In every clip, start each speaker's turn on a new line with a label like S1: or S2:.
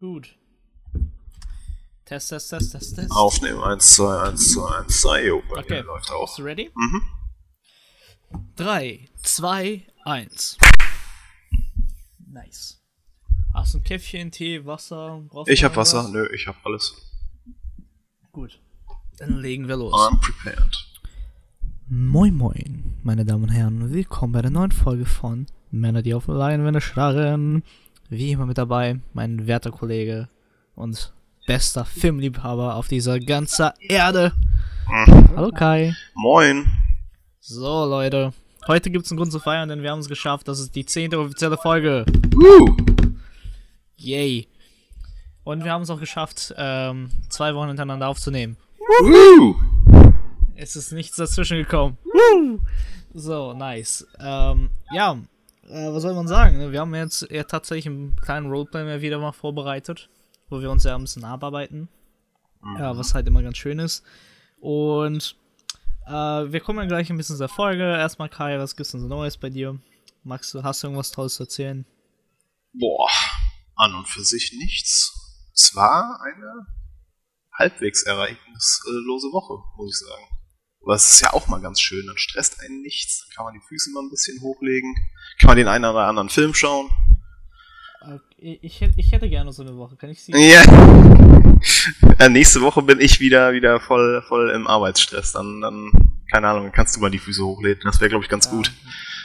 S1: Gut. Test, Test, Test, Test, Test.
S2: Aufnehmen. 1, 2, 1, 2, 1, 2. Jo, bei
S1: Okay.
S2: mir läuft auch.
S1: Bist du ready?
S2: Mhm.
S1: 3, 2, 1. Nice. Hast du ein Käffchen, Tee, Wasser? Brauchst
S2: Ich hab Wasser. Nö, ich hab alles.
S1: Gut. Dann legen wir los.
S2: I'm prepared.
S1: Moin Moin, meine Damen und Herren, willkommen bei der neuen Folge von Männer, die auf Leinwände starren. Wie immer mit dabei, mein werter Kollege und bester Filmliebhaber auf dieser ganzen Erde. Hallo Kai.
S2: Moin.
S1: So Leute, heute gibt's einen Grund zu feiern, denn wir haben es geschafft. Das ist die zehnte offizielle Folge.
S2: Woo.
S1: Yay. Und wir haben es auch geschafft, ähm, zwei Wochen hintereinander aufzunehmen.
S2: Woo.
S1: Es ist nichts dazwischen gekommen. Woo! So, nice. Ähm, ja, äh, was soll man sagen? ne? Wir haben jetzt eher tatsächlich einen kleinen Roleplay mehr wieder mal vorbereitet, wo wir uns ja ein bisschen abarbeiten. Ja, was halt immer ganz schön ist. Und äh, wir kommen dann gleich ein bisschen zur Folge. Erstmal, Kai, was gibt's denn so Neues bei dir? Du, hast du irgendwas Tolles zu erzählen?
S2: Boah. An und für sich nichts. Es war eine halbwegs ereignislose Woche, muss ich sagen. Aber es ist ja auch mal ganz schön. Dann stresst einen nichts. Dann kann man die Füße mal ein bisschen hochlegen. Kann man den einen oder anderen Film schauen.
S1: Äh, ich, ich, hätt- ich hätte gerne so eine Woche. Kann ich sie?
S2: Ja. ja. Nächste Woche bin ich wieder, wieder voll, voll im Arbeitsstress. Dann, dann, keine Ahnung, dann kannst du mal die Füße hochlegen. Das wäre, glaube ich, ganz gut.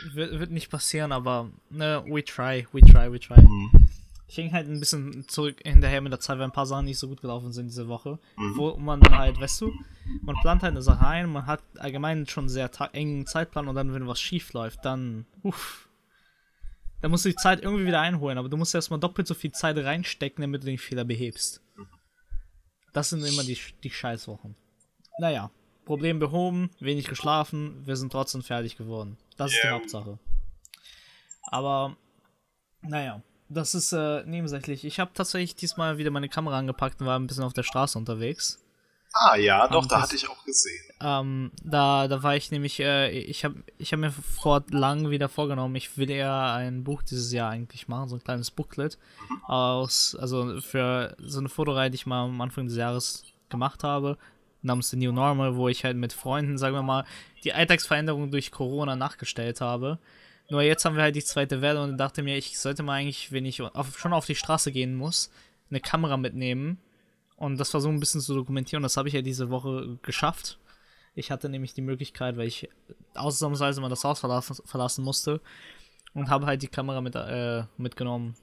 S1: Ja, wird, wird nicht passieren, aber ne, we try, we try, we try.
S2: Mhm.
S1: Ich hänge halt ein bisschen zurück hinterher mit der Zeit, weil ein paar Sachen nicht so gut gelaufen sind diese Woche.
S2: Mhm.
S1: Wo man dann halt, weißt du, man plant halt eine Sache ein, man hat allgemein schon einen sehr engen Zeitplan und dann, wenn was schief läuft, dann, uff. Da musst du die Zeit irgendwie wieder einholen, aber du musst erstmal doppelt so viel Zeit reinstecken, damit du den Fehler behebst. Das sind immer die, die Scheißwochen. Naja, Problem behoben, wenig geschlafen, wir sind trotzdem fertig geworden. Das ist die. Hauptsache. Aber, naja, das ist äh, nebensächlich. Ich habe tatsächlich diesmal wieder meine Kamera angepackt und war ein bisschen auf der Straße unterwegs.
S2: Ah ja, doch,
S1: Und
S2: da
S1: das-
S2: hatte ich auch gesehen.
S1: Ähm, da, da war ich nämlich, äh, ich habe ich hab mir vor lang wieder vorgenommen, ich will eher ein Buch dieses Jahr eigentlich machen, so ein kleines Booklet aus, also für so eine Fotoreihe, die ich mal am Anfang des Jahres gemacht habe, namens The New Normal, wo ich halt mit Freunden, sagen wir mal, die Alltagsveränderungen durch Corona nachgestellt habe. Nur jetzt haben wir halt die zweite Welle und dachte mir, ich sollte mal eigentlich, wenn ich auf, schon auf die Straße gehen muss, eine Kamera mitnehmen und das versuchen ein bisschen zu dokumentieren. Das habe ich ja diese Woche geschafft. Ich hatte nämlich die Möglichkeit, weil ich ausnahmsweise mal das Haus verlassen, verlassen musste und habe halt die Kamera mit, äh, mitgenommen.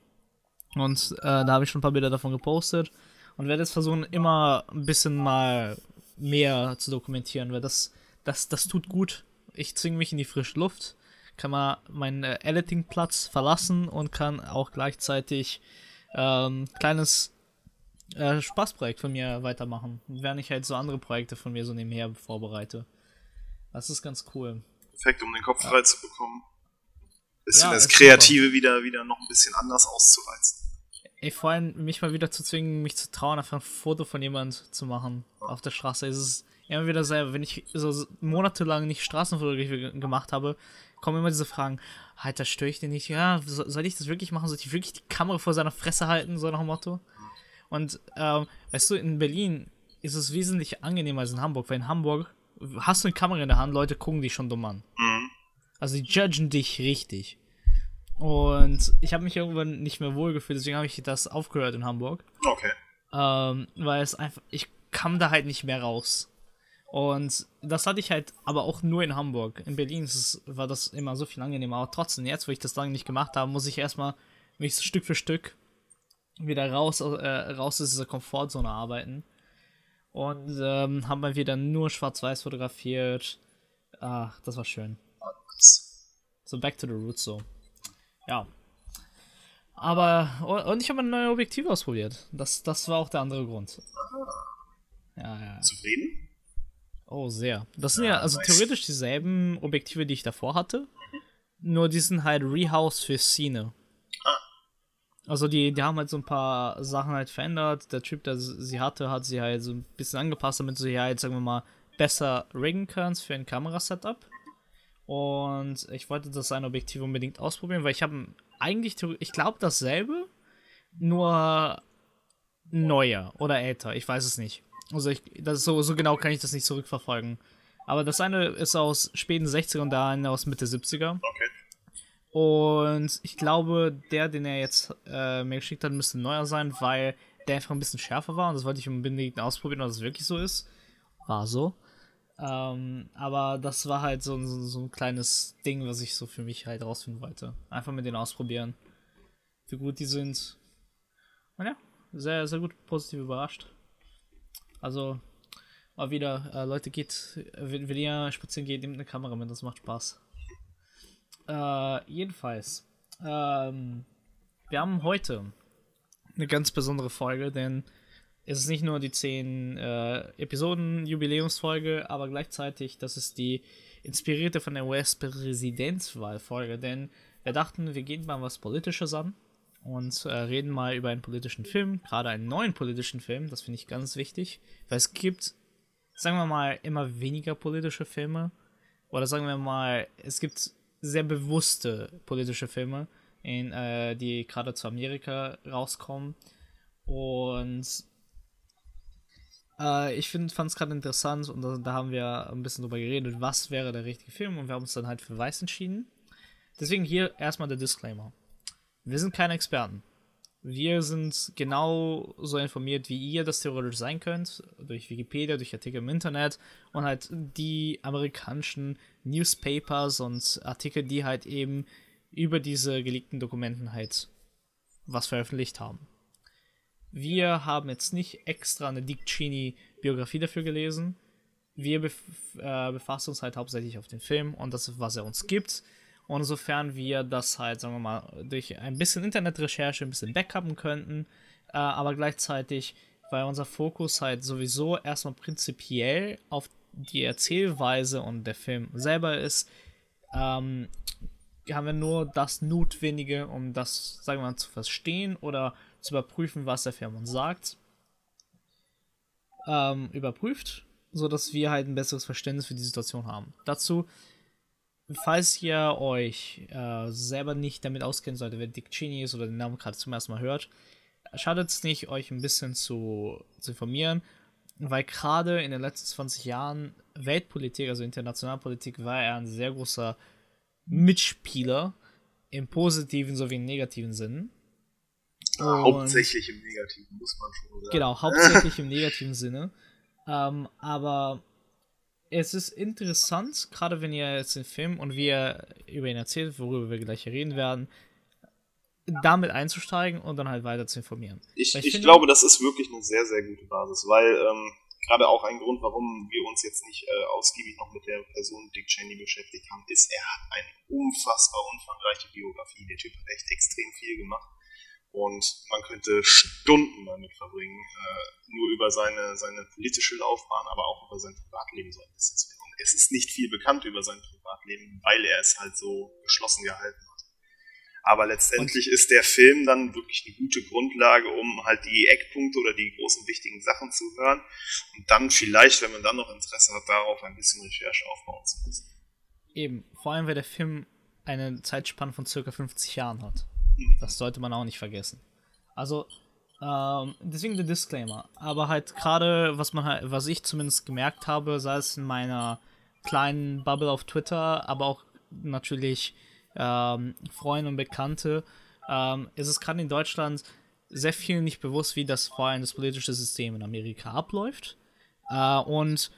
S1: Und äh, da habe ich schon ein paar Bilder davon gepostet und werde jetzt versuchen, immer ein bisschen mal mehr zu dokumentieren, weil das, das, das tut gut. Ich zwinge mich in die frische Luft, kann mal meinen äh, Editingplatz verlassen und kann auch gleichzeitig ähm, kleines äh, Spaßprojekt von mir weitermachen, während ich halt so andere Projekte von mir so nebenher vorbereite. Das ist ganz cool.
S2: Perfekt, um den Kopf frei zu bekommen. Bisschen
S1: Ja,
S2: das Kreative wieder, wieder noch ein bisschen anders auszureizen.
S1: Vor allem mich mal wieder zu zwingen, mich zu trauen, einfach ein Foto von jemand zu machen auf der Straße. Es ist immer wieder selber, wenn ich so monatelang nicht Straßenfotografie ge- gemacht habe, kommen immer diese Fragen, Alter, störe ich den nicht? Ja, so- soll ich das wirklich machen? Soll ich wirklich die Kamera vor seiner Fresse halten? So nach dem Motto. Und, ähm, weißt du, in Berlin ist es wesentlich angenehmer als in Hamburg, weil in Hamburg hast du eine Kamera in der Hand, Leute gucken dich schon dumm an.
S2: Mhm.
S1: Also die judgen dich richtig. Und ich habe mich irgendwann nicht mehr wohlgefühlt, deswegen habe ich das aufgehört in Hamburg.
S2: Okay.
S1: Ähm, weil es einfach, ich kam da halt nicht mehr raus. Und das hatte ich halt aber auch nur in Hamburg. In Berlin war das immer so viel angenehmer. Aber trotzdem, jetzt, wo ich das lange nicht gemacht habe, muss ich erstmal mich Stück für Stück wieder raus, äh, raus aus dieser Komfortzone arbeiten. Und ähm, haben mal wieder nur schwarz-weiß fotografiert. Ach, das war schön. So back to the roots so. Ja. Aber, und und ich habe ein neues Objektiv ausprobiert. Das, das war auch der andere Grund. Ja, ja.
S2: Zufrieden?
S1: Oh, sehr. Das sind ja, also theoretisch dieselben Objektive, die ich davor hatte. Nur die sind halt rehoused für Szene. Also die, die haben halt so ein paar Sachen halt verändert. Der Typ, der sie hatte, hat sie halt so ein bisschen angepasst, damit du sie halt, sagen wir mal, besser riggen kannst für ein Kamerasetup. Und ich wollte das ein Objektiv unbedingt ausprobieren, weil ich habe eigentlich, ich glaube dasselbe, nur neuer oder älter, ich weiß es nicht. Also ich, das so, so genau kann ich das nicht zurückverfolgen. Aber das eine ist aus späten 60er und der eine aus Mitte 70er.
S2: Okay.
S1: Und ich glaube, der, den er jetzt äh, mir geschickt hat, müsste neuer sein, weil der einfach ein bisschen schärfer war. Und das wollte ich unbedingt ausprobieren, ob das wirklich so ist. War so. Ähm, aber das war halt so, so, so, ein kleines Ding, was ich so für mich halt rausfinden wollte. Einfach mit denen ausprobieren. Wie gut die sind. Und ja, sehr, sehr gut positiv überrascht. Also, mal wieder, äh, Leute, geht, wenn, wenn ihr spazieren geht, nehmt eine Kamera mit, das macht Spaß. Äh, jedenfalls, ähm, wir haben heute eine ganz besondere Folge, denn es ist nicht nur die 10 äh, Episoden-Jubiläumsfolge, aber gleichzeitig, das ist die inspirierte von der US-Präsidentswahl-Folge, denn wir dachten, wir gehen mal was Politisches an und äh, reden mal über einen politischen Film, gerade einen neuen politischen Film, das finde ich ganz wichtig, weil es gibt, sagen wir mal, immer weniger politische Filme, oder sagen wir mal, es gibt sehr bewusste politische Filme, in, äh, die gerade zu Amerika rauskommen und äh, ich fand es gerade interessant und da, da, haben wir ein bisschen drüber geredet, was wäre der richtige Film und wir haben uns dann halt für Weiß entschieden. Deswegen hier erstmal der Disclaimer. Wir sind keine Experten. Wir sind genau so informiert, wie ihr das theoretisch sein könnt, durch Wikipedia, durch Artikel im Internet und halt die amerikanischen Newspapers und Artikel, die halt eben über diese geleakten Dokumenten halt was veröffentlicht haben. Wir haben jetzt nicht extra eine Dick Cheney Biografie dafür gelesen. Wir bef äh, befassen uns halt hauptsächlich auf den Film und das, was er uns gibt. Und insofern wir das halt, sagen wir mal, durch ein bisschen Internetrecherche ein bisschen backuppen könnten, äh, aber gleichzeitig, weil unser Fokus halt sowieso erstmal prinzipiell auf die Erzählweise und der Film selber ist, ähm, haben wir nur das Notwendige, um das, sagen wir mal, zu verstehen oder zu überprüfen, was der Film uns sagt, ähm, überprüft, sodass wir halt ein besseres Verständnis für die Situation haben. Dazu, falls ihr euch äh, selber nicht damit auskennen solltet, wer Dick Cheney ist oder den Namen gerade zum ersten Mal hört, schadet es nicht, euch ein bisschen zu, zu informieren, weil gerade in den letzten 20 Jahren Weltpolitik, also Internationalpolitik, war er ein sehr großer Mitspieler im positiven sowie im negativen Sinn.
S2: hauptsächlich im negativen, muss man schon sagen.
S1: Genau, hauptsächlich im negativen Sinne. Ähm, aber es ist interessant, gerade wenn ihr jetzt den Film und wir über ihn erzählt, worüber wir gleich reden werden, damit einzusteigen und dann halt weiter zu informieren.
S2: Ich, ich, ich finde, glaube, das ist wirklich eine sehr, sehr gute Basis, weil ähm, gerade auch ein Grund, warum wir uns jetzt nicht äh, ausgiebig noch mit der Person Dick Cheney beschäftigt haben, ist, er hat eine unfassbar umfangreiche Biografie. Der Typ hat echt extrem viel gemacht. Und man könnte Stunden damit verbringen, äh, nur über seine, seine politische Laufbahn, aber auch über sein Privatleben so ein bisschen zu reden. Es ist nicht viel bekannt über sein Privatleben, weil er es halt so geschlossen gehalten hat. Aber letztendlich und ist der Film dann wirklich eine gute Grundlage, um halt die Eckpunkte oder die großen wichtigen Sachen zu hören und dann vielleicht, wenn man dann noch Interesse hat, darauf ein bisschen Recherche aufbauen zu müssen.
S1: Eben, vor allem weil der Film eine Zeitspanne von circa 50 Jahren hat. Das sollte man auch nicht vergessen. Also, ähm, deswegen der Disclaimer. Aber halt gerade, was man halt, was ich zumindest gemerkt habe, sei es in meiner kleinen Bubble auf Twitter, aber auch natürlich ähm, Freunde und Bekannte, ähm, ist es gerade in Deutschland sehr viel nicht bewusst, wie das vor allem das politische System in Amerika abläuft. Äh, und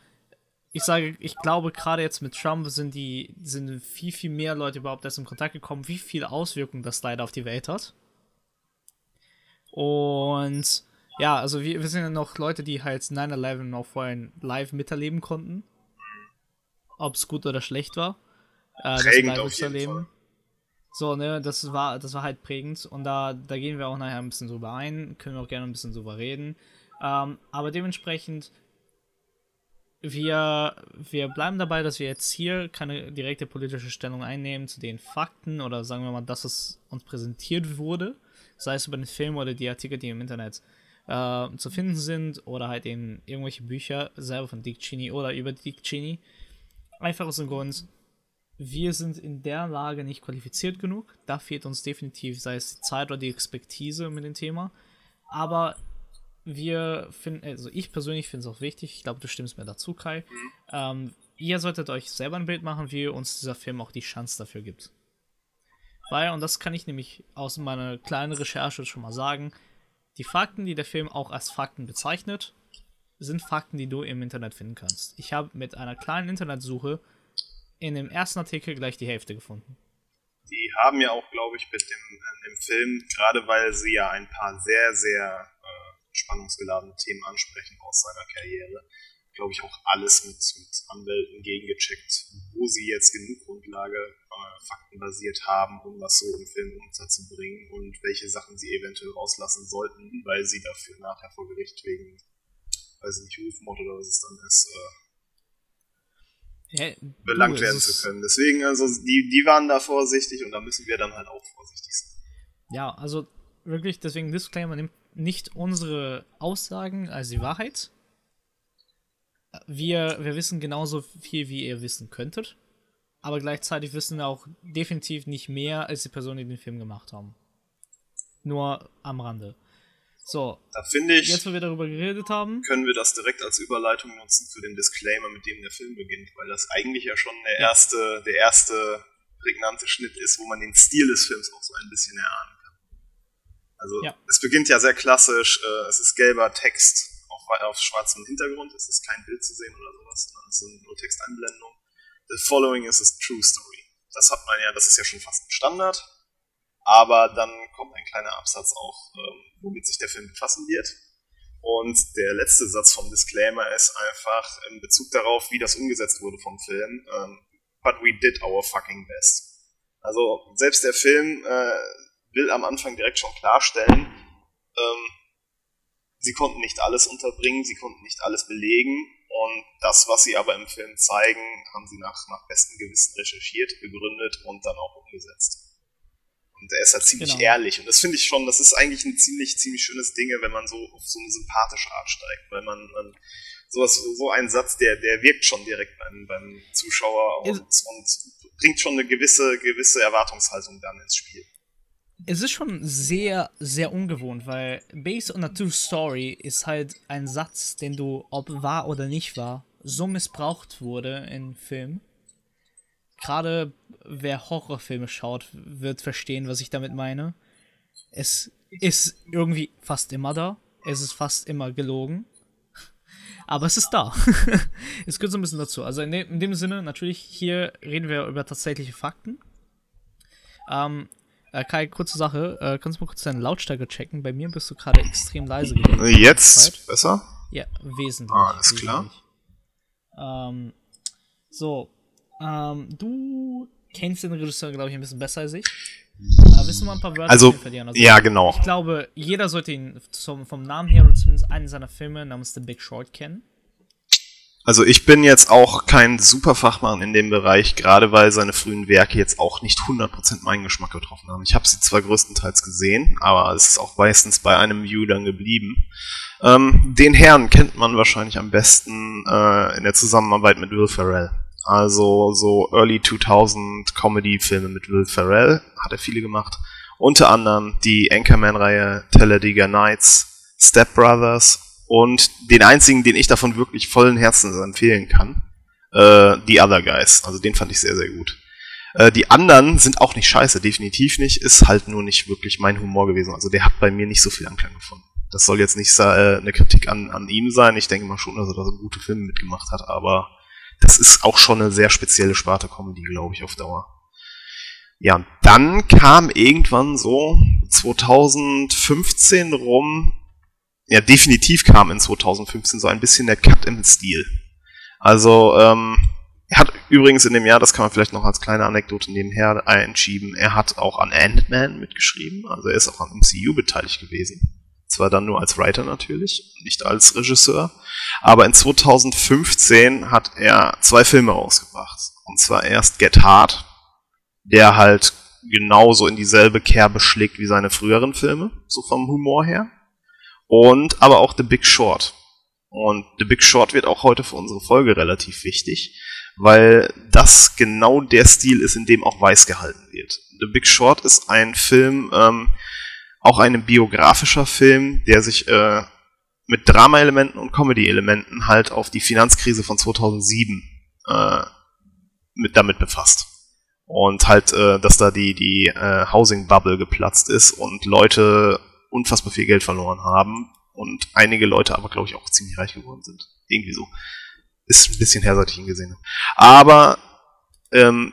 S1: ich sage, ich glaube, gerade jetzt mit Trump sind die, sind viel, viel mehr Leute überhaupt erst in Kontakt gekommen, wie viele Auswirkungen das leider auf die Welt hat. Und ja, also wir, wir sind ja noch Leute, die halt 9-11 noch vorhin live miterleben konnten. Ob es gut oder schlecht war. Äh, das live zu erleben. So, ne, das war, das war halt prägend und da, da gehen wir auch nachher ein bisschen drüber ein, können wir auch gerne ein bisschen drüber reden. Ähm, aber dementsprechend wir, wir bleiben dabei, dass wir jetzt hier keine direkte politische Stellung einnehmen zu den Fakten oder sagen wir mal, dass es uns präsentiert wurde, sei es über den Film oder die Artikel, die im Internet äh, zu finden sind oder halt eben irgendwelche Bücher selber von Dick Cheney oder über Dick Cheney. Einfach aus dem Grund, wir sind in der Lage nicht qualifiziert genug. Da fehlt uns definitiv, sei es die Zeit oder die Expertise mit dem Thema. Aber wir finden, also ich persönlich finde es auch wichtig, ich glaube, du stimmst mir dazu, Kai. Mhm. Ähm, ihr solltet euch selber ein Bild machen, wie uns dieser Film auch die Chance dafür gibt. Weil, und das kann ich nämlich aus meiner kleinen Recherche schon mal sagen, die Fakten, die der Film auch als Fakten bezeichnet, sind Fakten, die du im Internet finden kannst. Ich habe mit einer kleinen Internetsuche in dem ersten Artikel gleich die Hälfte gefunden.
S2: Die haben ja auch, glaube ich, mit dem, äh, dem Film, gerade weil sie ja ein paar sehr, sehr spannungsgeladene Themen ansprechen aus seiner Karriere, glaube ich, auch alles mit, mit Anwälten gegengecheckt, wo sie jetzt genug Grundlage äh, faktenbasiert haben, um das so im Film unterzubringen und welche Sachen sie eventuell rauslassen sollten, weil sie dafür nachher vor Gericht wegen, weiß ich nicht, Rufmord oder was es dann ist, äh, ja, belangt du, werden zu können. Deswegen, also, die, die waren da vorsichtig und da müssen wir dann halt auch vorsichtig sein.
S1: Ja, also wirklich, deswegen Disclaimer, nimmt nicht unsere Aussagen als die Wahrheit, wir, wir wissen genauso viel, wie ihr wissen könntet. Aber gleichzeitig wissen wir auch definitiv nicht mehr als die Personen, die den Film gemacht haben. Nur am Rande. So.
S2: Da finde ich.
S1: Jetzt, wo wir darüber geredet haben.
S2: Können wir das direkt als Überleitung nutzen für den Disclaimer, mit dem der Film beginnt, weil das eigentlich ja schon der erste, der erste prägnante Schnitt ist, wo man den Stil des Films auch so ein bisschen kann. Also, ja. es beginnt ja sehr klassisch, äh, es ist gelber Text auf schwarzem Hintergrund, es ist kein Bild zu sehen oder sowas, sondern es sind nur Texteinblendungen. The following is a true story. Das hat man ja, das ist ja schon fast ein Standard. Aber dann kommt ein kleiner Absatz auch, ähm, womit sich der Film befassen wird. Und der letzte Satz vom Disclaimer ist einfach in Bezug darauf, wie das umgesetzt wurde vom Film. Ähm, But we did our fucking best. Also selbst der Film äh, will am Anfang direkt schon klarstellen, ähm, sie konnten nicht alles unterbringen, sie konnten nicht alles belegen und das, was sie aber im Film zeigen, haben sie nach, nach bestem Gewissen recherchiert, begründet und dann auch umgesetzt. Und er ist halt ziemlich genau. ehrlich. Und das finde ich schon, das ist eigentlich ein ziemlich, ziemlich schönes Ding, wenn man so auf so eine sympathische Art steigt. Weil man, man sowas, so ein Satz, der, der wirkt schon direkt beim, beim Zuschauer und, und bringt schon eine gewisse, gewisse Erwartungshaltung dann ins Spiel
S1: es ist schon sehr, sehr ungewohnt, weil Based on a True Story ist halt ein Satz, den du, ob wahr oder nicht wahr, so missbraucht wurde in Filmen. Gerade wer Horrorfilme schaut, wird verstehen, was ich damit meine. Es ist irgendwie fast immer da. Es ist fast immer gelogen. Aber es ist da. es gehört so ein bisschen dazu. Also in dem, in dem Sinne, natürlich, hier reden wir über tatsächliche Fakten. Ähm, äh, Kai, kurze Sache. Äh, kannst du mal kurz deine Lautstärke checken? Bei mir bist du gerade extrem leise
S2: gewesen. Jetzt? Besser?
S1: Ja, wesentlich.
S2: Ah, alles klar.
S1: Ähm, so. Ähm, du kennst den Regisseur, glaube ich, ein bisschen besser als ich. Aber willst du mal ein paar Wörter
S2: also, verlieren? Also, ja, genau.
S1: Ich glaube, jeder sollte ihn zum, vom Namen her oder zumindest einen seiner Filme namens The Big Short kennen.
S2: Also ich bin jetzt auch kein Superfachmann in dem Bereich, gerade weil seine frühen Werke jetzt auch nicht 100% meinen Geschmack getroffen haben. Ich habe sie zwar größtenteils gesehen, aber es ist auch meistens bei einem View dann geblieben. Ähm, den Herrn kennt man wahrscheinlich am besten äh, in der Zusammenarbeit mit Will Ferrell. Also so Early 2000 Comedy-Filme mit Will Ferrell hat er viele gemacht. Unter anderem die Anchorman-Reihe Talladega Nights, Step Brothers und den einzigen, den ich davon wirklich vollen Herzens empfehlen kann, äh, The Other Guys. Also den fand ich sehr, sehr gut. Äh, die anderen sind auch nicht scheiße, definitiv nicht. Ist halt nur nicht wirklich mein Humor gewesen. Also der hat bei mir nicht so viel Anklang gefunden. Das soll jetzt nicht äh, eine Kritik an, an ihm sein. Ich denke mal schon, dass er da so gute Filme mitgemacht hat, aber das ist auch schon eine sehr spezielle Sparte Comedy, glaube ich, auf Dauer. Ja, dann kam irgendwann so 2015 rum ja, definitiv kam in 2015 so ein bisschen der Cut im Stil. Also, ähm, er hat übrigens in dem Jahr, das kann man vielleicht noch als kleine Anekdote nebenher einschieben, er hat auch an Ant-Man mitgeschrieben, also er ist auch an MCU beteiligt gewesen. Zwar dann nur als Writer natürlich, nicht als Regisseur, aber in 2015 hat er zwei Filme rausgebracht. Und zwar erst Get Hard, der halt genauso in dieselbe Kerbe schlägt wie seine früheren Filme, so vom Humor her und aber auch The Big Short. Und The Big Short wird auch heute für unsere Folge relativ wichtig, weil das genau der Stil ist, in dem auch weiß gehalten wird. The Big Short ist ein Film, ähm, auch ein biografischer Film, der sich äh, mit Drama-Elementen und Comedy-Elementen halt auf die Finanzkrise von 2007 äh, mit damit befasst. Und halt, äh, dass da die, die äh, Housing-Bubble geplatzt ist und Leute unfassbar viel Geld verloren haben und einige Leute aber, glaube ich, auch ziemlich reich geworden sind. Irgendwie so. Ist ein bisschen her, seit ich ihn gesehen habe. Aber ähm,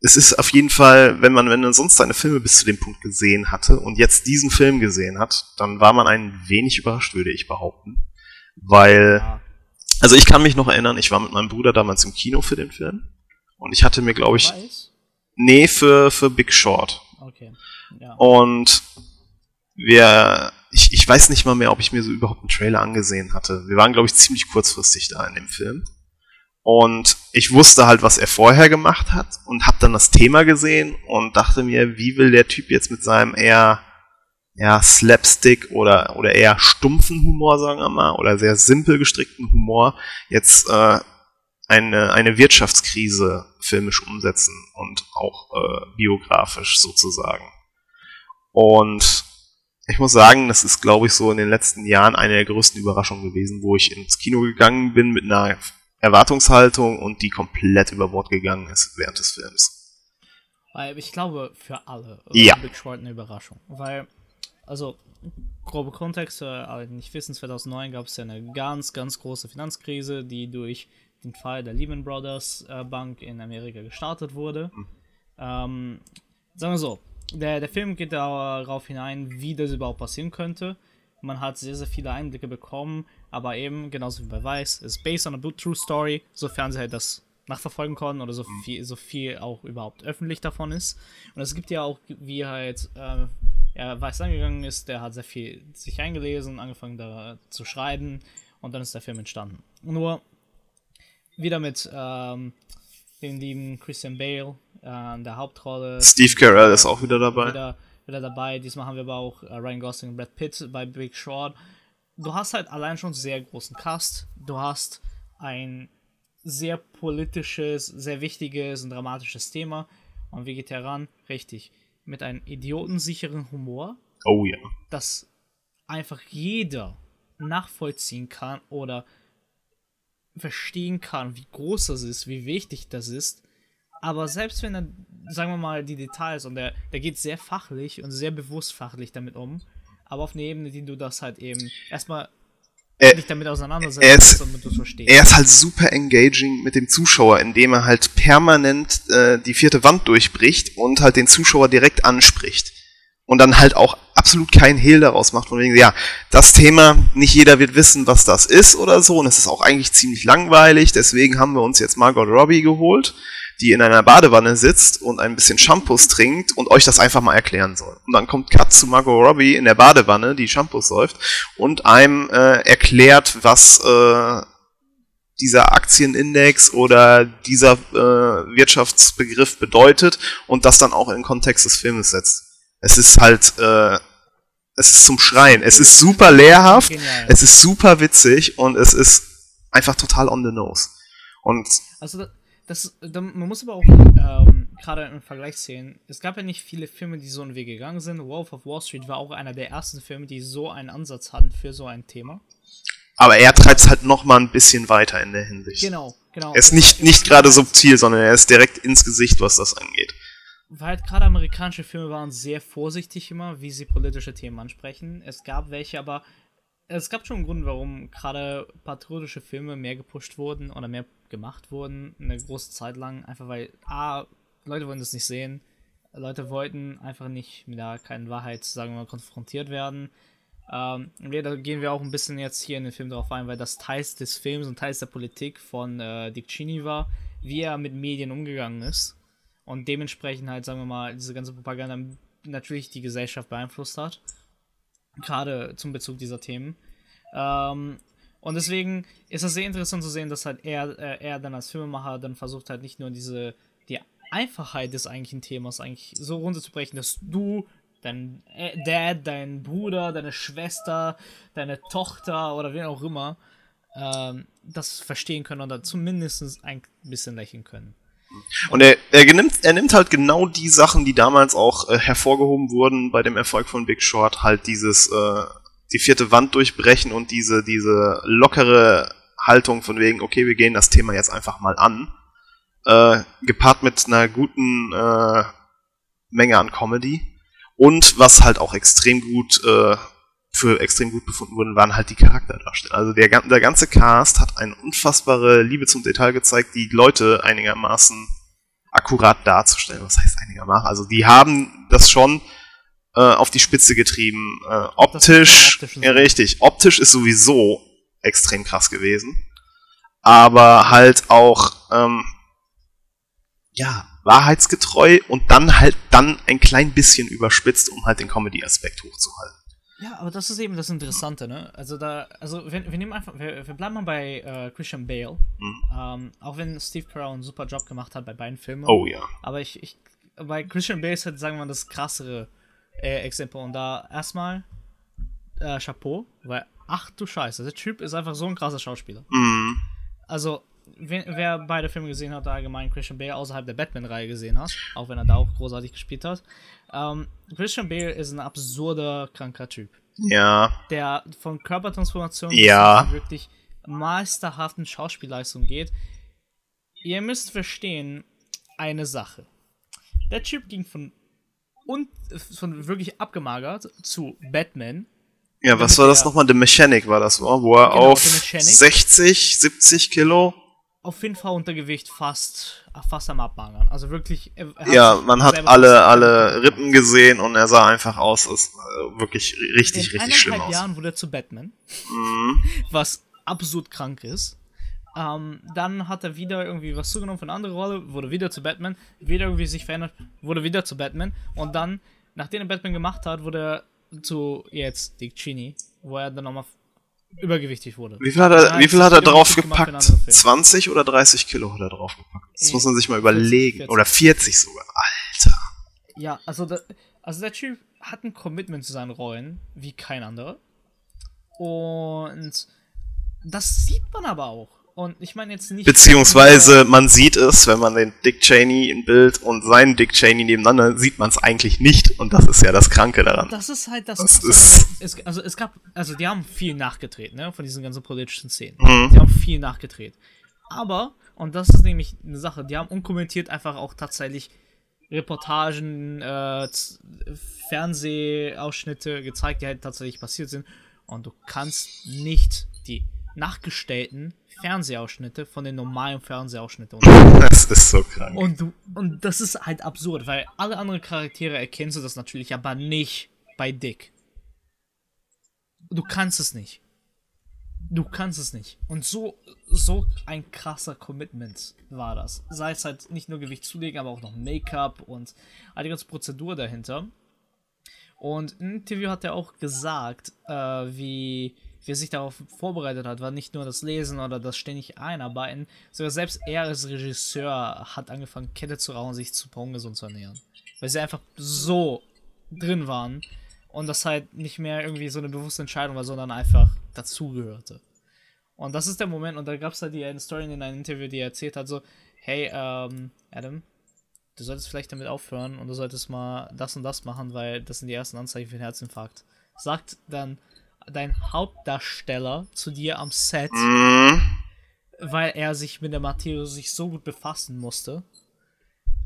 S2: es ist auf jeden Fall, wenn man, wenn man sonst seine Filme bis zu dem Punkt gesehen hatte und jetzt diesen Film gesehen hat, dann war man ein wenig überrascht, würde ich behaupten. Weil, also ich kann mich noch erinnern, ich war mit meinem Bruder damals im Kino für den Film und ich hatte mir, glaube ich, Weiß? nee, für, für Big Short. Okay. Ja. Und wir, ich, ich weiß nicht mal mehr, ob ich mir so überhaupt einen Trailer angesehen hatte. Wir waren, glaube ich, ziemlich kurzfristig da in dem Film. Und ich wusste halt, was er vorher gemacht hat und habe dann das Thema gesehen und dachte mir, wie will der Typ jetzt mit seinem eher ja, Slapstick oder, oder eher stumpfen Humor, sagen wir mal, oder sehr simpel gestrickten Humor jetzt äh, eine, eine Wirtschaftskrise filmisch umsetzen und auch äh, biografisch sozusagen. Und ich muss sagen, das ist, glaube ich, so in den letzten Jahren eine der größten Überraschungen gewesen, wo ich ins Kino gegangen bin mit einer Erwartungshaltung und die komplett über Bord gegangen ist während des Films.
S1: Weil ich glaube, für alle
S2: ja.
S1: Short eine Überraschung. Weil, also, grobe Kontext, alle die nicht wissen, 2009 gab es ja eine ganz, ganz große Finanzkrise, die durch den Fall der Lehman Brothers äh, Bank in Amerika gestartet wurde. Mhm. Ähm, sagen wir so, der, der Film geht darauf hinein, wie das überhaupt passieren könnte. Man hat sehr, sehr viele Einblicke bekommen, aber eben, genauso wie bei Weiß, ist based on a true story, sofern sie halt das nachverfolgen konnten oder so viel, so viel auch überhaupt öffentlich davon ist. Und es gibt ja auch, wie halt äh, er Weiß angegangen ist, der hat sehr viel sich eingelesen, angefangen da zu schreiben und dann ist der Film entstanden. Nur wieder mit ähm, dem lieben Christian Bale in der Hauptrolle.
S2: Steve Carell ist auch wieder dabei.
S1: Wieder, wieder dabei. Diesmal haben wir aber auch äh, Ryan Gosling und Brad Pitt bei Big Short. Du hast halt allein schon sehr großen Cast. Du hast ein sehr politisches, sehr wichtiges und dramatisches Thema. Und wie geht er ran? Richtig. Mit einem idiotensicheren Humor.
S2: Oh ja.
S1: Das einfach jeder nachvollziehen kann oder verstehen kann, wie groß das ist, wie wichtig das ist. Aber selbst wenn er, sagen wir mal, die Details und der, der geht sehr fachlich und sehr bewusst fachlich damit um, aber auf eine Ebene, die du das halt eben erstmal er, dich damit auseinandersetzt,
S2: er ist, damit du es verstehst. Er ist halt super engaging mit dem Zuschauer, indem er halt permanent äh, die vierte Wand durchbricht und halt den Zuschauer direkt anspricht. Und dann halt auch absolut keinen Hehl daraus macht, von wegen, ja, das Thema, nicht jeder wird wissen, was das ist oder so, und es ist auch eigentlich ziemlich langweilig, deswegen haben wir uns jetzt Margot Robbie geholt die in einer Badewanne sitzt und ein bisschen Shampoos trinkt und euch das einfach mal erklären soll. Und dann kommt Cut zu Margot Robbie in der Badewanne, die Shampoos säuft und einem äh, erklärt, was äh, dieser Aktienindex oder dieser äh, Wirtschaftsbegriff bedeutet und das dann auch in den Kontext des Filmes setzt. Es ist halt, äh, es ist zum Schreien. Es ist super lehrhaft, Genial. es ist super witzig und es ist einfach total on the nose. Und
S1: also das, man muss aber auch ähm, gerade im Vergleich sehen, es gab ja nicht viele Filme, die so einen Weg gegangen sind. Wolf of Wall Street war auch einer der ersten Filme, die so einen Ansatz hatten für so ein Thema.
S2: Aber er treibt es halt noch mal ein bisschen weiter in der Hinsicht.
S1: Genau, genau.
S2: Er ist nicht, nicht gerade subtil, sondern er ist direkt ins Gesicht, was das angeht.
S1: Weil halt gerade amerikanische Filme waren sehr vorsichtig immer, wie sie politische Themen ansprechen. Es gab welche, aber es gab schon einen Grund, warum gerade patriotische Filme mehr gepusht wurden oder mehr gemacht wurden, eine große Zeit lang, einfach weil A, Leute wollen das nicht sehen, Leute wollten einfach nicht mit der keinen Wahrheit, sagen wir mal, konfrontiert werden. Ähm, da gehen wir auch ein bisschen jetzt hier in den Film darauf ein, weil das Teils des Films und Teils der Politik von äh, Dick Cheney war, wie er mit Medien umgegangen ist und dementsprechend halt, sagen wir mal, diese ganze Propaganda natürlich die Gesellschaft beeinflusst hat. Gerade zum Bezug dieser Themen. Ähm, und deswegen ist es sehr interessant zu sehen, dass halt er, äh, er dann als Filmemacher dann versucht halt nicht nur diese, die Einfachheit des eigentlichen Themas eigentlich so runterzubrechen, dass du, dein äh, Dad, dein Bruder, deine Schwester, deine Tochter oder wen auch immer, ähm, das verstehen können oder zumindest ein bisschen lächeln können.
S2: Und er, er, nimmt, er nimmt halt genau die Sachen, die damals auch äh, hervorgehoben wurden bei dem Erfolg von Big Short, halt dieses, äh, die vierte Wand durchbrechen und diese, diese lockere Haltung von wegen, okay, wir gehen das Thema jetzt einfach mal an, äh, gepaart mit einer guten äh, Menge an Comedy. Und was halt auch extrem gut äh, für extrem gut befunden wurden, waren halt die Charakterdarsteller. Also der, der ganze Cast hat eine unfassbare Liebe zum Detail gezeigt, die Leute einigermaßen akkurat darzustellen. Was heißt einigermaßen? Also die haben das schon äh, auf die Spitze getrieben. Äh, optisch, ja richtig, optisch ist sowieso extrem krass gewesen. Aber halt auch, ähm, ja, wahrheitsgetreu und dann halt dann ein klein bisschen überspitzt, um halt den Comedy-Aspekt hochzuhalten.
S1: Ja, aber das ist eben das Interessante, ne? Also da, also wir, wir nehmen einfach, wir, wir bleiben mal bei äh, Christian Bale. Mhm. Ähm, auch wenn Steve Carell einen super Job gemacht hat bei beiden Filmen.
S2: Oh ja.
S1: Aber ich, ich bei Christian Bale ist halt, sagen wir mal, das krassere äh, Exempel. Und da erstmal äh, Chapeau, weil, ach du Scheiße, der Typ ist einfach so ein krasser Schauspieler.
S2: Mhm.
S1: Also, wer, wer, beide Filme gesehen hat, allgemein Christian Bale außerhalb der Batman-Reihe gesehen hat, auch wenn er da auch großartig gespielt hat, ähm, Christian Bale ist ein absurder, kranker Typ.
S2: Ja.
S1: Der von Körpertransformation
S2: ja.
S1: wirklich meisterhaften Schauspielleistung geht. Ihr müsst verstehen, eine Sache. Der Typ ging von, und, von wirklich abgemagert zu Batman.
S2: Ja, was war das nochmal? The Mechanic war das, wo er genau, auf 60, 70 Kilo
S1: auf jeden Fall Untergewicht fast, fast am Abmagern. Also wirklich.
S2: ja, man hat alle, alle Rippen gesehen und er sah einfach aus, als äh, wirklich richtig, In richtig schlimm aus. In
S1: Jahren wurde er zu Batman,
S2: mhm.
S1: was absurd krank ist. Ähm, dann hat er wieder irgendwie was zugenommen für eine andere Rolle, wurde wieder zu Batman, wieder irgendwie sich verändert, wurde wieder zu Batman und dann, nachdem er Batman gemacht hat, wurde er zu jetzt Dick Cheney, wo er dann nochmal übergewichtig wurde.
S2: Wie viel hat er, wie viel hat er drauf gepackt? 20 oder 30 Kilo hat er drauf gepackt? Das äh, muss man sich mal überlegen. 40, 40. Oder 40 sogar. Alter.
S1: Ja, also, da, also der Typ hat ein Commitment zu seinen Rollen, wie kein anderer. Und das sieht man aber auch. Und ich meine jetzt nicht.
S2: Beziehungsweise man sieht es, wenn man den Dick Cheney im Bild und seinen Dick Cheney nebeneinander, sieht man es eigentlich nicht. Und das ist ja das Kranke daran.
S1: Das ist halt das.
S2: das ist
S1: es, also es gab, also die haben viel nachgedreht, ne, von diesen ganzen politischen Szenen.
S2: Mhm.
S1: Die haben viel nachgedreht. Aber, und das ist nämlich eine Sache, die haben unkommentiert einfach auch tatsächlich Reportagen, äh, Fernsehausschnitte gezeigt, die halt tatsächlich passiert sind. Und du kannst nicht die nachgestellten Fernsehausschnitte von den normalen Fernsehausschnitten.
S2: Das ist so krank.
S1: Und, du, und das ist halt absurd, weil alle anderen Charaktere erkennst du das natürlich, aber nicht bei Dick. Du kannst es nicht. Du kannst es nicht. Und so, so ein krasser Commitment war das. Sei es halt nicht nur Gewicht zulegen, aber auch noch Make-up und all die ganze Prozedur dahinter. Und im Interview hat er auch gesagt, äh, wie wie er sich darauf vorbereitet hat, war nicht nur das Lesen oder das ständig Einarbeiten, sogar selbst er als Regisseur hat angefangen, Kette zu rauchen, sich zu ungesund zu ernähren. Weil sie einfach so drin waren und das halt nicht mehr irgendwie so eine bewusste Entscheidung war, sondern einfach dazugehörte. Und das ist der Moment, und da gab es halt die eine Story in einem Interview, die er erzählt hat, so, hey, ähm, Adam, du solltest vielleicht damit aufhören und du solltest mal das und das machen, weil das sind die ersten Anzeichen für einen Herzinfarkt. Sagt dann dein Hauptdarsteller zu dir am Set,
S2: mhm.
S1: weil er sich mit der Materie sich so gut befassen musste,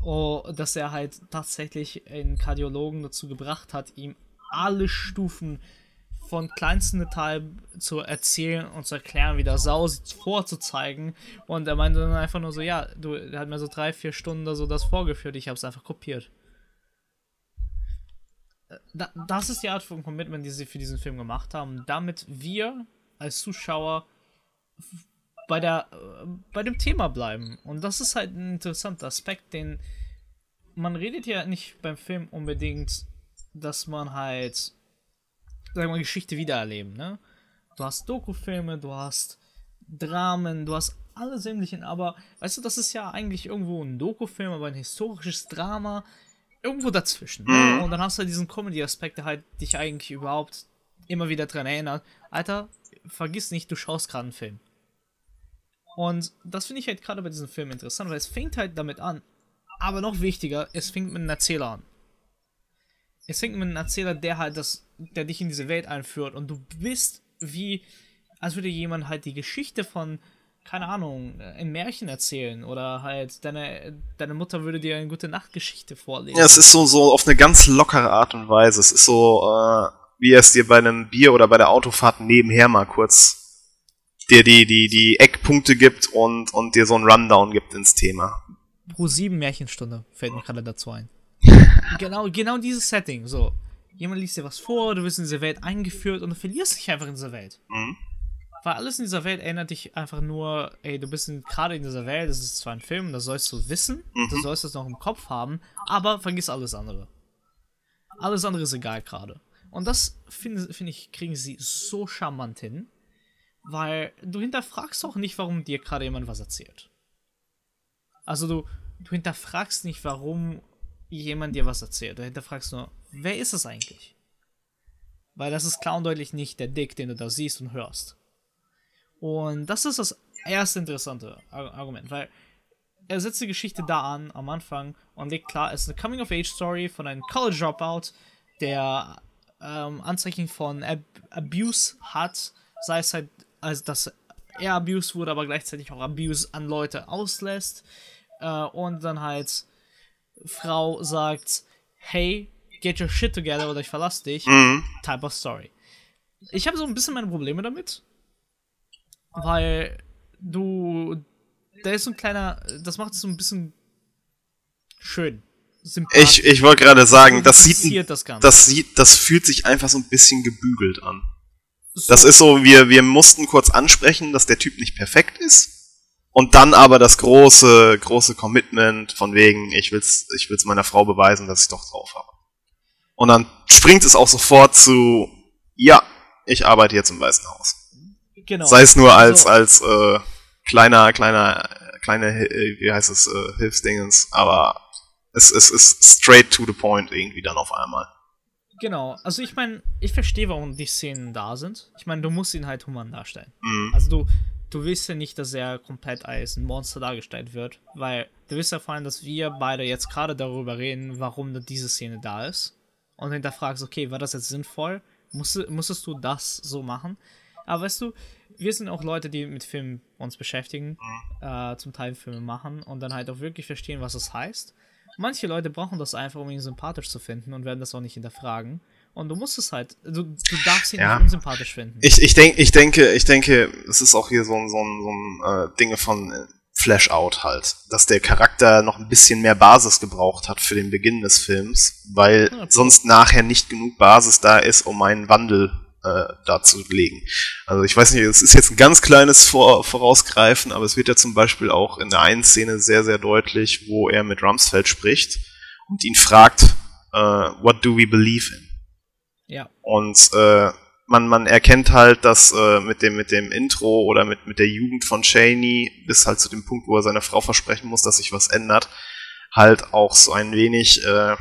S1: oh, dass er halt tatsächlich einen Kardiologen dazu gebracht hat, ihm alle Stufen von kleinsten Detail zu erzählen und zu erklären, wie der Sau sieht, vorzuzeigen. Und er meinte dann einfach nur so, ja, du, er hat mir so drei, vier Stunden so das vorgeführt, ich habe es einfach kopiert da, das ist die Art von Commitment, die sie für diesen Film gemacht haben, damit wir als Zuschauer bei der äh, bei dem Thema bleiben. Und das ist halt ein interessanter Aspekt, den man redet ja nicht beim Film unbedingt, dass man halt sagen wir Geschichte wiedererleben, ne? Du hast Dokufilme, du hast Dramen, du hast alle sämtlichen, aber weißt du, das ist ja eigentlich irgendwo ein Dokufilm, aber ein historisches Drama irgendwo dazwischen. Ne? Mhm. Und dann hast du halt diesen Comedy-Aspekt, der halt dich eigentlich überhaupt immer wieder dran erinnert. Alter, vergiss nicht, du schaust gerade einen Film. Und das finde ich halt gerade bei diesem Film interessant, weil es fängt halt damit an. Aber noch wichtiger, es fängt mit einem Erzähler an. es fängt mit einem Erzähler, der halt das, der dich in diese Welt einführt und du bist wie, als würde jemand halt die Geschichte von, keine Ahnung, ein Märchen erzählen oder halt deine, deine Mutter würde dir eine gute Nachtgeschichte vorlesen.
S2: Ja, es ist so, so auf eine ganz lockere Art und Weise. Es ist so, äh, wie es dir bei einem Bier oder bei der Autofahrt nebenher mal kurz dir die, die, die Eckpunkte gibt und, und dir so einen Rundown gibt ins Thema.
S1: Pro 7 Märchenstunde fällt mir gerade dazu ein. genau, genau dieses Setting. So, jemand liest dir was vor, du wirst in diese Welt eingeführt und du verlierst dich einfach in dieser Welt.
S2: Mhm.
S1: Weil alles in dieser Welt erinnert dich einfach nur, ey, du bist gerade in dieser Welt, das ist zwar ein Film, das sollst du wissen,
S2: Mhm.
S1: du sollst es noch im Kopf haben, aber vergiss alles andere. Alles andere ist egal gerade. Und das finde find ich, kriegen sie so charmant hin, weil du hinterfragst auch nicht, warum dir gerade jemand was erzählt. Also du, du hinterfragst nicht, warum jemand dir was erzählt. Du hinterfragst nur, wer ist es eigentlich? Weil das ist klar und deutlich nicht der Dick, den du da siehst und hörst. Und das ist das erste interessante Ar- Argument, weil er setzt die Geschichte da an, am Anfang, und legt klar, es ist eine Coming-of-Age-Story von einem College-Dropout, der ähm, Anzeichen von Ab Abuse hat, sei es halt, also dass er abused wurde, aber gleichzeitig auch Abuse an Leute auslässt. Äh, und dann halt Frau sagt, hey, get your shit together oder ich verlasse dich.
S2: Mhm.
S1: Type of Story. Ich habe so ein bisschen meine Probleme damit, weil du, da ist so ein kleiner, das macht es so ein bisschen schön.
S2: Ich, ich wollte gerade sagen, das sieht,
S1: das Ganze.
S2: das sieht, das fühlt sich einfach so ein bisschen gebügelt an. Das ist so, wir, wir mussten kurz ansprechen, dass der Typ nicht perfekt ist. Und dann aber das große, große Commitment von wegen, ich will's, ich will's meiner Frau beweisen, dass ich doch drauf habe. Und dann springt es auch sofort zu, ja, ich arbeite jetzt im Weißen Haus.
S1: Genau.
S2: Sei es nur als,
S1: So.
S2: als äh, kleiner, kleiner, kleine, äh, wie heißt es, äh, Hilfsdingens, aber es, es ist straight to the point irgendwie dann auf einmal.
S1: Genau, also ich meine, ich verstehe, warum die Szenen da sind. Ich meine, du musst ihn halt human darstellen.
S2: Mhm.
S1: Also du, du willst ja nicht, dass er komplett als ein Monster dargestellt wird, weil du wirst ja vor allem, dass wir beide jetzt gerade darüber reden, warum diese Szene da ist. Und hinterfragst, okay, war das jetzt sinnvoll? Musste, musstest du das so machen? Aber weißt du, wir sind auch Leute, die mit Filmen uns beschäftigen, äh, zum Teil Filme machen und dann halt auch wirklich verstehen, was das heißt. Manche Leute brauchen das einfach, um ihn sympathisch zu finden und werden das auch nicht hinterfragen. Und du musst es halt, du, du darfst ihn
S2: Ja.
S1: nicht unsympathisch finden.
S2: Ich, ich, denk, ich denke, ich denke, es ist auch hier so ein, so ein, so ein äh, Dinge von äh, Flash-Out halt, dass der Charakter noch ein bisschen mehr Basis gebraucht hat für den Beginn des Films, weil
S1: Ja,
S2: sonst nachher nicht genug Basis da ist, um einen Wandel äh, darzulegen. Also ich weiß nicht, es ist jetzt ein ganz kleines Vor Vorausgreifen, aber es wird ja zum Beispiel auch in der einen Szene sehr, sehr deutlich, wo er mit Rumsfeld spricht und ihn fragt, äh, what do we believe in?
S1: ja.
S2: Und äh, man, man erkennt halt, dass äh, mit dem mit dem Intro oder mit mit der Jugend von Cheney bis halt zu dem Punkt, wo er seiner Frau versprechen muss, dass sich was ändert, halt auch so ein wenig äh,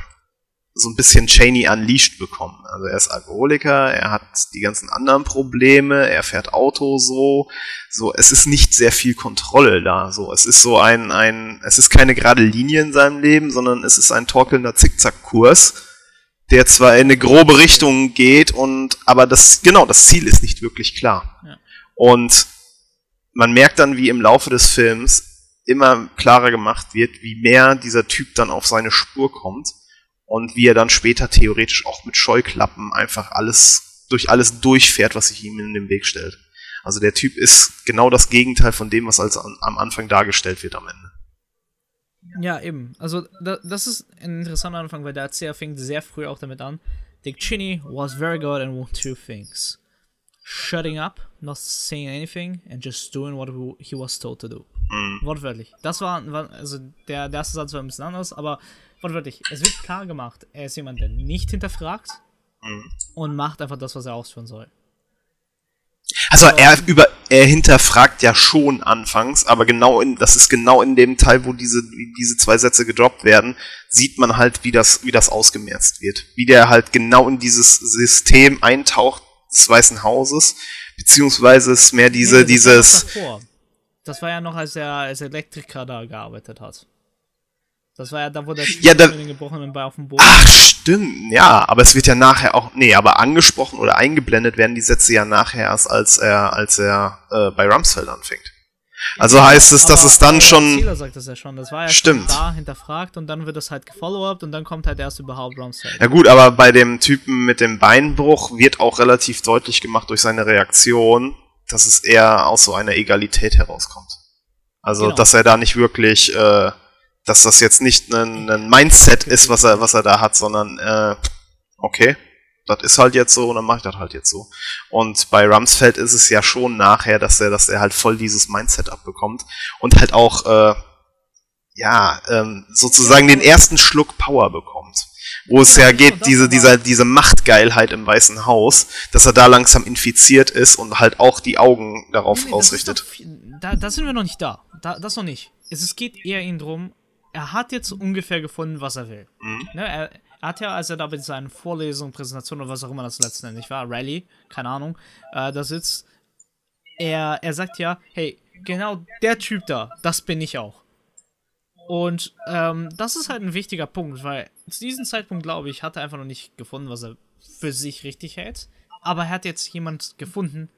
S2: so ein bisschen Cheney unleashed bekommen. Also er ist Alkoholiker, er hat die ganzen anderen Probleme, er fährt Auto so, so es ist nicht sehr viel Kontrolle da. So es ist so ein ein es ist keine gerade Linie in seinem Leben, sondern es ist ein torkelnder Zickzackkurs der zwar in eine grobe Richtung geht und aber das genau das Ziel ist nicht wirklich klar
S1: Ja.
S2: und man merkt dann wie im Laufe des Films immer klarer gemacht wird wie mehr dieser Typ dann auf seine Spur kommt und wie er dann später theoretisch auch mit Scheuklappen einfach alles durch alles durchfährt was sich ihm in den Weg stellt also der Typ ist genau das Gegenteil von dem was als an, am Anfang dargestellt wird am Ende
S1: Ja, eben. Also, da, das ist ein interessanter Anfang, weil der Erzähler fängt sehr früh auch damit an. Dick Cheney was very good one two things. Shutting up, not saying anything, and just doing what he was told to do.
S2: Mhm.
S1: Wortwörtlich. Das war, war also der, der erste Satz war ein bisschen anders, aber wortwörtlich. Es wird klar gemacht, er ist jemand, der nicht hinterfragt
S2: Mhm.
S1: und macht einfach das, was er ausführen soll.
S2: Also er über er hinterfragt ja schon anfangs, aber genau in das ist genau in dem Teil, wo diese diese zwei Sätze gedroppt werden, sieht man halt, wie das wie das ausgemerzt wird, wie der halt genau in dieses System eintaucht des Weißen Hauses, beziehungsweise es mehr diese
S1: Nee,
S2: dieses.
S1: Das war ja noch, als er als Elektriker da gearbeitet hat. Das war ja da, wo der
S2: Ja, da-
S1: mit den gebrochenen Bein auf dem Boden.
S2: Ach, stimmt, ja, aber es wird ja nachher auch, nee, aber angesprochen oder eingeblendet werden die Sätze ja nachher erst, als er, als er äh, bei Rumsfeld anfängt. Also heißt es, dass es dann schon,
S1: Erzähler sagt das ja schon. Das war ja
S2: Stimmt.
S1: da hinterfragt und dann wird das halt gefollowupt und dann kommt halt erst überhaupt Rumsfeld.
S2: ja gut, aber bei dem Typen mit dem Beinbruch wird auch relativ deutlich gemacht durch seine Reaktion, dass es eher aus so einer Egalität herauskommt. Also,
S1: Genau.
S2: dass er da nicht wirklich, äh, dass das jetzt nicht ein, ein Mindset ist, was er, was er da hat, sondern, äh, okay, das ist halt jetzt so und dann mache ich das halt jetzt so. Und bei Rumsfeld ist es ja schon nachher, dass er, dass er halt voll dieses Mindset abbekommt und halt auch, äh, ja, ähm, sozusagen den ersten Schluck Power bekommt. Wo es ja geht,
S1: das
S2: diese,
S1: aber-
S2: dieser, diese Machtgeilheit im Weißen Haus, dass er da langsam infiziert ist und halt auch die Augen darauf
S1: Nee,
S2: ausrichtet.
S1: doch Da, da sind wir noch nicht da. da. Das noch nicht. Es, geht eher ihn drum, er hat jetzt ungefähr gefunden, was er will.
S2: Mhm.
S1: Ne, er, er hat ja, als er da bei seinen Vorlesungen, Präsentationen oder was auch immer das letztendlich war, Rally, keine Ahnung, äh, da sitzt, er, er sagt ja, hey, genau der Typ da, das bin ich auch. Und ähm, das ist halt ein wichtiger Punkt, weil zu diesem Zeitpunkt, glaube ich, hat er einfach noch nicht gefunden, was er für sich richtig hält. Aber er hat jetzt jemand gefunden,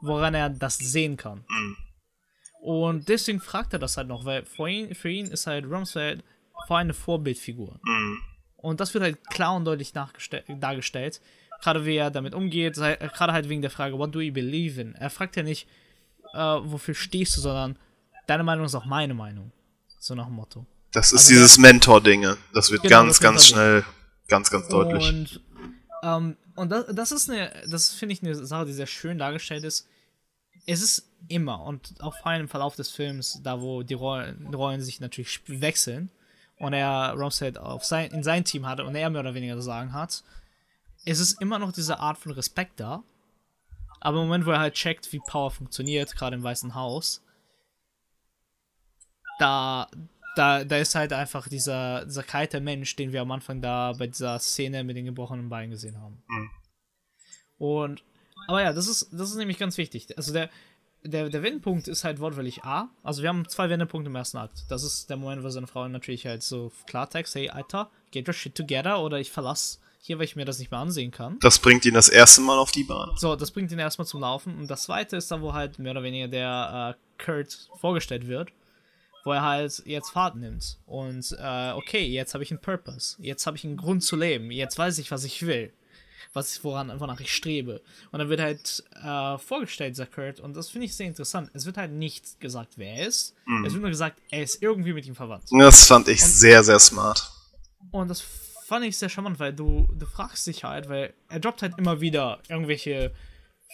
S1: woran er das sehen kann. Und deswegen fragt er das halt noch, weil für ihn, für ihn ist halt Rumsfeld vor allem eine Vorbildfigur. Und das wird halt klar und deutlich dargestellt. Gerade wie er damit umgeht, gerade halt wegen der Frage, what do you believe in? Er fragt ja nicht, äh, wofür stehst du, sondern deine Meinung ist auch meine Meinung. So nach dem Motto.
S2: Das ist
S1: Also
S2: dieses Mentor-Dinge. Das wird
S1: Genau,
S2: ganz,
S1: das
S2: ganz schnell, ganz, ganz deutlich.
S1: Und, ähm, und das, das ist eine, das finde ich eine Sache, die sehr schön dargestellt ist. Es ist immer und auch vor allem im Verlauf des Films, da wo die Rollen, Rollen sich natürlich wechseln und er Rumsfeld auf sein, in sein Team hatte und er mehr oder weniger das Sagen hat, es ist immer noch diese Art von Respekt da. Aber im Moment, wo er halt checkt, wie Power funktioniert, gerade im Weißen Haus, da, da, da ist halt einfach dieser, dieser kalte Mensch, den wir am Anfang da bei dieser Szene mit den gebrochenen Beinen gesehen haben.
S2: Mhm.
S1: Und, aber ja, das ist, das ist nämlich ganz wichtig. Also der, der, der Wendepunkt ist halt wortwörtlich A. Also wir haben zwei Wendepunkte im ersten Akt. Das ist der Moment, wo seine Frau natürlich halt so Klartext, hey Alter, get your shit together oder ich verlasse hier, weil ich mir das nicht mehr ansehen kann.
S2: Das bringt ihn das erste Mal auf die Bahn.
S1: So, das bringt ihn erstmal zum Laufen. Und das zweite ist dann, wo halt mehr oder weniger der äh, Kurt vorgestellt wird, wo er halt jetzt Fahrt nimmt. Und äh, okay, jetzt habe ich einen Purpose. Jetzt habe ich einen Grund zu leben. Jetzt weiß ich, was ich will. Was ich, woran, wonach ich strebe. Und dann wird halt äh, vorgestellt, dieser Kurt. Und das finde ich sehr interessant. Es wird halt nicht gesagt, wer er ist. Es wird nur gesagt, er ist irgendwie mit ihm verwandt.
S2: Das fand ich sehr, sehr smart.
S1: Und das fand ich sehr charmant, weil du, du fragst dich halt, weil er droppt halt immer wieder irgendwelche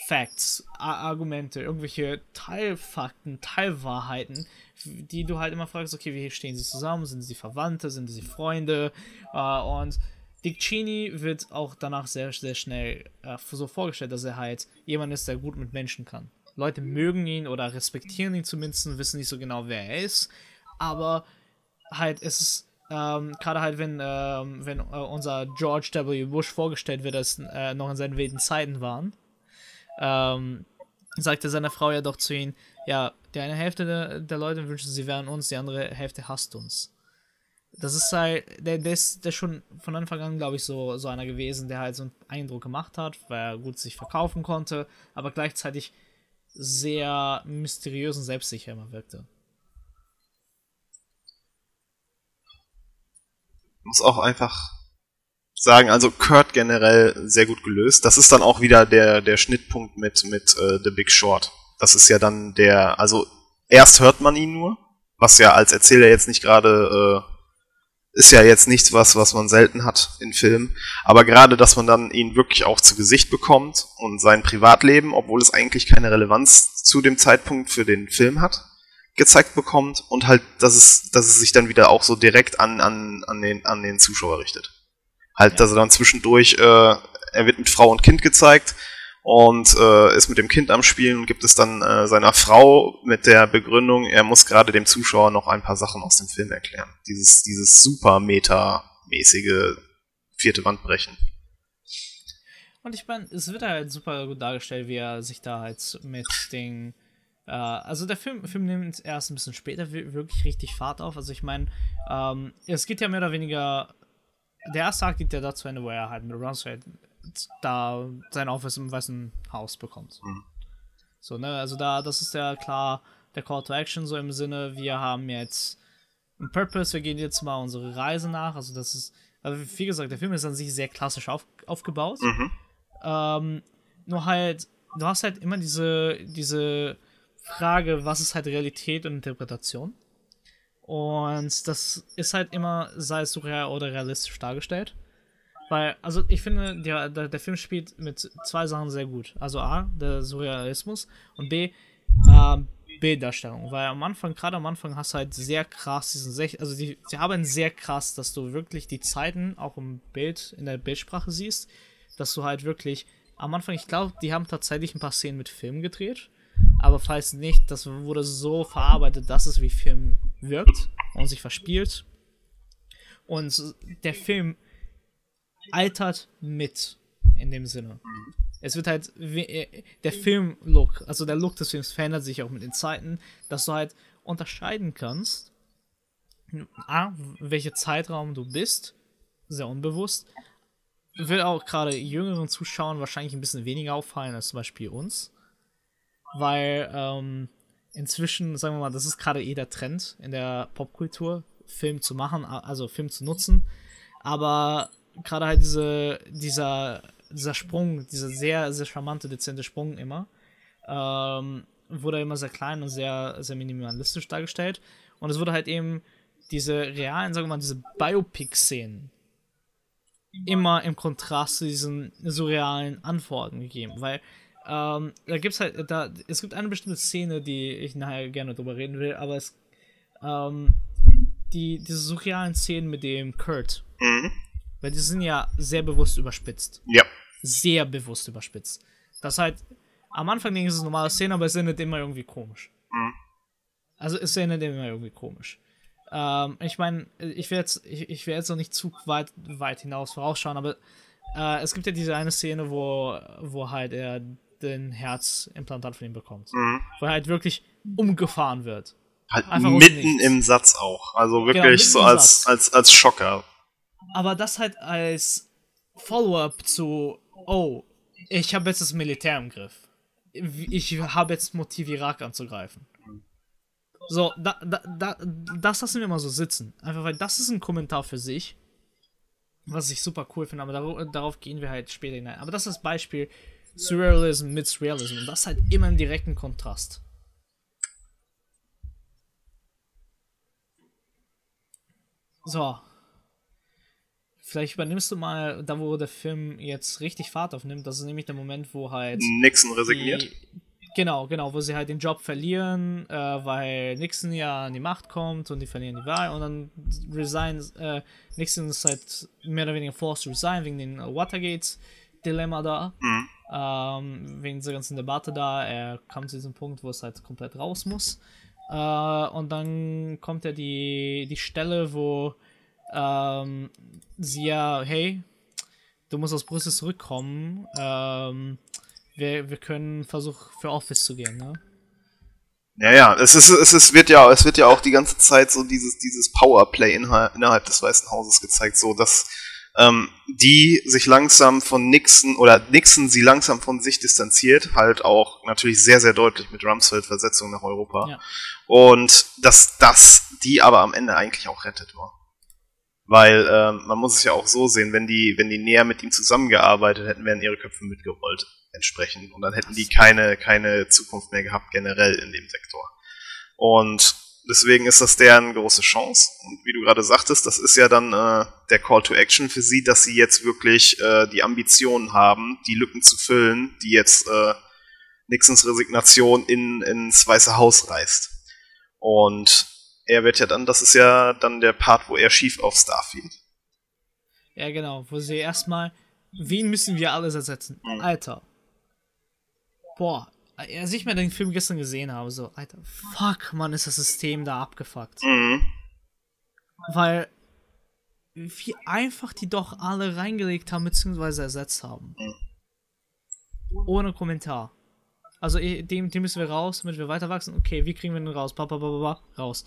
S1: Facts, Argumente, irgendwelche Teilfakten, Teilwahrheiten, die du halt immer fragst, okay, wie stehen sie zusammen? Sind sie Verwandte? Sind sie Freunde? Äh, und Dick Cheney wird auch danach sehr, sehr schnell äh, so vorgestellt, dass er halt jemand ist, der gut mit Menschen kann. Leute mögen ihn oder respektieren ihn zumindest, wissen nicht so genau, wer er ist, aber halt, es ist ähm, gerade halt, wenn, ähm, wenn äh, unser George W. Bush vorgestellt wird, dass äh, noch in seinen wilden Zeiten waren, ähm, sagte seine Frau ja doch zu ihm, ja, die eine Hälfte der, der Leute wünschen, sie wären uns, die andere Hälfte hasst uns. Das ist halt, der, der ist der schon von Anfang an, glaube ich, so, so einer gewesen, der halt so einen Eindruck gemacht hat, weil er gut sich verkaufen konnte, aber gleichzeitig sehr mysteriös und selbstsicher immer wirkte.
S2: muss auch einfach sagen, also Kurt generell sehr gut gelöst. Das ist dann auch wieder der, der Schnittpunkt mit, mit äh, The Big Short. Das ist ja dann der, also erst hört man ihn nur, was ja als Erzähler jetzt nicht gerade, äh, ist ja jetzt nichts was, was man selten hat in Filmen. Aber gerade, dass man dann ihn wirklich auch zu Gesicht bekommt und sein Privatleben, obwohl es eigentlich keine Relevanz zu dem Zeitpunkt für den Film hat, gezeigt bekommt und halt, dass es, dass es sich dann wieder auch so direkt an, an, an, den, an den Zuschauer richtet. Halt,
S1: Ja.
S2: dass er dann zwischendurch, äh, er wird mit Frau und Kind gezeigt und äh, ist mit dem Kind am Spielen und gibt es dann äh, seiner Frau mit der Begründung, er muss gerade dem Zuschauer noch ein paar Sachen aus dem Film erklären. Dieses, dieses super meta-mäßige vierte Wand brechen.
S1: Und ich meine, es wird halt super gut dargestellt, wie er sich da halt mit den Äh, also der Film, Film nimmt erst ein bisschen später wirklich richtig Fahrt auf. Also ich meine, ähm, es geht ja mehr oder weniger. Der erste Tag geht ja dazu Ende, wo er halt mit Rumsfeld da sein Office im Weißen Haus bekommt. Mhm. So, ne, also da, das ist ja klar der Call to Action, so im Sinne, wir haben jetzt einen Purpose, wir gehen jetzt mal unsere Reise nach. Also das ist, also wie gesagt, der Film ist an sich sehr klassisch auf, aufgebaut. Mhm. Ähm, nur halt, du hast halt immer diese, diese Frage, was ist halt Realität und Interpretation. Und das ist halt immer, sei es surreal oder realistisch dargestellt. Weil, also ich finde, der, der, der, Film spielt mit zwei Sachen sehr gut. Also A, der Surrealismus und B, äh, Bilddarstellung. Weil am Anfang, gerade am Anfang, hast du halt sehr krass diesen Sech also die, sie haben sehr krass, dass du wirklich die Zeiten auch im Bild, in der Bildsprache siehst, dass du halt wirklich am Anfang, ich glaube, die haben tatsächlich ein paar Szenen mit Film gedreht. Aber falls nicht, das wurde so verarbeitet, dass es wie Film wirkt und sich verspielt. Und der Film altert mit in dem Sinne. Es wird halt äh, der Film-Look, also der Look des Films verändert sich auch mit den Zeiten, dass du halt unterscheiden kannst, A, welcher Zeitraum du bist, sehr unbewusst. Wird auch gerade jüngeren Zuschauern wahrscheinlich ein bisschen weniger auffallen als zum Beispiel uns. Weil ähm, inzwischen, sagen wir mal, das ist gerade eh der Trend in der Popkultur, Film zu machen, also Film zu nutzen. Aber gerade halt diese, dieser, dieser Sprung, dieser sehr, sehr charmante, dezente Sprung immer, ähm, wurde immer sehr klein und sehr, sehr minimalistisch dargestellt. Und es wurde halt eben diese realen, sagen wir mal, diese Biopic-Szenen immer im Kontrast zu diesen surrealen Antworten gegeben, weil ähm, da gibt's halt, da, es gibt eine bestimmte Szene, die ich nachher gerne drüber reden will, aber es, ähm, die, diese surrealen Szenen mit dem Kurt, mhm. weil die sind ja sehr bewusst überspitzt.
S2: Ja.
S1: Sehr bewusst überspitzt. Das halt, am Anfang denke ich, es ist eine normale Szene, aber es endet immer irgendwie komisch. Mhm. Also es endet immer irgendwie komisch. Ähm, ich meine, ich werde jetzt, ich, ich will jetzt noch nicht zu weit, weit hinaus vorausschauen, aber äh, es gibt ja diese eine Szene, wo, wo halt er den Herzimplantat von ihm bekommt. Mhm. Wo er halt wirklich umgefahren wird.
S2: Halt Einfach mitten im Satz auch. Also genau, wirklich genau, so als, als, als Schocker.
S1: Aber das halt als Follow-up zu, oh, ich habe jetzt das Militär im Griff. Ich habe jetzt Motiv, Irak anzugreifen. So, da, da, da, das lassen wir mal so sitzen. Einfach weil das ist ein Kommentar für sich, was ich super cool finde, aber darauf, darauf gehen wir halt später hinein. Aber das ist das Beispiel, Surrealism mit Surrealism. Und das halt immer im direkten Kontrast. So. Vielleicht übernimmst du mal da, wo der Film jetzt richtig Fahrt aufnimmt. Das ist nämlich der Moment, wo halt.
S2: Nixon resigniert. Die,
S1: genau, genau, wo sie halt den Job verlieren, äh, weil Nixon ja an die Macht kommt und die verlieren die Wahl und dann resign. Äh, Nixon ist halt mehr oder weniger forced to resign wegen den Watergate-Dilemma da. Mhm ähm, wegen dieser ganzen Debatte da. Er kam zu diesem Punkt, wo es halt komplett raus muss. Äh, und dann kommt ja die, die Stelle, wo ähm, sie ja, hey, du musst aus Brüssel zurückkommen. Ähm, wir, wir können versuchen, für Office zu gehen, ne?
S2: Ja, ja, es ist, es ist, wird ja, es wird ja auch die ganze Zeit so dieses, dieses Powerplay innerhalb des Weißen Hauses gezeigt, so dass ähm, die sich langsam von Nixon oder Nixon sie langsam von sich distanziert, halt auch natürlich sehr, sehr deutlich mit Rumsfeld Versetzung nach Europa. Ja. Und dass das die aber am Ende eigentlich auch rettet war. Weil ähm, man muss es ja auch so sehen, wenn die, wenn die näher mit ihm zusammengearbeitet hätten, wären ihre Köpfe mitgerollt entsprechend. Und dann hätten die keine, keine Zukunft mehr gehabt, generell in dem Sektor. Und Deswegen ist das deren große Chance. Und wie du gerade sagtest, das ist ja dann äh, der Call to Action für sie, dass sie jetzt wirklich äh, die Ambitionen haben, die Lücken zu füllen, die jetzt äh, Nixons Resignation in, ins Weiße Haus reißt. Und er wird ja dann, das ist ja dann der Part, wo er schief auf Starfield.
S1: Ja, genau, wo sie erstmal, wen müssen wir alles ersetzen? Mhm. Alter. Boah, als ich mir den Film gestern gesehen habe, so, Alter, fuck, man, ist das System da abgefuckt. Mhm. Weil, wie einfach die doch alle reingelegt haben, beziehungsweise ersetzt haben. Mhm. Ohne Kommentar. Also dem, dem müssen wir raus, damit wir weiter wachsen. Okay, wie kriegen wir den raus? Ba, ba, ba, ba, raus.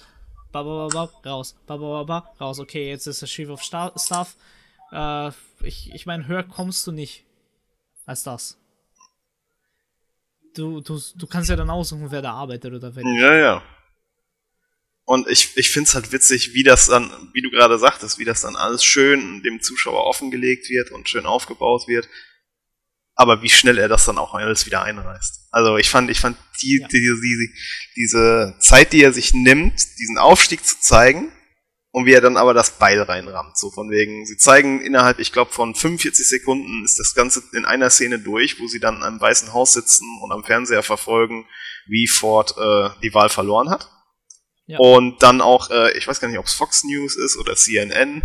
S1: Ba, ba, ba, ba, raus. Ba, ba, ba, ba, raus. Okay, jetzt ist der Chief of Staff. Äh, ich ich meine, höher kommst du nicht als das. Du, du, du kannst ja dann aussuchen, wer da arbeitet oder wer
S2: nicht. Ja, ja. Und ich, ich finde es halt witzig, wie das dann, wie du gerade sagtest, wie das dann alles schön dem Zuschauer offengelegt wird und schön aufgebaut wird. Aber wie schnell er das dann auch alles wieder einreißt. Also ich fand, ich fand die, ja. die, die, die, diese Zeit, die er sich nimmt, diesen Aufstieg zu zeigen, und wie er dann aber das Beil reinrammt. So von wegen, sie zeigen innerhalb, ich glaube, von 45 Sekunden ist das Ganze in einer Szene durch, wo sie dann am Weißen Haus sitzen und am Fernseher verfolgen, wie Ford äh, die Wahl verloren hat. Ja. Und dann auch, äh, ich weiß gar nicht, ob es Fox News ist oder CNN,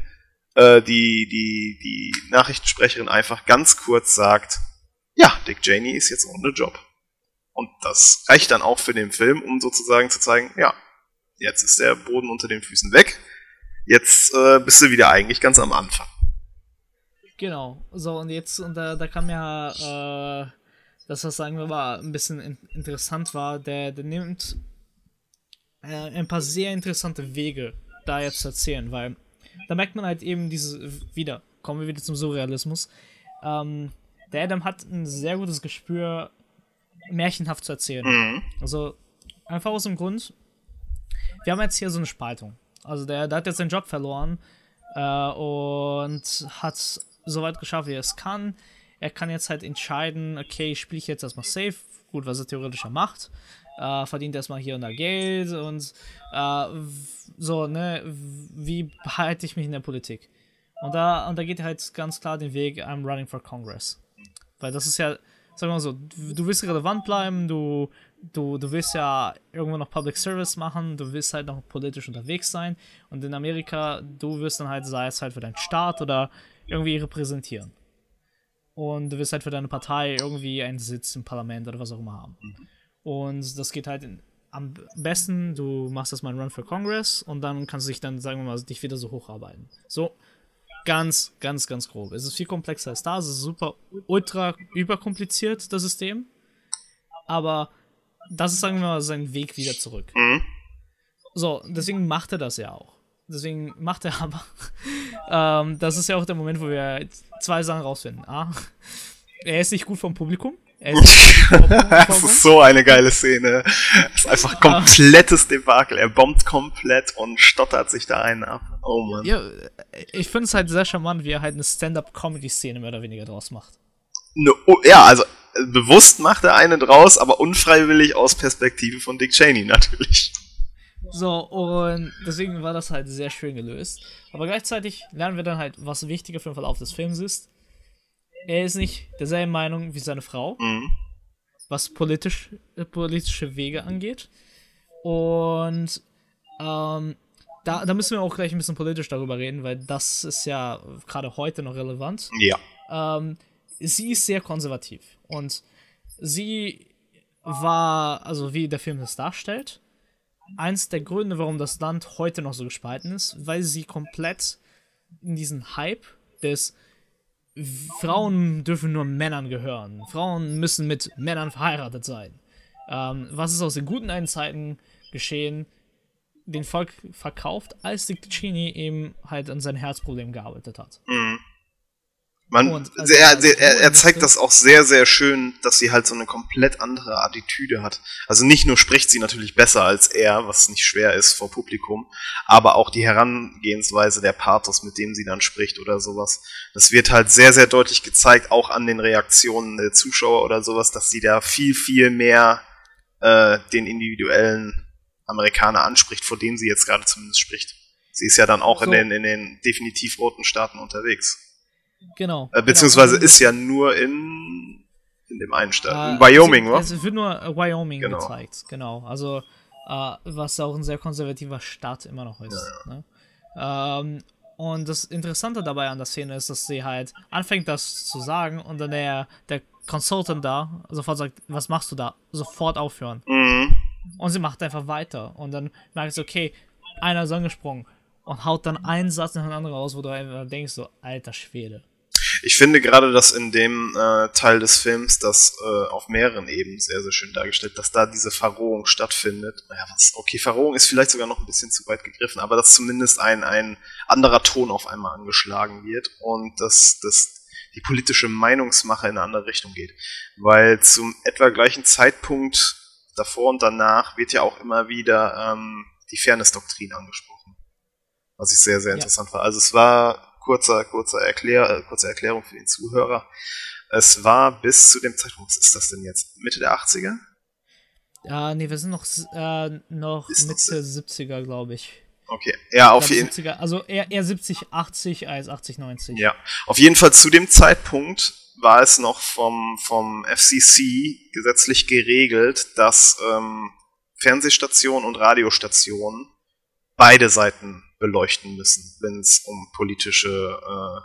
S2: äh, die, die, die Nachrichtensprecherin einfach ganz kurz sagt, ja, Dick Cheney ist jetzt ohne Job. Und das reicht dann auch für den Film, um sozusagen zu zeigen, ja, jetzt ist der Boden unter den Füßen weg. Jetzt äh, bist du wieder eigentlich ganz am Anfang.
S1: Genau. So, und jetzt, und da, da kam ja äh, das, was sagen wir mal ein bisschen in, interessant war, der, der nimmt äh, ein paar sehr interessante Wege, da jetzt zu erzählen, weil da merkt man halt eben diese, wieder, kommen wir wieder zum Surrealismus. Ähm, der Adam hat ein sehr gutes Gespür, märchenhaft zu erzählen. Mhm. Also, einfach aus dem Grund, wir haben jetzt hier so eine Spaltung. Also, der, der hat jetzt seinen Job verloren äh, und hat so weit geschafft, wie er es kann. Er kann jetzt halt entscheiden, okay, spiele ich jetzt erstmal safe, gut, was er theoretisch macht äh, verdient erstmal hier und da Geld und äh, so, ne, wie behalte ich mich in der Politik? Und da, und da geht halt ganz klar den Weg, I'm running for Congress. Weil das ist ja, wir mal so, du willst relevant bleiben, du, du, du willst ja irgendwo noch Public Service machen, du willst halt noch politisch unterwegs sein und in Amerika, du wirst dann halt, sei es halt für deinen Staat oder irgendwie repräsentieren. Und du wirst halt für deine Partei irgendwie einen Sitz im Parlament oder was auch immer haben. Und das geht halt in, am besten, du machst das mal einen Run für Congress und dann kannst du dich dann, sagen wir mal, dich wieder so hocharbeiten. So, ganz, ganz, ganz grob. Es ist viel komplexer als da, es ist super, ultra überkompliziert, das System. Aber das ist, sagen wir mal, sein Weg wieder zurück. Mhm. So, deswegen macht er das ja auch. Deswegen macht er aber. ähm, das ist ja auch der Moment, wo wir zwei Sachen rausfinden. A, er ist nicht gut vom Publikum.
S2: das ist so eine geile Szene. Das ist einfach komplettes Debakel. Er bombt komplett und stottert sich da einen ab. Oh Mann.
S1: Ja, ich finde es halt sehr charmant, wie er halt eine Stand-up-Comedy-Szene mehr oder weniger draus macht.
S2: No, oh, ja, also bewusst macht er eine draus, aber unfreiwillig aus Perspektive von Dick Cheney natürlich.
S1: So, und deswegen war das halt sehr schön gelöst. Aber gleichzeitig lernen wir dann halt, was wichtiger für den Verlauf des Films ist er ist nicht derselben Meinung wie seine Frau, mhm. was politisch, äh, politische Wege angeht. Und ähm, da, da müssen wir auch gleich ein bisschen politisch darüber reden, weil das ist ja gerade heute noch relevant.
S2: Ja.
S1: Ähm, sie ist sehr konservativ und sie war, also wie der Film das darstellt, eins der Gründe, warum das Land heute noch so gespalten ist, weil sie komplett in diesen Hype des Frauen dürfen nur Männern gehören. Frauen müssen mit Männern verheiratet sein. Ähm, was ist aus den guten alten Zeiten geschehen? Den Volk verkauft, als Dick Cheney eben halt an sein Herzproblem gearbeitet hat. Mhm.
S2: Man, und, also, er, er, er, zeigt das auch sehr, sehr schön, dass sie halt so eine komplett andere Attitüde hat. Also nicht nur spricht sie natürlich besser als er, was nicht schwer ist vor Publikum, aber auch die Herangehensweise der Pathos, mit dem sie dann spricht oder sowas. Das wird halt sehr, sehr deutlich gezeigt, auch an den Reaktionen der Zuschauer oder sowas, dass sie da viel, viel mehr äh, den individuellen Amerikaner anspricht, vor dem sie jetzt gerade zumindest spricht. Sie ist ja dann auch so. in, den, in den definitiv roten Staaten unterwegs.
S1: Genau.
S2: Äh, beziehungsweise genau. ist ja nur in, in dem einen Staat. Äh, in Wyoming,
S1: wa? Es wird nur äh, Wyoming genau. gezeigt, genau. Also, äh, was auch ein sehr konservativer Staat immer noch ist. Ja, ja. Ne? Ähm, und das Interessante dabei an der Szene ist, dass sie halt anfängt, das zu sagen und dann der, der Consultant da sofort sagt, was machst du da? Sofort aufhören. Mhm. Und sie macht einfach weiter. Und dann merkt sie, okay, einer ist angesprungen und haut dann einen Satz nach dem anderen raus, wo du einfach denkst, so, alter Schwede.
S2: Ich finde gerade, dass in dem äh, Teil des Films das äh, auf mehreren Ebenen sehr, sehr schön dargestellt, dass da diese Verrohung stattfindet. Naja, was, okay, Verrohung ist vielleicht sogar noch ein bisschen zu weit gegriffen, aber dass zumindest ein, ein anderer Ton auf einmal angeschlagen wird und dass, dass die politische Meinungsmache in eine andere Richtung geht. Weil zum etwa gleichen Zeitpunkt davor und danach wird ja auch immer wieder ähm, die Fairness-Doktrin angesprochen. Was ich sehr, sehr ja. interessant war. Also es war kurzer, kurzer, Erklär, äh, kurze Erklärung für den Zuhörer. Es war bis zu dem Zeitpunkt, was ist das denn jetzt? Mitte der 80er?
S1: Ja, nee, wir sind noch, äh, noch Mitte 70er, glaube ich.
S2: Okay, ja, auf jeden
S1: Fall. Also eher, eher 70, 80 als 80, 90.
S2: Ja, auf jeden Fall zu dem Zeitpunkt war es noch vom, vom FCC gesetzlich geregelt, dass ähm, Fernsehstationen und Radiostationen beide Seiten beleuchten müssen, wenn es um politische äh,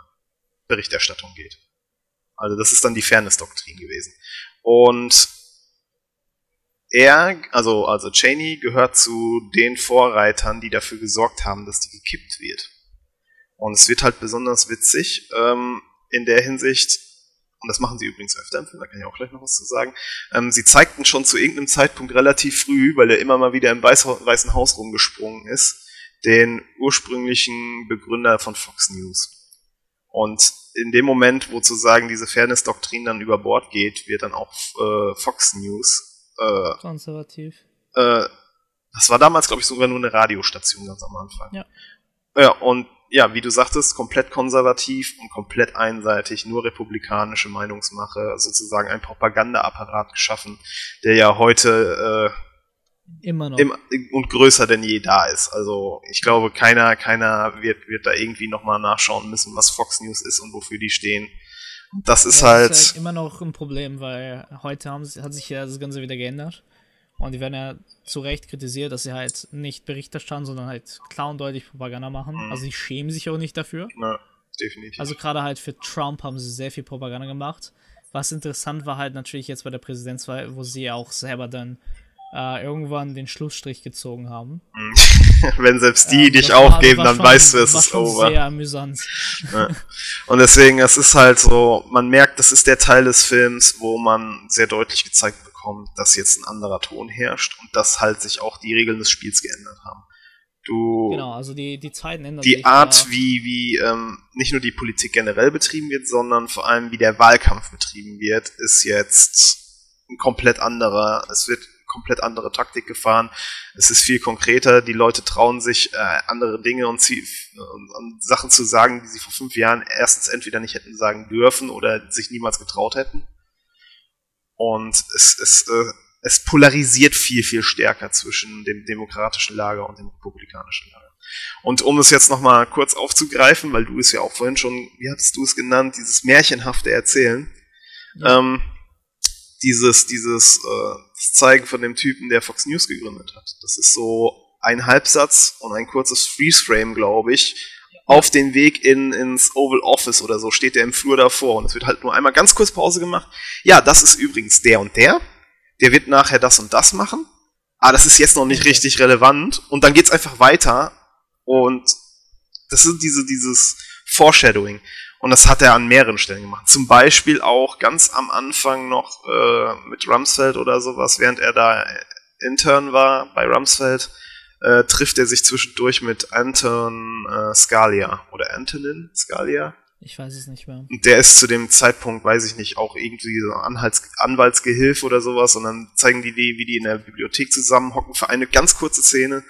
S2: Berichterstattung geht. Also das ist dann die Fairness-Doktrin gewesen. Und er, also, also Cheney, gehört zu den Vorreitern, die dafür gesorgt haben, dass die gekippt wird. Und es wird halt besonders witzig ähm, in der Hinsicht, und das machen sie übrigens öfter im Film, da kann ich auch gleich noch was zu sagen, ähm, sie zeigten schon zu irgendeinem Zeitpunkt relativ früh, weil er immer mal wieder im Weißen Haus rumgesprungen ist, den ursprünglichen Begründer von Fox News. Und in dem Moment, wo sozusagen diese Fairness-Doktrin dann über Bord geht, wird dann auch äh, Fox News
S1: äh, konservativ.
S2: Äh, das war damals, glaube ich, sogar nur eine Radiostation ganz am Anfang.
S1: Ja.
S2: Ja, und ja, wie du sagtest, komplett konservativ und komplett einseitig, nur republikanische Meinungsmache, sozusagen ein Propagandaapparat geschaffen, der ja heute äh,
S1: Immer noch.
S2: Im, und größer denn je da ist. Also ich glaube, keiner, keiner wird, wird da irgendwie nochmal nachschauen müssen, was Fox News ist und wofür die stehen. Das ist, ja, halt, ist halt
S1: immer noch ein Problem, weil heute haben, hat sich ja das Ganze wieder geändert. Und die werden ja zu Recht kritisiert, dass sie halt nicht Bericht erstatten, sondern halt klar und deutlich Propaganda machen. Mhm. Also sie schämen sich auch nicht dafür.
S2: Ja, definitiv.
S1: Also gerade halt für Trump haben sie sehr viel Propaganda gemacht. Was interessant war halt natürlich jetzt bei der Präsidentswahl, wo sie auch selber dann äh, irgendwann den Schlussstrich gezogen haben.
S2: Wenn selbst die ähm, dich aufgeben, war, dann schon, weißt du, es ist over.
S1: Sehr amüsant.
S2: Ja. Und deswegen, es ist halt so, man merkt, das ist der Teil des Films, wo man sehr deutlich gezeigt bekommt, dass jetzt ein anderer Ton herrscht und dass halt sich auch die Regeln des Spiels geändert haben. Du,
S1: genau, also die, die Zeiten ändern
S2: die sich. Die Art, ja. wie, wie ähm, nicht nur die Politik generell betrieben wird, sondern vor allem wie der Wahlkampf betrieben wird, ist jetzt ein komplett anderer. Es wird komplett andere Taktik gefahren. Es ist viel konkreter. Die Leute trauen sich äh, andere Dinge und, sie, und, und, Sachen zu sagen, die sie vor fünf Jahren erstens entweder nicht hätten sagen dürfen oder sich niemals getraut hätten. Und es, es, äh, es polarisiert viel, viel stärker zwischen dem demokratischen Lager und dem republikanischen Lager. Und um es jetzt nochmal kurz aufzugreifen, weil du es ja auch vorhin schon, wie hattest du es genannt, dieses märchenhafte Erzählen. Ja. Ähm, dieses, dieses äh, das Zeigen von dem Typen, der Fox News gegründet hat. Das ist so ein Halbsatz und ein kurzes Freeze-Frame, glaube ich. Auf den Weg in, ins Oval Office oder so steht der im Flur davor und es wird halt nur einmal ganz kurz Pause gemacht. Ja, das ist übrigens der und der. Der wird nachher das und das machen. Ah, das ist jetzt noch nicht richtig relevant. Und dann geht's einfach weiter. Und das ist diese, dieses Foreshadowing. Und das hat er an mehreren Stellen gemacht. Zum Beispiel auch ganz am Anfang noch äh, mit Rumsfeld oder sowas, während er da Intern war bei Rumsfeld, äh, trifft er sich zwischendurch mit Anton äh, Scalia oder Antonin Scalia.
S1: Ich weiß es nicht mehr.
S2: Und der ist zu dem Zeitpunkt, weiß ich nicht, auch irgendwie so Anhalts Anwaltsgehilfe oder sowas und dann zeigen die, die, wie die in der Bibliothek zusammenhocken für eine ganz kurze Szene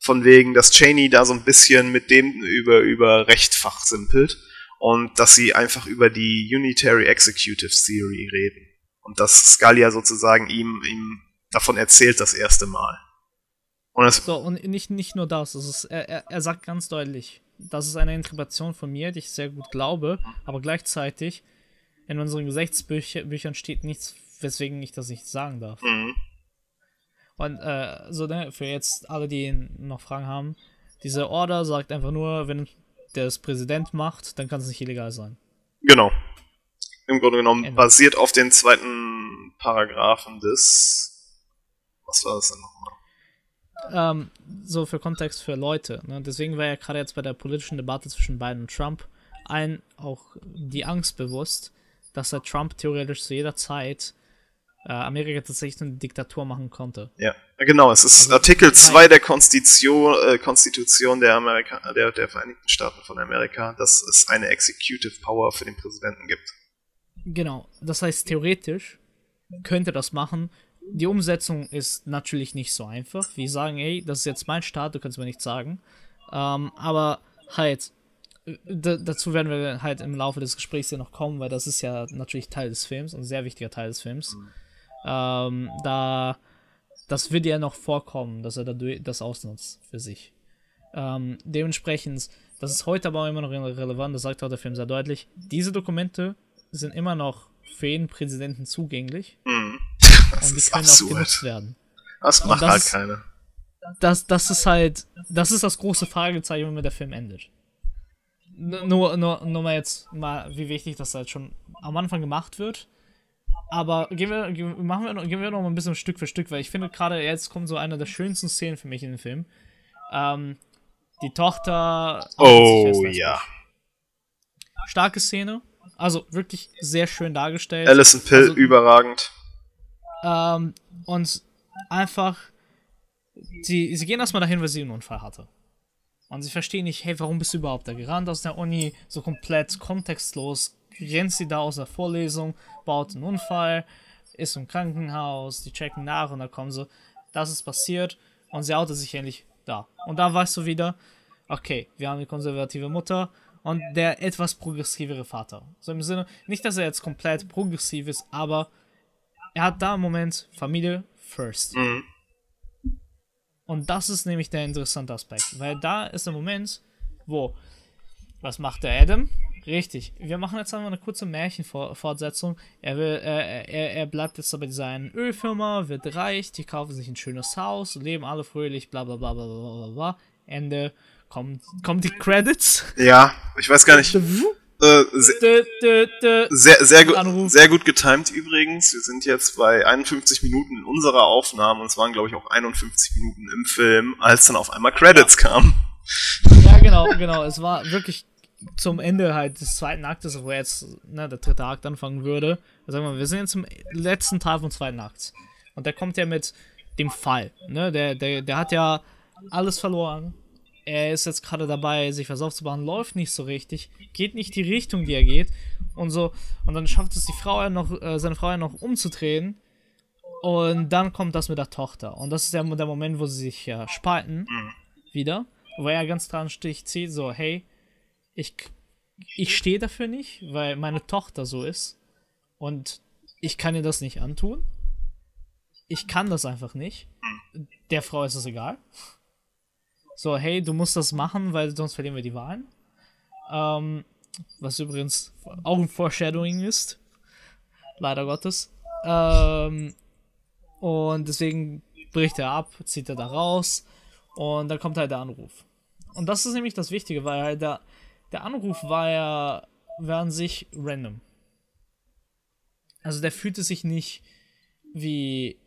S2: von wegen, dass Cheney da so ein bisschen mit dem über, über Recht fachsimpelt und dass sie einfach über die Unitary Executive Theory reden. Und dass Scalia sozusagen ihm, ihm davon erzählt das erste Mal.
S1: Und so, und nicht, nicht nur das, das ist, er, er, sagt ganz deutlich, das ist eine Interpretation von mir, die ich sehr gut glaube, aber gleichzeitig in unseren Gesetzbüchern steht nichts, weswegen ich das nicht sagen darf. Mhm. Und äh, so, ne, für jetzt alle, die noch Fragen haben, diese Order sagt einfach nur, wenn der es Präsident macht, dann kann es nicht illegal sein.
S2: Genau. Im Grunde genommen Ende. basiert auf den zweiten Paragraphen des. Was war das denn nochmal?
S1: Ähm, so für Kontext für Leute. Ne? Deswegen war ja gerade jetzt bei der politischen Debatte zwischen Biden und Trump ein auch die Angst bewusst, dass der Trump theoretisch zu jeder Zeit äh, Amerika tatsächlich eine Diktatur machen konnte.
S2: Ja, genau. Es ist also, Artikel 2 der Konstitution, äh, Konstitution der, Amerika der, der Vereinigten Staaten von Amerika, dass es eine Executive Power für den Präsidenten gibt.
S1: Genau. Das heißt, theoretisch könnte das machen. Die Umsetzung ist natürlich nicht so einfach. Wir sagen, ey, das ist jetzt mein Staat, du kannst mir nichts sagen. Ähm, aber halt, dazu werden wir halt im Laufe des Gesprächs hier noch kommen, weil das ist ja natürlich Teil des Films, ein sehr wichtiger Teil des Films. Mhm. Ähm, da, das wird ja noch vorkommen, dass er das ausnutzt für sich. Ähm, dementsprechend, das ist heute aber immer noch relevant, das sagt auch der Film sehr deutlich. Diese Dokumente sind immer noch für jeden Präsidenten zugänglich. Mhm. Und die können absurd. auch genutzt werden.
S2: Das macht das halt keiner.
S1: Das, das ist halt, das ist das große Fragezeichen, wenn der Film endet. Nur, nur, nur mal jetzt mal, wie wichtig das halt schon am Anfang gemacht wird. Aber gehen wir, machen wir, gehen wir noch mal ein bisschen Stück für Stück, weil ich finde gerade jetzt kommt so eine der schönsten Szenen für mich in dem Film. Ähm, die Tochter.
S2: Oh ja.
S1: Starke Szene. Also wirklich sehr schön dargestellt.
S2: Alison Pill, also, überragend.
S1: Ähm, und einfach. Sie, sie gehen erstmal dahin, weil sie einen Unfall hatte. Und sie verstehen nicht, hey, warum bist du überhaupt da gerannt aus der Uni? So komplett kontextlos rennt sie da aus der Vorlesung, baut einen Unfall, ist im Krankenhaus, die checken nach und da kommen sie, das ist passiert und sie outet sich endlich da. Und da weißt du wieder, okay, wir haben die konservative Mutter und der etwas progressivere Vater. So im Sinne, nicht, dass er jetzt komplett progressiv ist, aber er hat da im Moment Familie first. Mhm. Und das ist nämlich der interessante Aspekt, weil da ist der Moment, wo, was macht der Adam? Richtig. Wir machen jetzt einmal eine kurze Märchenfortsetzung. Er, will, äh, er, er bleibt jetzt bei einen Ölfirma, wird reich, die kaufen sich ein schönes Haus, leben alle fröhlich, bla bla bla bla bla bla. Ende. Kommen, kommen die Credits.
S2: Ja, ich weiß gar nicht. Äh, sehr, sehr, sehr, gut, sehr gut getimt übrigens. Wir sind jetzt bei 51 Minuten in unserer Aufnahme und es waren, glaube ich, auch 51 Minuten im Film, als dann auf einmal Credits ja. kamen.
S1: Ja, genau, genau. Es war wirklich zum Ende halt des zweiten Aktes, wo jetzt ne, der dritte Akt anfangen würde. Sagen wir, wir sind jetzt im letzten Teil vom zweiten Akt. Und der kommt ja mit dem Fall. Ne? Der, der, der hat ja alles verloren. Er ist jetzt gerade dabei, sich was aufzubauen, läuft nicht so richtig, geht nicht die Richtung, die er geht. Und so, und dann schafft es die Frau ja noch, äh, seine Frau ja noch umzudrehen. Und dann kommt das mit der Tochter. Und das ist ja der Moment, wo sie sich ja spalten. Wieder. Wo er ganz dran sticht, zieht, so, hey, ich, ich stehe dafür nicht, weil meine Tochter so ist. Und ich kann ihr das nicht antun. Ich kann das einfach nicht. Der Frau ist es egal. So, hey, du musst das machen, weil sonst verlieren wir die Wahlen. Ähm, was übrigens auch ein Foreshadowing ist. Leider Gottes. Ähm, und deswegen bricht er ab, zieht er da raus. Und dann kommt halt der Anruf. Und das ist nämlich das Wichtige, weil halt der, der Anruf war ja, war an sich random. Also der fühlte sich nicht wie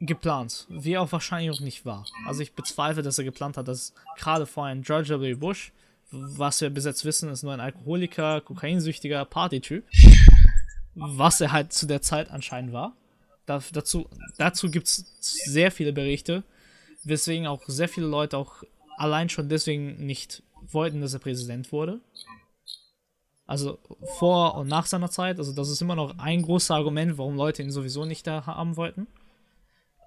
S1: geplant, wie auch wahrscheinlich auch nicht war. Also ich bezweifle, dass er geplant hat, dass gerade vorhin George W. Bush, was wir bis jetzt wissen, ist nur ein Alkoholiker, kokainsüchtiger Partytyp, was er halt zu der Zeit anscheinend war. Da, dazu dazu gibt es sehr viele Berichte, weswegen auch sehr viele Leute auch allein schon deswegen nicht wollten, dass er Präsident wurde. Also vor und nach seiner Zeit. Also das ist immer noch ein großes Argument, warum Leute ihn sowieso nicht da haben wollten.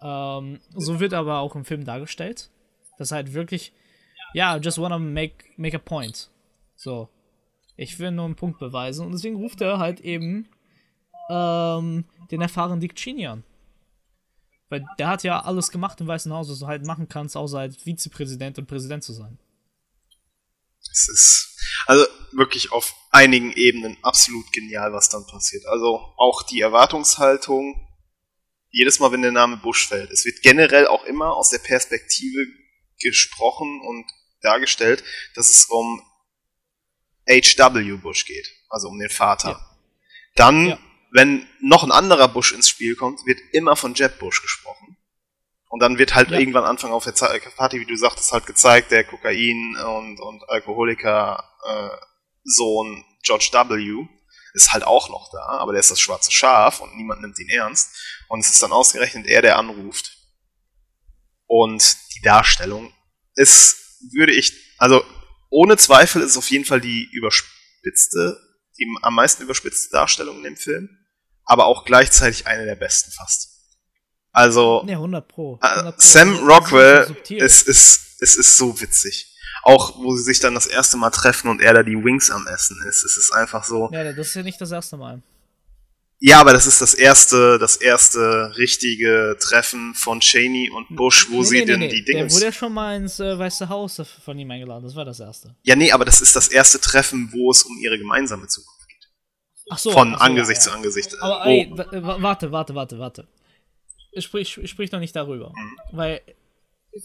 S1: Ähm, so wird aber auch im Film dargestellt. Das halt wirklich, ja, yeah, just wanna make, make a point. So. Ich will nur einen Punkt beweisen. Und deswegen ruft er halt eben ähm, den erfahrenen Dick Cheney an. Weil der hat ja alles gemacht im Weißen Haus, was du halt machen kannst, außer halt Vizepräsident und Präsident zu sein.
S2: Es ist also wirklich auf einigen Ebenen absolut genial, was dann passiert. Also auch die Erwartungshaltung, jedes Mal, wenn der Name Bush fällt. Es wird generell auch immer aus der Perspektive gesprochen und dargestellt, dass es um H.W. Bush geht, also um den Vater. Ja. Dann, ja. wenn noch ein anderer Bush ins Spiel kommt, wird immer von Jeb Bush gesprochen. Und dann wird halt ja. irgendwann Anfang auf der Party, wie du sagtest, halt gezeigt, der Kokain und, und Alkoholiker, äh, Sohn George W. ist halt auch noch da, aber der ist das schwarze Schaf und niemand nimmt ihn ernst. Und es ist dann ausgerechnet er, der anruft. Und die Darstellung ist, würde ich, also ohne Zweifel ist es auf jeden Fall die überspitzte, die am meisten überspitzte Darstellung in dem Film, aber auch gleichzeitig eine der besten fast. Also,
S1: ja, 100 Pro.
S2: 100 äh, Pro. Sam Rockwell ist, ist, ist, ist so witzig. Auch wo sie sich dann das erste Mal treffen und er da die Wings am Essen ist. Es ist einfach so.
S1: Ja, das ist ja nicht das erste Mal.
S2: Ja, aber das ist das erste, das erste richtige Treffen von Cheney und Bush, wo nee, sie nee, denn nee, die Dinge.
S1: Der wurde ja schon mal ins äh, Weiße Haus von ihm eingeladen. Das war das erste.
S2: Ja, nee, aber das ist das erste Treffen, wo es um ihre gemeinsame Zukunft geht. Ach so. Von ach so, Angesicht ja, zu Angesicht.
S1: Aber oh. ey, warte, warte, warte, warte. Sprich, sprich noch nicht darüber. Mhm. Weil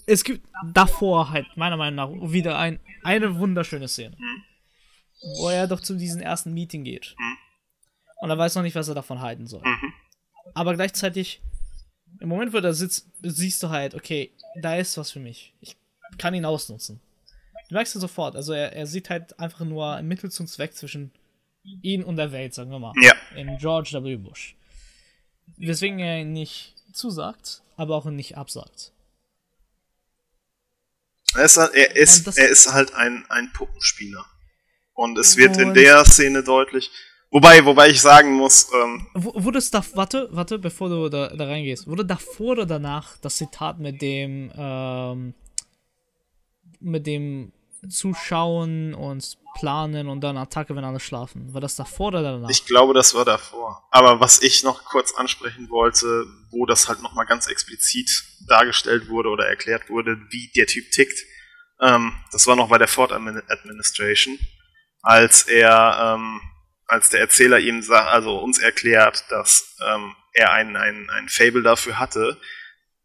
S1: es gibt davor halt, meiner Meinung nach, wieder ein, eine wunderschöne Szene. Mhm. Wo er doch zu diesem ersten Meeting geht. Mhm und er weiß noch nicht, was er davon halten soll. Mhm. Aber gleichzeitig, im Moment, wo er sitzt, siehst du halt, okay, da ist was für mich. Ich kann ihn ausnutzen. Du merkst ja sofort, also er, er sieht halt einfach nur ein Mittel zum Zweck zwischen ihn und der Welt, sagen wir mal.
S2: Ja.
S1: In George W. Bush. Weswegen er ihn nicht zusagt, aber auch nicht absagt.
S2: Er ist, halt, er ist, er ist halt ein, ein Puppenspieler. Und es wird in der Szene deutlich, Wobei, wobei ich sagen muss. Ähm,
S1: wurde es da, warte, warte, bevor du da, da reingehst, wurde davor oder danach das Zitat mit dem, ähm, mit dem Zuschauen und Planen und dann Attacke, wenn alle schlafen? War das davor oder danach?
S2: Ich glaube, das war davor. Aber was ich noch kurz ansprechen wollte, wo das halt nochmal ganz explizit dargestellt wurde oder erklärt wurde, wie der Typ tickt, ähm, das war noch bei der Ford Administration, als er, ähm, als der Erzähler ihm also uns erklärt, dass ähm, er ein, ein, ein Fable dafür hatte,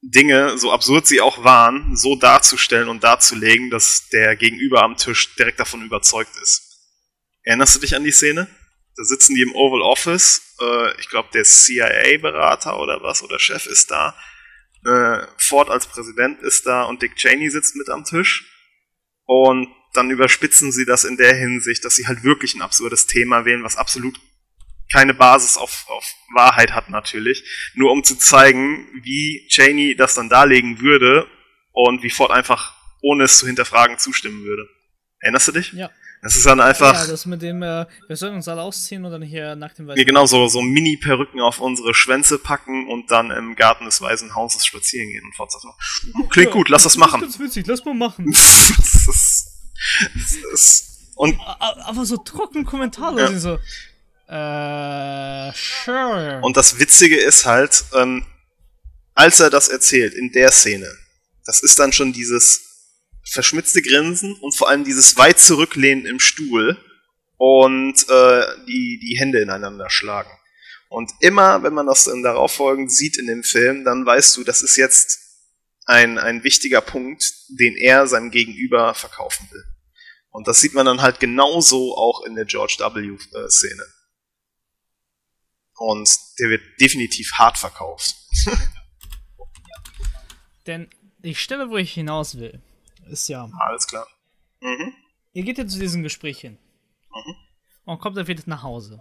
S2: Dinge, so absurd sie auch waren, so darzustellen und darzulegen, dass der Gegenüber am Tisch direkt davon überzeugt ist. Erinnerst du dich an die Szene? Da sitzen die im Oval Office, äh, ich glaube der CIA-Berater oder was, oder Chef ist da, äh, Ford als Präsident ist da und Dick Cheney sitzt mit am Tisch und dann überspitzen sie das in der Hinsicht, dass sie halt wirklich ein absurdes Thema wählen, was absolut keine Basis auf, auf Wahrheit hat natürlich, nur um zu zeigen, wie Cheney das dann darlegen würde und wie Ford einfach, ohne es zu hinterfragen, zustimmen würde. Erinnerst du dich?
S1: Ja.
S2: Das ist dann einfach. Ja,
S1: das mit dem, äh, wir sollen uns alle ausziehen und dann hier nach dem
S2: Weißen Ja, genau, so, so Mini-Perücken auf unsere Schwänze packen und dann im Garten des Weißen Hauses spazieren gehen und Ford sagt, klingt ja, gut, lass das, das machen.
S1: Das ist witzig, lass mal machen.
S2: das ist und
S1: aber so trocken Kommentare ja. so. Äh, sure.
S2: Und das Witzige ist halt, ähm, als er das erzählt in der Szene, das ist dann schon dieses verschmitzte Grinsen und vor allem dieses weit zurücklehnen im Stuhl und äh, die, die Hände ineinander schlagen. Und immer, wenn man das dann darauf folgend sieht in dem Film, dann weißt du, das ist jetzt ein, ein wichtiger Punkt, den er seinem Gegenüber verkaufen will. Und das sieht man dann halt genauso auch in der George W-Szene. Und der wird definitiv hart verkauft.
S1: Denn die Stelle, wo ich hinaus will, ist ja.
S2: Alles klar. Mhm.
S1: Ihr geht ja zu diesem Gespräch hin. Mhm. Und kommt dann wieder nach Hause.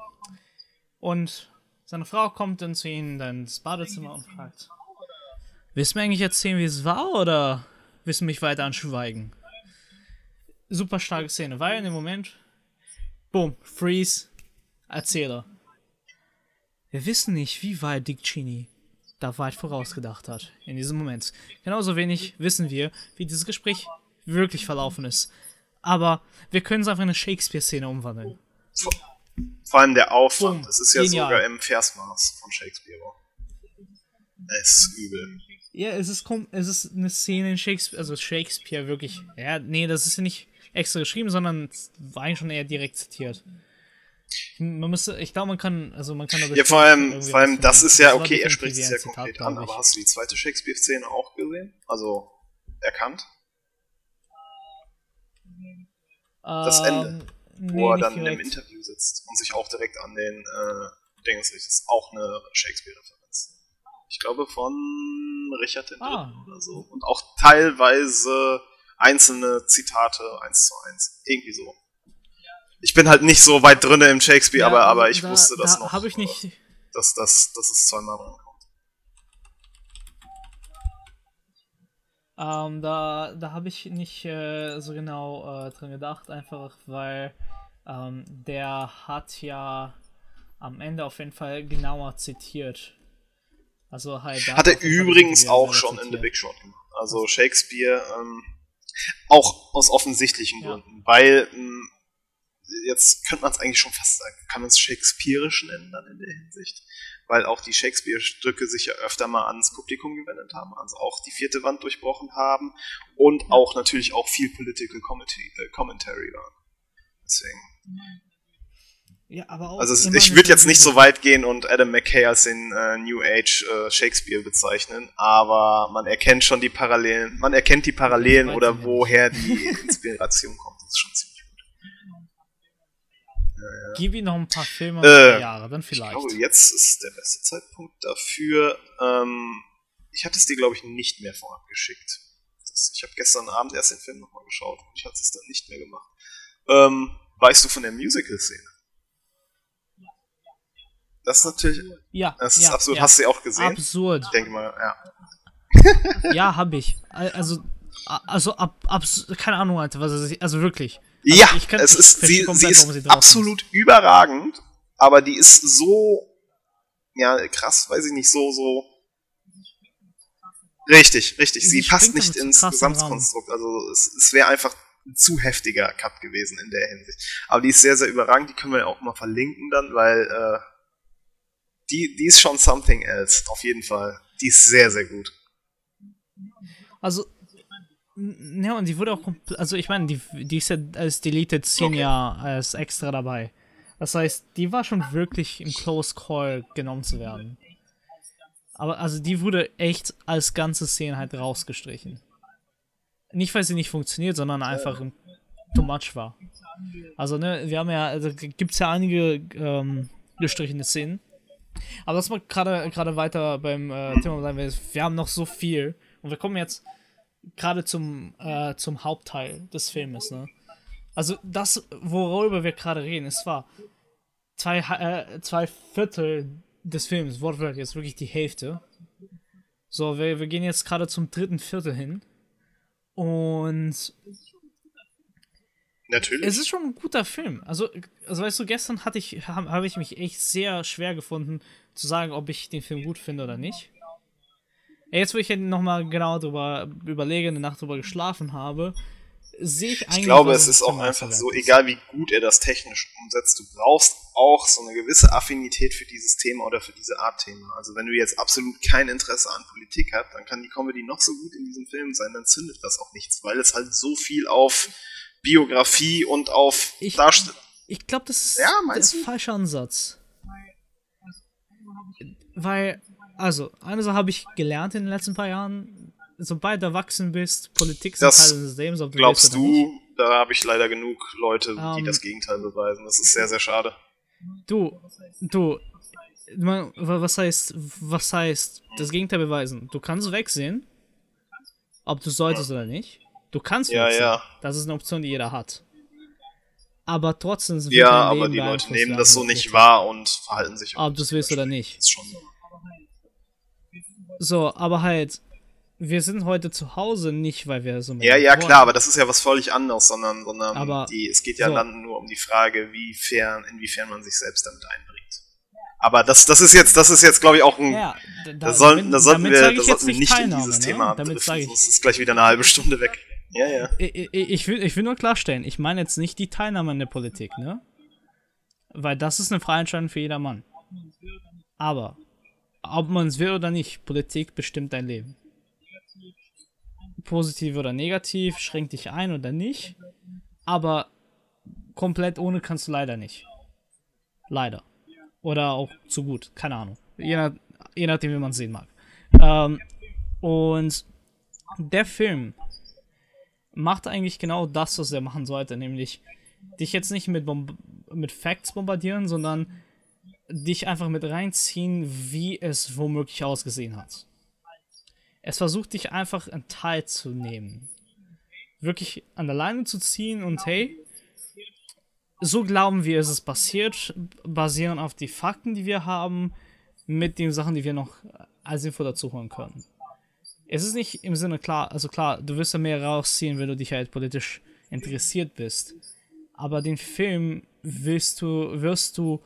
S1: Und seine Frau kommt dann zu ihnen dann ins Badezimmer und fragt: Willst du mir eigentlich erzählen, wie es war, oder willst du mich weiter anschweigen? super starke Szene, weil in dem Moment, boom, Freeze, Erzähler. Wir wissen nicht, wie weit Dick Cheney da weit vorausgedacht hat in diesem Moment. Genauso wenig wissen wir, wie dieses Gespräch wirklich verlaufen ist. Aber wir können es einfach in eine Shakespeare-Szene umwandeln.
S2: Vor, vor, allem der Aufwand. Das ist ja Genial. sogar im Versmaß von Shakespeare. Es ist übel.
S1: Ja, es ist, es ist eine Szene in Shakespeare, also Shakespeare wirklich. Ja, nee, das ist ja nicht extra geschrieben, sondern war eigentlich schon eher direkt zitiert. Man müsste, ich glaube, man kann, also man kann
S2: Ja, vor allem, vor allem, das ist ja, okay, er spricht es ja konkret an, aber hast du die zweite Shakespeare-Szene auch gesehen? Also, erkannt? Das ähm, Ende, wo nee, er dann in einem Interview sitzt und sich auch direkt an den äh, Dings richtet. ist auch eine Shakespeare-Referenz. Ich glaube von Richard III. Ah. oder so. Und auch teilweise einzelne Zitate eins zu eins. Irgendwie so. Ich bin halt nicht so weit drinne im Shakespeare,
S1: Ja,
S2: aber, aber ich
S1: da,
S2: wusste das
S1: da
S2: noch.
S1: habe ich nicht.
S2: Dass, dass, dass es zweimal rankommt.
S1: Ähm, da da habe ich nicht äh, so genau äh, dran gedacht, einfach weil ähm, der hat ja am Ende auf jeden Fall genauer zitiert. Also halt.
S2: Hat er übrigens auch schon in The
S1: zitiert.
S2: Big Short gemacht. Also Shakespeare, ähm, auch aus offensichtlichen
S1: Ja.
S2: Gründen. Weil, ähm, jetzt könnte man es eigentlich schon fast sagen, kann man es Shakespeareisch nennen dann in der Hinsicht. Weil auch die Shakespeare-Stücke sich ja öfter mal ans Publikum gewendet haben, also auch die vierte Wand durchbrochen haben und auch natürlich auch viel Political Commentary, äh, Commentary waren. Deswegen.
S1: Ja, aber auch
S2: Also ich würde jetzt nicht so weit gehen und Adam McKay als den äh, New Age äh, Shakespeare bezeichnen, aber man erkennt schon die Parallelen, man erkennt die Parallelen oder woher die Inspiration kommt. Das ist schon ziemlich gut.
S1: Gib ihm noch ein paar Filme
S2: Äh,
S1: Jahre, dann
S2: Ich
S1: vielleicht.
S2: glaube, jetzt ist der beste Zeitpunkt dafür. Ähm, ich hatte es dir, glaube ich, nicht mehr vorab geschickt. Das, ich habe gestern Abend erst den Film nochmal geschaut und ich hatte es dann nicht mehr gemacht. Ähm, weißt du von der Musical-Szene? Das ist natürlich,
S1: ja,
S2: das ist
S1: ja,
S2: absurd.
S1: Ja.
S2: Hast du sie auch gesehen?
S1: Absurd.
S2: Ich denke mal, ja.
S1: Ja, hab ich. Al- Also, also ab, abs keine Ahnung, Alter, was es ist. Also wirklich.
S2: Ja,
S1: ich kann-
S2: es ist, sie, sie ist
S1: sie
S2: absolut überragend, aber die ist so, ja, krass, weiß ich nicht, so, so. Richtig, richtig. Sie,
S1: Sie
S2: passt nicht ins. Gesamtkonstrukt. Also es, es wäre einfach ein zu heftiger Cut gewesen in der Hinsicht. Aber die ist sehr, sehr überragend. Die können wir ja auch mal verlinken dann, weil äh, die, die ist schon something else, auf jeden Fall. Die ist sehr, sehr gut.
S1: Also, ja, und die wurde auch komplett, also ich meine, die, die ist ja als Deleted Scene
S2: Okay.
S1: ja als extra dabei. Das heißt, die war schon wirklich im Close Call genommen zu werden. Aber also die wurde echt als ganze Szene halt rausgestrichen. Nicht, weil sie nicht funktioniert, sondern einfach too much war. Also, ne, wir haben ja, also gibt es ja einige ähm, gestrichene Szenen. Aber das mal gerade gerade weiter beim äh, Thema weil wir haben noch so viel. Und wir kommen jetzt gerade zum, äh, zum Hauptteil des Filmes, ne? Also das, worüber wir gerade reden, ist zwar zwei, äh, zwei Viertel des Films, wortwörtlich ist wirklich die Hälfte. So, wir, wir gehen jetzt gerade zum dritten Viertel hin. Und
S2: Natürlich.
S1: es ist schon ein guter Film. Also, also weißt du, gestern hatte ich, habe hab ich mich echt sehr schwer gefunden, zu sagen, ob ich den Film gut finde oder nicht. Jetzt, wo ich nochmal genau drüber überlege, eine Nacht drüber geschlafen habe, sehe ich eigentlich.
S2: Ich glaube, es ist auch einfach so, egal wie gut er das technisch umsetzt, du brauchst auch so eine gewisse Affinität für dieses Thema oder für diese Art Thema. Also wenn du jetzt absolut kein Interesse an Politik hast, dann kann die Comedy noch so gut in diesem Film sein, dann zündet das auch nichts, weil es halt so viel auf Biografie und auf
S1: Ich-
S2: Darstellung.
S1: Ich glaube, das ist
S2: Ja,
S1: der falsche Ansatz. Weil, also, eine Sache habe ich gelernt in den letzten paar Jahren. Sobald du erwachsen bist, Politik ist
S2: Das
S1: Teil deines Lebens, ob du
S2: Glaubst du, da habe ich leider genug Leute, die
S1: Ähm,
S2: das Gegenteil beweisen. Das ist sehr, sehr schade.
S1: Du, du, man, was heißt, was heißt das Gegenteil beweisen? Du kannst wegsehen, ob du solltest oder nicht. Du kannst
S2: Ja,
S1: wegsehen.
S2: ja.
S1: Das ist eine Option, die jeder hat. Aber trotzdem wird
S2: Ja, aber die Leute nehmen das so nicht wahr und verhalten sich auch
S1: Ob du es willst oder nicht.
S2: Ist schon
S1: So, aber halt, wir sind heute zu Hause nicht, weil wir so
S2: Ja, ja, klar, aber das ist ja was völlig anderes, sondern, sondern
S1: Aber
S2: die, es geht ja
S1: so.
S2: dann nur um die Frage, wie fern, inwiefern man sich selbst damit einbringt. Aber das, das ist jetzt, das ist jetzt, glaube ich, auch ein.
S1: Ja, da,
S2: da, sollten, da sollten wir, da sollten wir
S1: nicht
S2: in
S1: Teilnahme,
S2: dieses
S1: ne?
S2: Thema
S1: Damit
S2: sonst ist gleich wieder eine halbe Stunde weg. Ja, ja.
S1: ich, ich, ich, will, ich will nur klarstellen, ich meine jetzt nicht die Teilnahme an der Politik, ne? Weil das ist eine freie Entscheidung für jedermann. Aber, ob man es will oder nicht, Politik bestimmt dein Leben. Positiv oder negativ, schränkt dich ein oder nicht. Aber komplett ohne kannst du leider nicht. Leider. Oder auch zu gut, keine Ahnung. Je, nach, je nachdem, wie man es sehen mag. Ähm, und der Film macht eigentlich genau das, was er machen sollte, nämlich dich jetzt nicht mit, Bomb mit Facts bombardieren, sondern dich einfach mit reinziehen, wie es womöglich ausgesehen hat. Es versucht dich einfach einen Teil zu nehmen. Wirklich an der Leine zu ziehen und hey, so glauben wir, ist es passiert, basieren auf die Fakten, die wir haben, mit den Sachen, die wir noch als Info dazu holen können. Es ist nicht im Sinne klar, also klar, du wirst ja mehr rausziehen, wenn du dich halt politisch interessiert bist. Aber den Film willst du, wirst du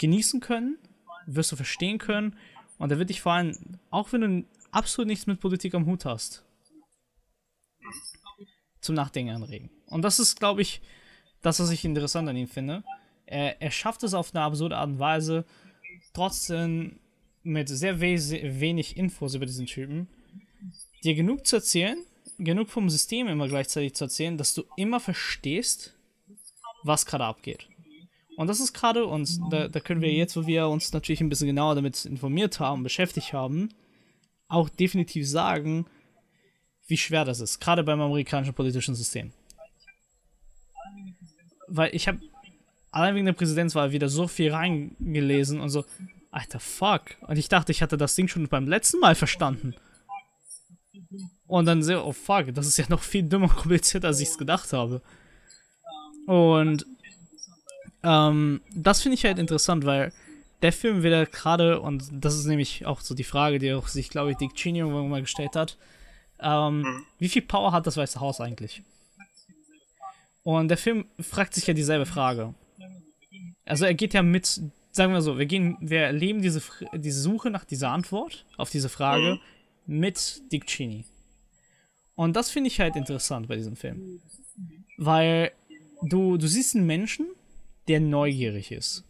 S1: genießen können, wirst du verstehen können und er wird dich vor allem, auch wenn du absolut nichts mit Politik am Hut hast, zum Nachdenken anregen. Und das ist, glaube ich, das, was ich interessant an ihm finde. Er, er schafft es auf eine absurde Art und Weise, trotzdem mit sehr we wenig Infos über diesen Typen, dir genug zu erzählen, genug vom System immer gleichzeitig zu erzählen, dass du immer verstehst, was gerade abgeht. Und das ist gerade uns, da, da, können wir jetzt, wo wir uns natürlich ein bisschen genauer damit informiert haben, beschäftigt haben, auch definitiv sagen, wie schwer das ist, gerade beim amerikanischen politischen System. Weil ich habe allein wegen der Präsidentswahl wieder so viel reingelesen und so, alter Fuck. Und ich dachte, ich hatte das Ding schon beim letzten Mal verstanden. Und dann sehe oh fuck, das ist ja noch viel dümmer kompliziert, als ich es gedacht habe. Und ähm, das finde ich halt interessant, weil der Film wieder gerade, und das ist nämlich auch so die Frage, die auch sich, glaube ich, Dick Cheney irgendwann mal gestellt hat, ähm, mhm. wie viel Power hat das Weiße Haus eigentlich? Und der Film fragt sich ja dieselbe Frage. Also er geht ja mit, sagen wir so, wir gehen, wir erleben diese, diese Suche nach dieser Antwort auf diese Frage mhm. mit Dick Cheney. Und das finde ich halt interessant bei diesem Film. Weil du, du siehst einen Menschen, der neugierig ist.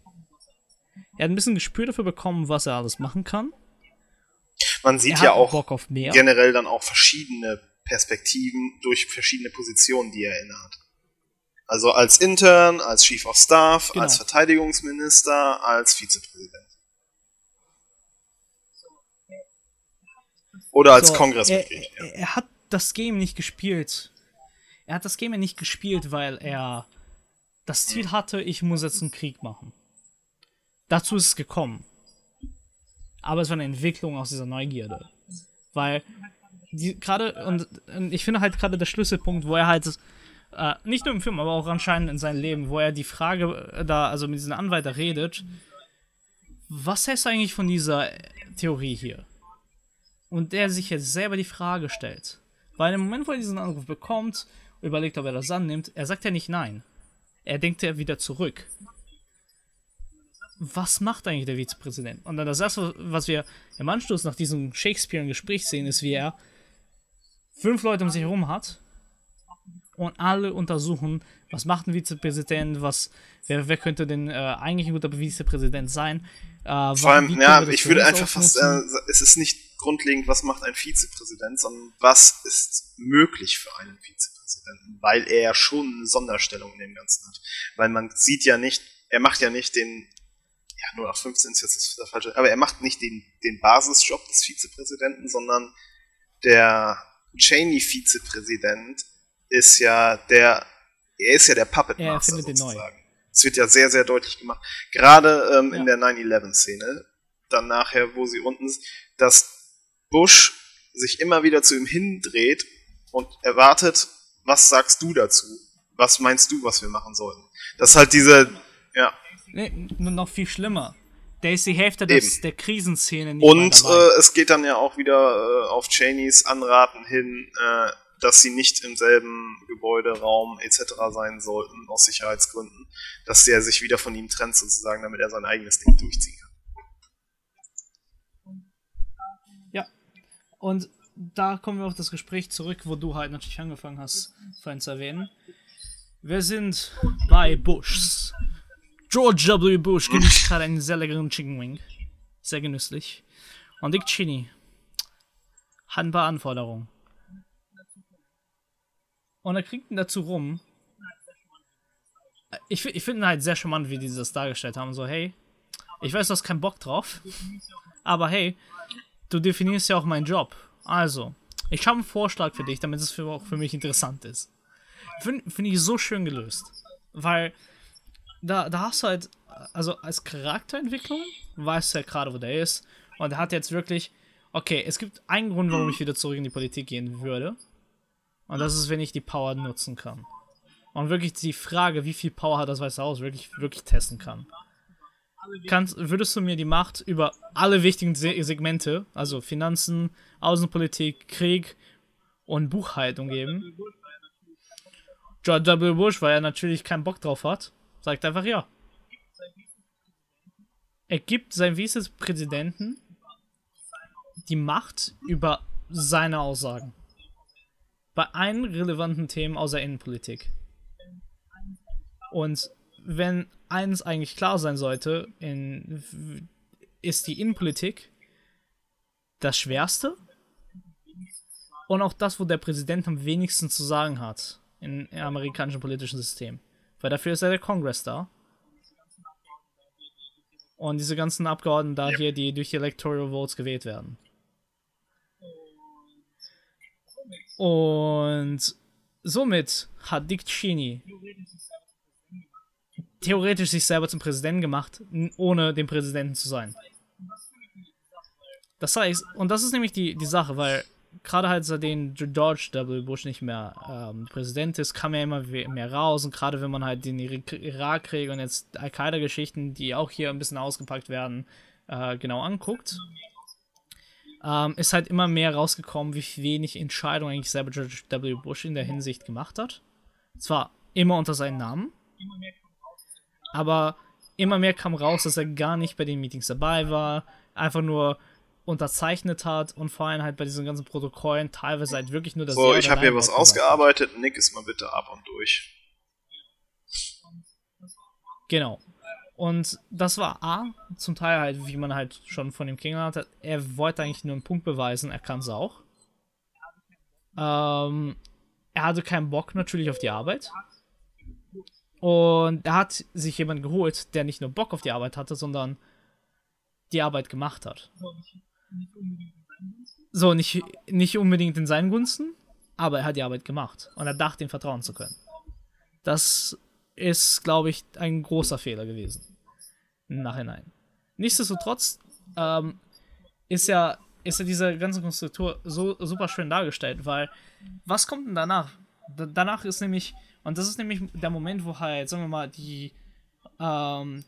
S1: Er hat ein bisschen Gespür dafür bekommen, was er alles machen kann.
S2: Man sieht ja auch generell dann auch verschiedene Perspektiven durch verschiedene Positionen, die er innehat. Also als Intern, als Chief of Staff, genau. als Verteidigungsminister, als Vizepräsident. Oder als so, Kongressmitglied.
S1: Er, er, hat das Game nicht gespielt. Er hat das Game nicht gespielt, weil er das Ziel hatte, ich muss jetzt einen Krieg machen. Dazu ist es gekommen. Aber es war eine Entwicklung aus dieser Neugierde. Weil gerade, und, und, ich finde halt gerade der Schlüsselpunkt, wo er halt, äh, nicht nur im Film, aber auch anscheinend in seinem Leben, wo er die Frage äh, da, also mit diesem Anwalt da redet, was du eigentlich von dieser Theorie hier? Und der sich jetzt selber die Frage stellt. Weil im Moment, wo er diesen Anruf bekommt, überlegt, ob er das annimmt, er sagt ja nicht nein. Er denkt ja wieder zurück was macht eigentlich der Vizepräsident? Und dann das erste, was wir im Anschluss nach diesem Shakespeare-Gespräch sehen, ist, wie er fünf Leute um sich herum hat und alle untersuchen, was macht ein Vizepräsident, was, wer, wer könnte denn äh, eigentlich ein guter Vizepräsident sein.
S2: Äh, Vor allem, ja, ich würde einfach fast, äh, es ist nicht grundlegend, was macht ein Vizepräsident, sondern was ist möglich für einen Vizepräsidenten, weil er ja schon eine Sonderstellung in dem Ganzen hat. Weil man sieht ja nicht, er macht ja nicht den ja, nur nach 15 ist jetzt das falsche, aber er macht nicht den, den Basisjob des Vizepräsidenten, sondern der Cheney-Vizepräsident ist ja der, er ist ja der Puppet Master er sozusagen. Es wird ja sehr, sehr deutlich gemacht. Gerade ähm, ja. in der 9-11-Szene, dann nachher, wo sie unten ist, dass Bush sich immer wieder zu ihm hindreht und erwartet, was sagst du dazu? Was meinst du, was wir machen sollten? Das ist halt diese, ja.
S1: Nee, nur noch viel schlimmer. Der ist die Hälfte des, der Krisenszene
S2: nicht Und äh, es geht dann ja auch wieder äh, auf Cheneys Anraten hin, äh, dass sie nicht im selben Gebäuderaum etc. sein sollten, aus Sicherheitsgründen. Dass der sich wieder von ihm trennt, sozusagen, damit er sein eigenes Ding durchziehen kann.
S1: Ja. Und da kommen wir auf das Gespräch zurück, wo du halt natürlich angefangen hast, vorhin zu erwähnen. Wir sind bei Bushs. George W. Bush genießt gerade einen sehr leckeren Chicken Wing. Sehr genüsslich. Und Dick Cheney hat ein paar Anforderungen. Und er kriegt ihn dazu rum. Ich, ich finde halt sehr charmant, wie die das dargestellt haben. So, hey, ich weiß, du hast keinen Bock drauf. Aber hey, du definierst ja auch meinen Job. Also, ich habe einen Vorschlag für dich, damit es für, auch für mich interessant ist. Finde find ich so schön gelöst. Weil da, da hast du halt, also als Charakterentwicklung weißt du ja gerade, wo der ist. Und er hat jetzt wirklich, okay, es gibt einen Grund, warum ich wieder zurück in die Politik gehen würde. Und das ist, wenn ich die Power nutzen kann. und wirklich die Frage, wie viel Power hat das Weiße Haus, wirklich, wirklich testen kann. Kannst, würdest du mir die Macht über alle wichtigen Se Segmente, also Finanzen, Außenpolitik, Krieg und Buchhaltung geben? George W. Bush, weil er natürlich keinen Bock drauf hat, sagt einfach ja. Er gibt seinem Vizepräsidenten die Macht über seine Aussagen. Bei allen relevanten Themen außer Innenpolitik. Und wenn eins eigentlich klar sein sollte, in, ist die Innenpolitik das Schwerste und auch das, wo der Präsident am wenigsten zu sagen hat im amerikanischen politischen System. Weil dafür ist ja der Kongress da. Und diese ganzen Abgeordneten da ja. hier, die durch die Electoral Votes gewählt werden. Und somit hat Dick Cheney theoretisch sich selber zum Präsidenten gemacht, ohne den Präsidenten zu sein. Das heißt, und das ist nämlich die, die Sache, weil gerade halt seitdem George W. Bush nicht mehr ähm, Präsident ist, kam er immer mehr raus und gerade wenn man halt den Irakkrieg und jetzt Al-Qaida-Geschichten, die auch hier ein bisschen ausgepackt werden, äh, genau anguckt, ähm, ist halt immer mehr rausgekommen, wie wenig Entscheidungen eigentlich selber George W. Bush in der Hinsicht gemacht hat. Zwar immer unter seinem Namen, aber immer mehr kam raus, dass er gar nicht bei den Meetings dabei war, einfach nur unterzeichnet hat und vor allem halt bei diesen ganzen Protokollen teilweise halt wirklich nur das.
S2: So, ich habe hier was ausgearbeitet. Nick ist mal bitte ab und durch.
S1: Genau. Und das war A, zum Teil halt, wie man halt schon von dem King hatte, er wollte eigentlich nur einen Punkt beweisen, er kann es auch. Ähm, er hatte keinen Bock natürlich auf die Arbeit. Und er hat sich jemanden geholt, der nicht nur Bock auf die Arbeit hatte, sondern die Arbeit gemacht hat. So, nicht, nicht unbedingt in seinen Gunsten, aber er hat die Arbeit gemacht. Und er dachte, ihm vertrauen zu können. Das ist, glaube ich, ein großer Fehler gewesen im Nachhinein. Nichtsdestotrotz ähm, ist ja ist ja diese ganze Konstruktur so super schön dargestellt, weil was kommt denn danach? D danach ist nämlich, und das ist nämlich der Moment, wo halt, sagen wir mal, die ähm,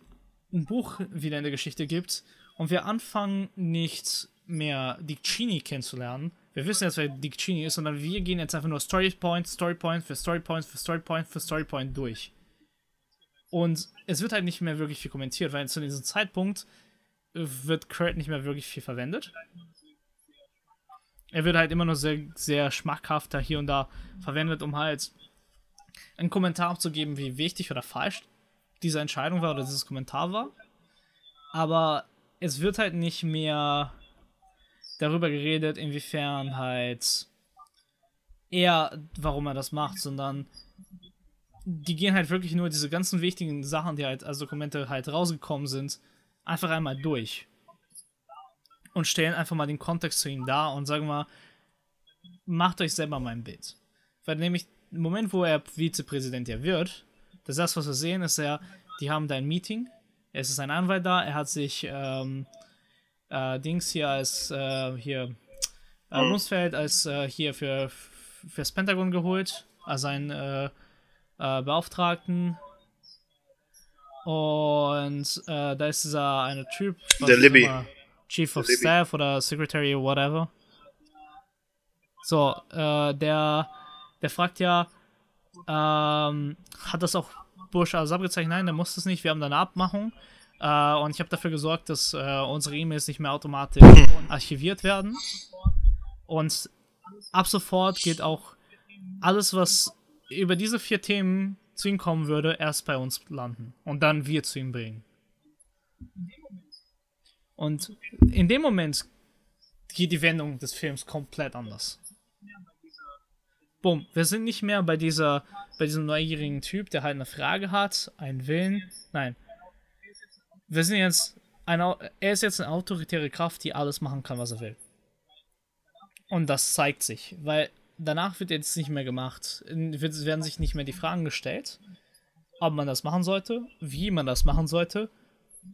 S1: ein Buch wieder in der Geschichte gibt und wir anfangen nicht mehr Dick Cheney kennenzulernen. Wir wissen jetzt, wer Dick Cheney ist, sondern wir gehen jetzt einfach nur Story Point, Story Point für Story Point für Story Point für Story Point durch. Und es wird halt nicht mehr wirklich viel kommentiert, weil zu diesem Zeitpunkt wird Kurt nicht mehr wirklich viel verwendet. Er wird halt immer nur sehr, sehr schmackhafter hier und da verwendet, um halt einen Kommentar abzugeben, wie wichtig oder falsch diese Entscheidung war oder dieses Kommentar war. Aber es wird halt nicht mehr darüber geredet, inwiefern halt er, warum er das macht, sondern die gehen halt wirklich nur diese ganzen wichtigen Sachen, die halt als Dokumente halt rausgekommen sind, einfach einmal durch. Und stellen einfach mal den Kontext zu ihm dar und sagen mal, macht euch selber mal ein Bild. Weil nämlich Moment, wo er Vizepräsident ja wird, das erste, was wir sehen, ist ja, die haben da ein Meeting, es ist ein Anwalt da, er hat sich ähm, äh, Dings hier als äh, hier äh, Rumsfeld als äh, hier für fürs Pentagon geholt, als ein äh, äh, Beauftragten. Und äh, da ist dieser eine Typ.
S2: Der Libby.
S1: Chief of Staff oder Secretary whatever. So, äh, der, der fragt ja, ähm, hat das auch Bush alles abgezeichnet? Nein, der muss das nicht. Wir haben da eine Abmachung. Äh, und ich habe dafür gesorgt, dass äh, unsere E-Mails nicht mehr automatisch archiviert werden. Und ab sofort geht auch alles, was über diese vier Themen zu ihm kommen würde, erst bei uns landen und dann wir zu ihm bringen. Und in dem Moment geht die Wendung des Films komplett anders. Bumm, wir sind nicht mehr bei dieser, bei diesem neugierigen Typ, der halt eine Frage hat, einen Willen. Nein. Wir sind jetzt ein, er ist jetzt eine autoritäre Kraft, die alles machen kann, was er will. Und das zeigt sich, weil danach wird jetzt nicht mehr gemacht. Werden sich nicht mehr die Fragen gestellt, ob man das machen sollte, wie man das machen sollte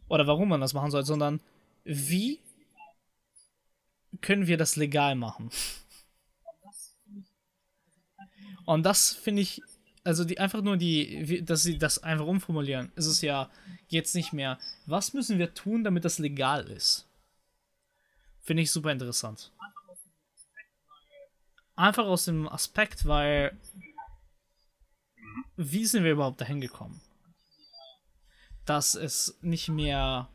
S1: oder warum man das machen sollte, sondern wie können wir das legal machen. Und das finde ich, also die einfach nur die, dass sie das einfach umformulieren, ist es ja jetzt nicht mehr, was müssen wir tun, damit das legal ist? Finde ich super interessant. Einfach aus dem Aspekt, weil wie sind wir überhaupt dahin gekommen? Dass es nicht mehr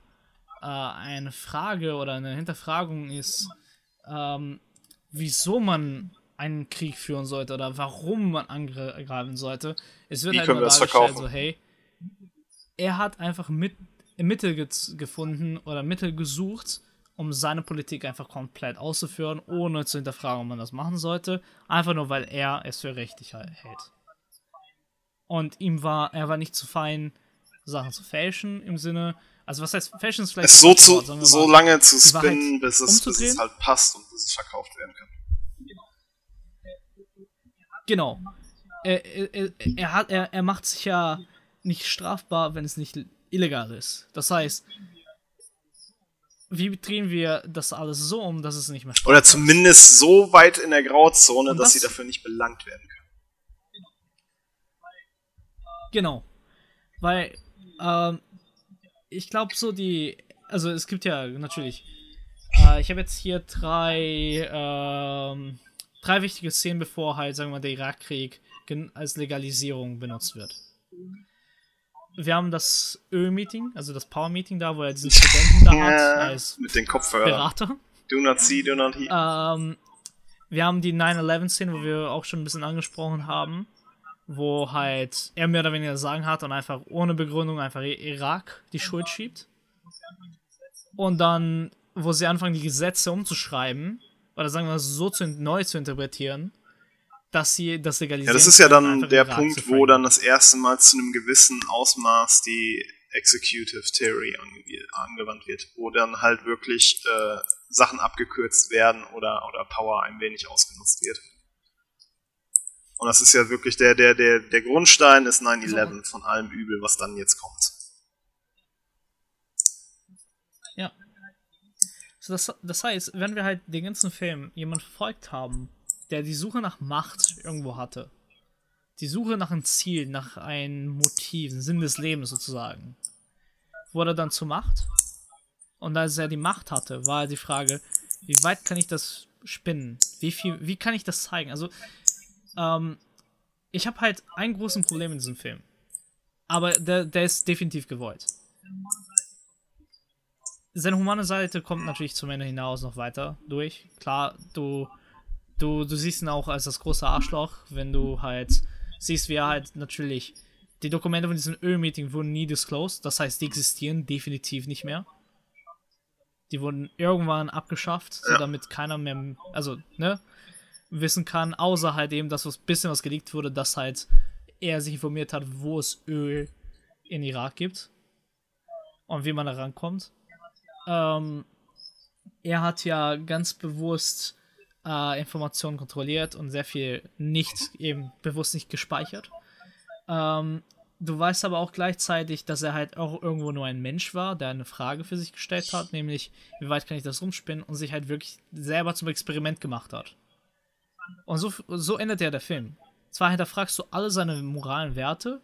S1: äh, eine Frage oder eine Hinterfragung ist, ähm, wieso man einen Krieg führen sollte oder warum man angreifen sollte. Es wird
S2: Wie
S1: halt nur dargestellt, so hey, er hat einfach mit, Mittel ge- gefunden oder Mittel gesucht, um seine Politik einfach komplett auszuführen, ohne zu hinterfragen, ob man das machen sollte. Einfach nur, weil er es für richtig hält. Und ihm war, er war nicht zu fein, Sachen zu fälschen im Sinne, also was heißt fälschen ist vielleicht
S2: Es so, zu, so lange zu spinnen, bis es, bis es halt passt und bis es verkauft werden kann.
S1: Genau. Er, er, er, hat, er, er macht sich ja nicht strafbar, wenn es nicht illegal ist. Das heißt, wie drehen wir das alles so um, dass es nicht mehr strafbar
S2: Oder zumindest so weit in der Grauzone,
S1: Und
S2: dass
S1: das-
S2: sie dafür nicht belangt werden können.
S1: Genau. Weil, ähm, ich glaube so die, also es gibt ja natürlich, äh, ich habe jetzt hier drei, ähm, drei wichtige Szenen, bevor halt, sagen wir mal, der Irakkrieg als Legalisierung benutzt wird. Wir haben das Öl-Meeting, also das Power-Meeting da, wo er diesen Studenten da hat, als
S2: mit den Kopfhörern.
S1: Berater.
S2: Do not see, do not hear.
S1: Ähm, wir haben die 9-11-Szene, wo wir auch schon ein bisschen angesprochen haben, wo halt er mehr oder weniger Sagen hat und einfach ohne Begründung einfach Irak die Schuld schiebt. Und dann, wo sie anfangen, die Gesetze umzuschreiben, oder sagen wir so zu, neu zu interpretieren, dass sie das legalisieren.
S2: Ja, das ist ja dann der Punkt, wo dann das erste Mal zu einem gewissen Ausmaß die Executive Theory ange angewandt wird, wo dann halt wirklich äh, Sachen abgekürzt werden oder, oder Power ein wenig ausgenutzt wird. Und das ist ja wirklich der, der, der, der Grundstein ist 9-11 von allem Übel, was dann jetzt kommt.
S1: Ja. So, das, das heißt, wenn wir halt den ganzen Film jemand verfolgt haben, der die Suche nach Macht irgendwo hatte, die Suche nach einem Ziel, nach einem Motiv, einem Sinn des Lebens sozusagen, wurde dann zur Macht. Und als er die Macht hatte, war die Frage, wie weit kann ich das spinnen? Wie viel, wie kann ich das zeigen? Also, ähm, ich habe halt ein großes Problem in diesem Film. Aber der, der ist definitiv gewollt seine humane Seite kommt natürlich zum Ende hinaus noch weiter durch. Klar, du, du, du siehst ihn auch als das große Arschloch, wenn du halt siehst, wie er halt natürlich. Die Dokumente von diesem Öl-Meeting wurden nie disclosed, das heißt, die existieren definitiv nicht mehr. Die wurden irgendwann abgeschafft, so damit keiner mehr, also, ne, wissen kann, außer halt eben das, was bisschen was geleakt wurde, dass halt er sich informiert hat, wo es Öl in Irak gibt und wie man da rankommt. Ähm, er hat ja ganz bewusst äh, Informationen kontrolliert und sehr viel nicht, eben bewusst nicht gespeichert. Ähm, du weißt aber auch gleichzeitig, dass er halt auch irgendwo nur ein Mensch war, der eine Frage für sich gestellt hat, nämlich, wie weit kann ich das rumspinnen und sich halt wirklich selber zum Experiment gemacht hat. Und so, so endet ja der Film. Zwar hinterfragst du alle seine moralen Werte,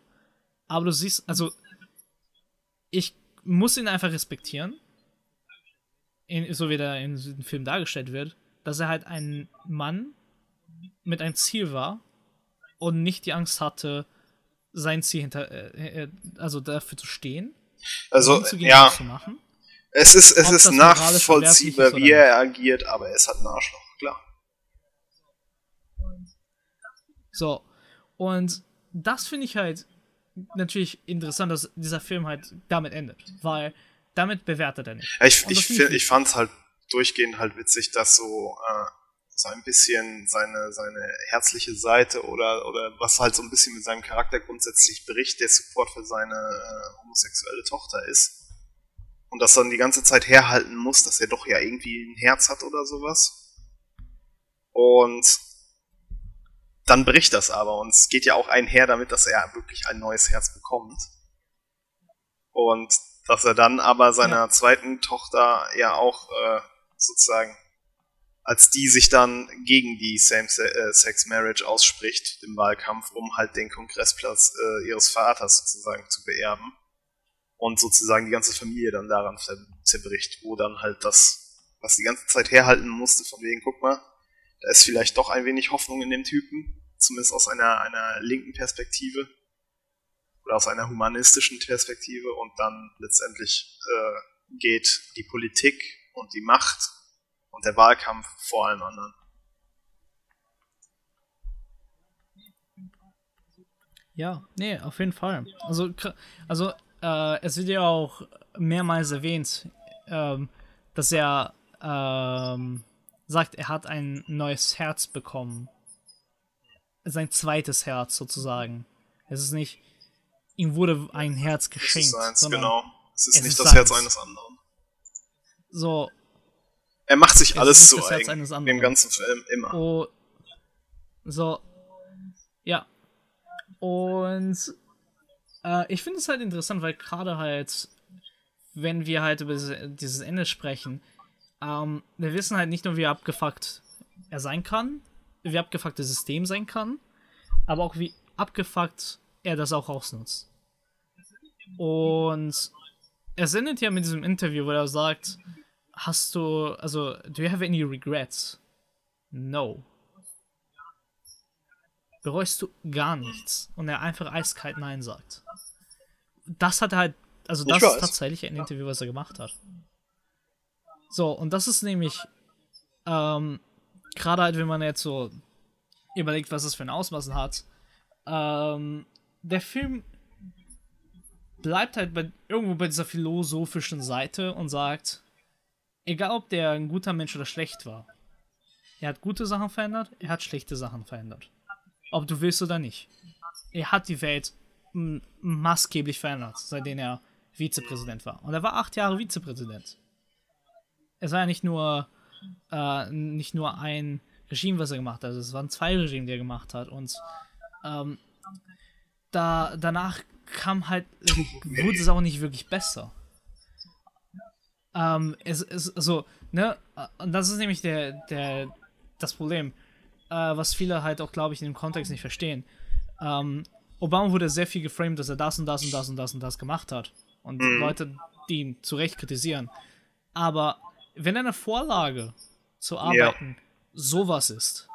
S1: aber du siehst, also, ich muss ihn einfach respektieren, in, so wie der in dem Film dargestellt wird, dass er halt ein Mann mit einem Ziel war und nicht die Angst hatte, sein Ziel hinter, äh, äh, also dafür zu stehen,
S2: Also, ja,
S1: und zu machen.
S2: es ist, es
S1: Ob
S2: ist nachvollziehbar, wie er agiert, aber er ist halt ein Arschloch, klar.
S1: So. Und das finde ich halt natürlich interessant, dass dieser Film halt damit endet. Weil damit bewertet er nicht.
S2: Ja, ich, ich, find- ich fand es halt durchgehend halt witzig, dass so, äh, so ein bisschen seine, seine herzliche Seite oder, oder was halt so ein bisschen mit seinem Charakter grundsätzlich bricht, der Support für seine äh, homosexuelle Tochter ist. Und das dann die ganze Zeit herhalten muss, dass er doch ja irgendwie ein Herz hat oder sowas. Und dann bricht das aber und es geht ja auch einher damit, dass er wirklich ein neues Herz bekommt. Und dass er dann aber seiner zweiten Tochter ja auch äh, sozusagen als die sich dann gegen die Same-Sex-Marriage ausspricht im Wahlkampf, um halt den Kongressplatz äh, ihres Vaters sozusagen zu beerben. Und sozusagen die ganze Familie dann daran zerbricht, wo dann halt das, was die ganze Zeit herhalten musste, von wegen, guck mal, da ist vielleicht doch ein wenig Hoffnung in dem Typen, zumindest aus einer, einer linken Perspektive oder aus einer humanistischen Perspektive und dann letztendlich äh, geht die Politik und die Macht und der Wahlkampf vor allem anderen.
S1: Ja, nee, auf jeden Fall. Also, also äh, es wird ja auch mehrmals erwähnt, ähm, dass er ähm, sagt, er hat ein neues Herz bekommen. Sein zweites Herz sozusagen. Es ist nicht, ihm wurde ein Herz geschenkt. Es ist
S2: eins, genau. Es ist es nicht ist das. Herz eines anderen.
S1: So,
S2: er macht sich alles zu eigen. Dem ganzen Film immer.
S1: Oh, so. Ja. Und äh, ich finde es halt interessant, weil gerade halt, wenn wir halt über dieses Ende sprechen, ähm, wir wissen halt nicht nur, wie abgefuckt er sein kann, wie abgefuckt das System sein kann, aber auch wie abgefuckt er das auch ausnutzt. Und er sendet ja mit diesem Interview, wo er sagt, hast du, also, do you have any regrets? No. Bereust du gar nichts? Und er einfach eiskalt Nein sagt. Das hat er halt, also das ist tatsächlich ein Interview, was er gemacht hat. So, und das ist nämlich, ähm, gerade halt, wenn man jetzt so überlegt, was es für ein Ausmaßen hat, ähm, der Film bleibt halt bei, irgendwo bei dieser philosophischen Seite und sagt, egal ob der ein guter Mensch oder schlecht war, er hat gute Sachen verändert, er hat schlechte Sachen verändert. Ob du willst oder nicht. Er hat die Welt maßgeblich verändert, seitdem er Vizepräsident war. Und er war acht Jahre Vizepräsident. Es war ja nicht nur, äh, nicht nur ein Regime, was er gemacht hat, es waren zwei Regime, die er gemacht hat. Und ähm, da, danach kam halt, wurde es auch nicht wirklich besser. Ähm, es ist also, ne, und das ist nämlich der, der, das Problem, äh, was viele halt auch, glaube ich, in dem Kontext nicht verstehen. Ähm, Obama wurde sehr viel geframed, dass er das und das und das und das und das gemacht hat. Und mhm. Leute, die ihn zu Recht kritisieren. Aber wenn eine Vorlage zu arbeiten ja. sowas ist,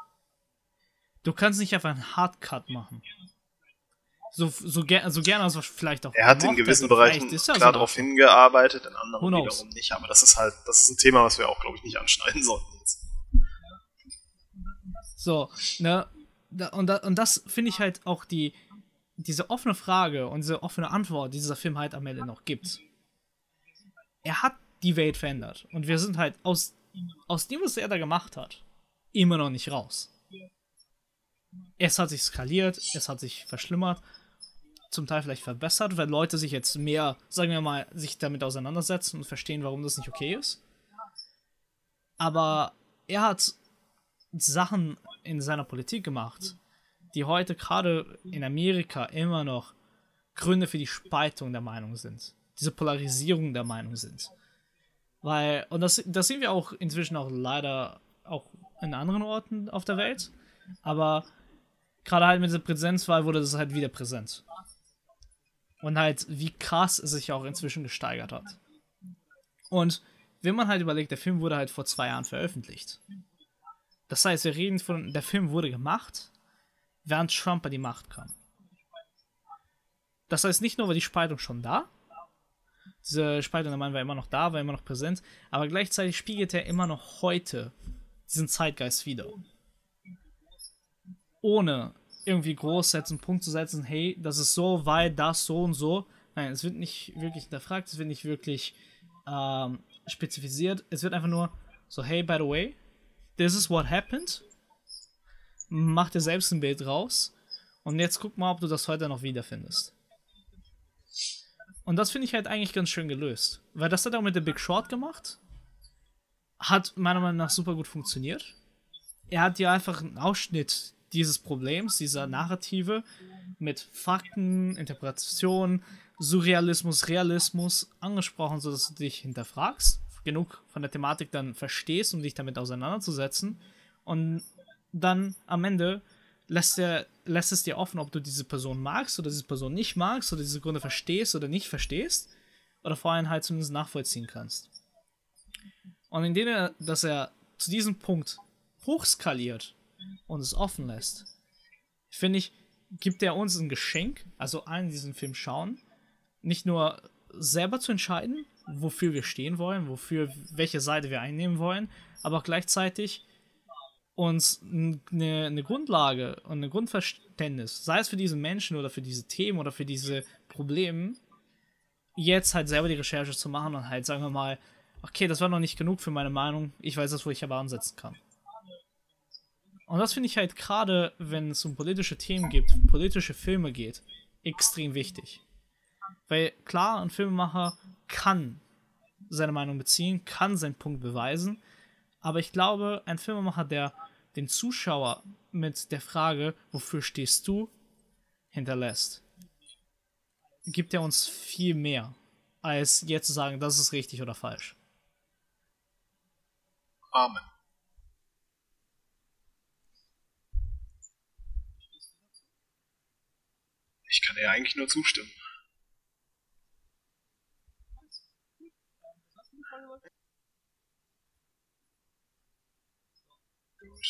S1: du kannst nicht einfach einen Hardcut machen so, so, ger so gerne als vielleicht auch.
S2: Er hat in gewissen Bereichen klar so darauf hingearbeitet, in anderen wiederum nicht. Aber das ist halt, das ist ein Thema, was wir auch, glaube ich, nicht anschneiden sollten jetzt.
S1: So, ne? Und, und das finde ich halt auch die, diese offene Frage und diese offene Antwort, die dieser Film halt am Ende noch gibt. Er hat die Welt verändert. Und wir sind halt aus, aus dem, was er da gemacht hat, immer noch nicht raus. Es hat sich skaliert, es hat sich verschlimmert zum Teil vielleicht verbessert, weil Leute sich jetzt mehr, sagen wir mal, sich damit auseinandersetzen und verstehen, warum das nicht okay ist. Aber er hat Sachen in seiner Politik gemacht, die heute gerade in Amerika immer noch Gründe für die Spaltung der Meinung sind. Diese Polarisierung der Meinung sind. Weil, und das, das sehen wir auch inzwischen auch leider auch in anderen Orten auf der Welt. Aber gerade halt mit dieser Präsenzwahl wurde das halt wieder präsent. Und halt, wie krass es sich auch inzwischen gesteigert hat. Und wenn man halt überlegt, der Film wurde halt vor zwei Jahren veröffentlicht. Das heißt, wir reden von, der Film wurde gemacht, während Trump an die Macht kam. Das heißt, nicht nur war die Spaltung schon da, diese Spaltung der Mann war immer noch da, war immer noch präsent, aber gleichzeitig spiegelt er immer noch heute diesen Zeitgeist wieder. Ohne irgendwie groß setzen, Punkt zu setzen, hey, das ist so, weil das so und so. Nein, es wird nicht wirklich hinterfragt, es wird nicht wirklich ähm, spezifiziert. Es wird einfach nur so, hey, by the way, this is what happened. Mach dir selbst ein Bild raus. Und jetzt guck mal, ob du das heute noch wiederfindest. Und das finde ich halt eigentlich ganz schön gelöst. Weil das hat er auch mit The Big Short gemacht. Hat meiner Meinung nach super gut funktioniert. Er hat dir einfach einen Ausschnitt dieses Problems, dieser Narrative mit Fakten, Interpretation, Surrealismus, Realismus angesprochen, sodass du dich hinterfragst, genug von der Thematik dann verstehst, um dich damit auseinanderzusetzen. Und dann am Ende lässt, er, lässt es dir offen, ob du diese Person magst oder diese Person nicht magst oder diese Gründe verstehst oder nicht verstehst oder vor allem halt zumindest nachvollziehen kannst. Und indem er, dass er zu diesem Punkt hochskaliert und es offen lässt, finde ich, gibt er uns ein Geschenk, also allen diesen Film schauen, nicht nur selber zu entscheiden, wofür wir stehen wollen, wofür, welche Seite wir einnehmen wollen, aber auch gleichzeitig uns eine, eine Grundlage und ein Grundverständnis, sei es für diese Menschen oder für diese Themen oder für diese Probleme, jetzt halt selber die Recherche zu machen und halt, sagen wir mal, okay, das war noch nicht genug für meine Meinung, ich weiß jetzt, wo ich aber ansetzen kann. Und das finde ich halt gerade, wenn es um politische Themen geht, politische Filme geht, extrem wichtig. Weil klar, ein Filmemacher kann seine Meinung beziehen, kann seinen Punkt beweisen, aber ich glaube, ein Filmemacher, der den Zuschauer mit der Frage, wofür stehst du, hinterlässt, gibt er uns viel mehr, als jetzt zu sagen, das ist richtig oder falsch.
S2: Amen. Ich kann dir eigentlich nur zustimmen. Gut.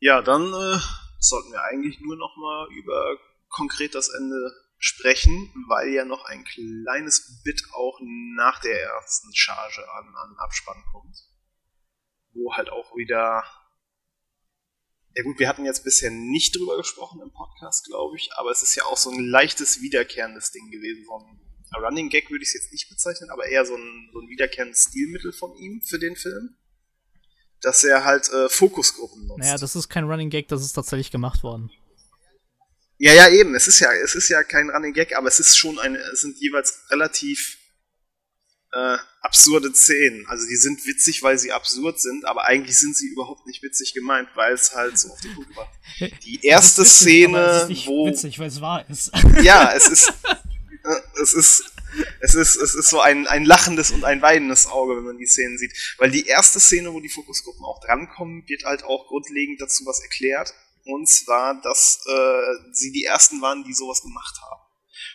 S2: Ja, dann äh, sollten wir eigentlich nur noch mal über konkret das Ende sprechen, weil ja noch ein kleines Bit auch nach der ersten Charge an, an Abspann kommt. Wo halt auch wieder ja gut, wir hatten jetzt bisher nicht drüber gesprochen im Podcast, glaube ich, aber es ist ja auch so ein leichtes wiederkehrendes Ding gewesen. So ein Running Gag würde ich es jetzt nicht bezeichnen, aber eher so ein, so ein wiederkehrendes Stilmittel von ihm für den Film. Dass er halt äh, Fokusgruppen nutzt.
S1: Naja, das ist kein Running Gag, das ist tatsächlich gemacht worden.
S2: Ja, ja, eben. Es ist ja, es ist ja kein Running Gag, aber es ist schon eine, es sind jeweils relativ äh, absurde Szenen. Also die sind witzig, weil sie absurd sind, aber eigentlich sind sie überhaupt nicht witzig gemeint, weil es halt so auf den Punkt war. Die erste witzig, Szene, wo
S1: witzig, weil es wahr ist.
S2: Ja, es ist äh, es ist es ist es ist so ein ein lachendes und ein weinendes Auge, wenn man die Szenen sieht, weil die erste Szene, wo die Fokusgruppen auch drankommen, wird halt auch grundlegend dazu was erklärt. Und zwar, dass äh, sie die ersten waren, die sowas gemacht haben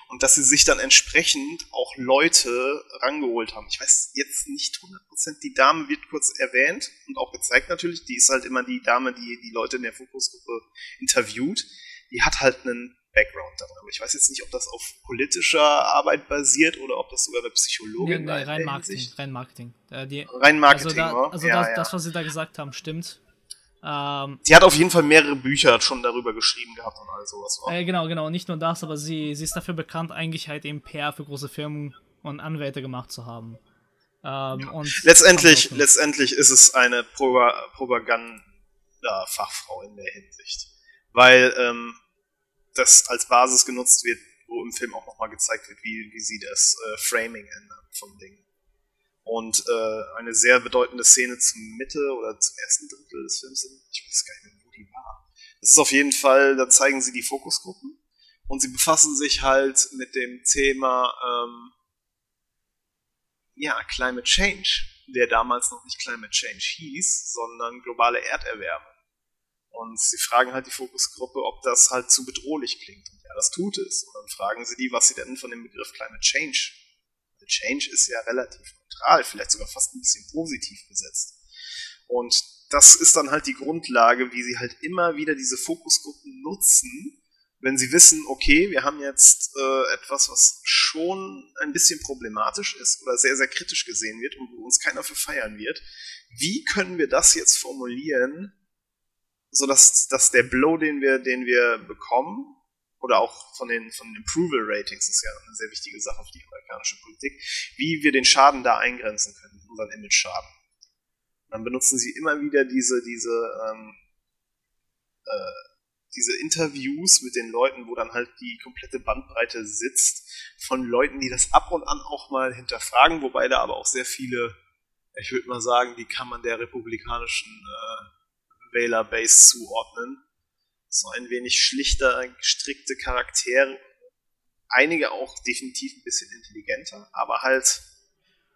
S2: und dass sie sich dann entsprechend auch Leute rangeholt haben. Ich weiß jetzt nicht 100%, die Dame wird kurz erwähnt und auch gezeigt natürlich, die ist halt immer die Dame, die die Leute in der Fokusgruppe interviewt. Die hat halt einen Background darin. Aber ich weiß jetzt nicht, ob das auf politischer Arbeit basiert oder ob das sogar eine Psychologin
S1: nee, nee, rein Marketing, rein Marketing.
S2: Äh, die, rein Marketing,
S1: also, da, also ja, das, ja. das, was sie da gesagt haben, stimmt.
S2: Ähm, sie hat auf jeden Fall mehrere Bücher schon darüber geschrieben gehabt und all sowas.
S1: Äh, genau, genau. Nicht nur das, aber sie, sie ist dafür bekannt, eigentlich halt eben PR für große Firmen und Anwälte gemacht zu haben. Ähm, und
S2: letztendlich, letztendlich ist es eine Pro Propaganda-Fachfrau in der Hinsicht. Weil ähm, das als Basis genutzt wird, wo im Film auch nochmal gezeigt wird, wie, wie sie das äh, Framing ändern vom Ding. Und äh, eine sehr bedeutende Szene zum Mitte oder zum ersten Drittel des Films, ich weiß gar nicht mehr, wo die war. Das ist auf jeden Fall, da zeigen sie die Fokusgruppen und sie befassen sich halt mit dem Thema ähm, ja, Climate Change, der damals noch nicht Climate Change hieß, sondern globale Erderwärmung. Und sie fragen halt die Fokusgruppe, ob das halt zu bedrohlich klingt. Und ja, das tut es. Und dann fragen sie die, was sie denn von dem Begriff Climate Change. Change ist ja relativ neutral, vielleicht sogar fast ein bisschen positiv besetzt. Und das ist dann halt die Grundlage, wie sie halt immer wieder diese Fokusgruppen nutzen, wenn sie wissen, okay, wir haben jetzt äh, etwas, was schon ein bisschen problematisch ist oder sehr, sehr kritisch gesehen wird und wo uns keiner für feiern wird. Wie können wir das jetzt formulieren, sodass dass der Blow, den wir, den wir bekommen, oder auch von den, von den Approval Ratings ist ja eine sehr wichtige Sache für die amerikanische Politik, wie wir den Schaden da eingrenzen können, unseren Image-Schaden. Dann benutzen sie immer wieder diese, diese, ähm, äh, diese Interviews mit den Leuten, wo dann halt die komplette Bandbreite sitzt, von Leuten, die das ab und an auch mal hinterfragen, wobei da aber auch sehr viele, ich würde mal sagen, die kann man der republikanischen äh, Wähler-Base zuordnen so ein wenig schlichter, gestrickte Charaktere. Einige auch definitiv ein bisschen intelligenter, aber halt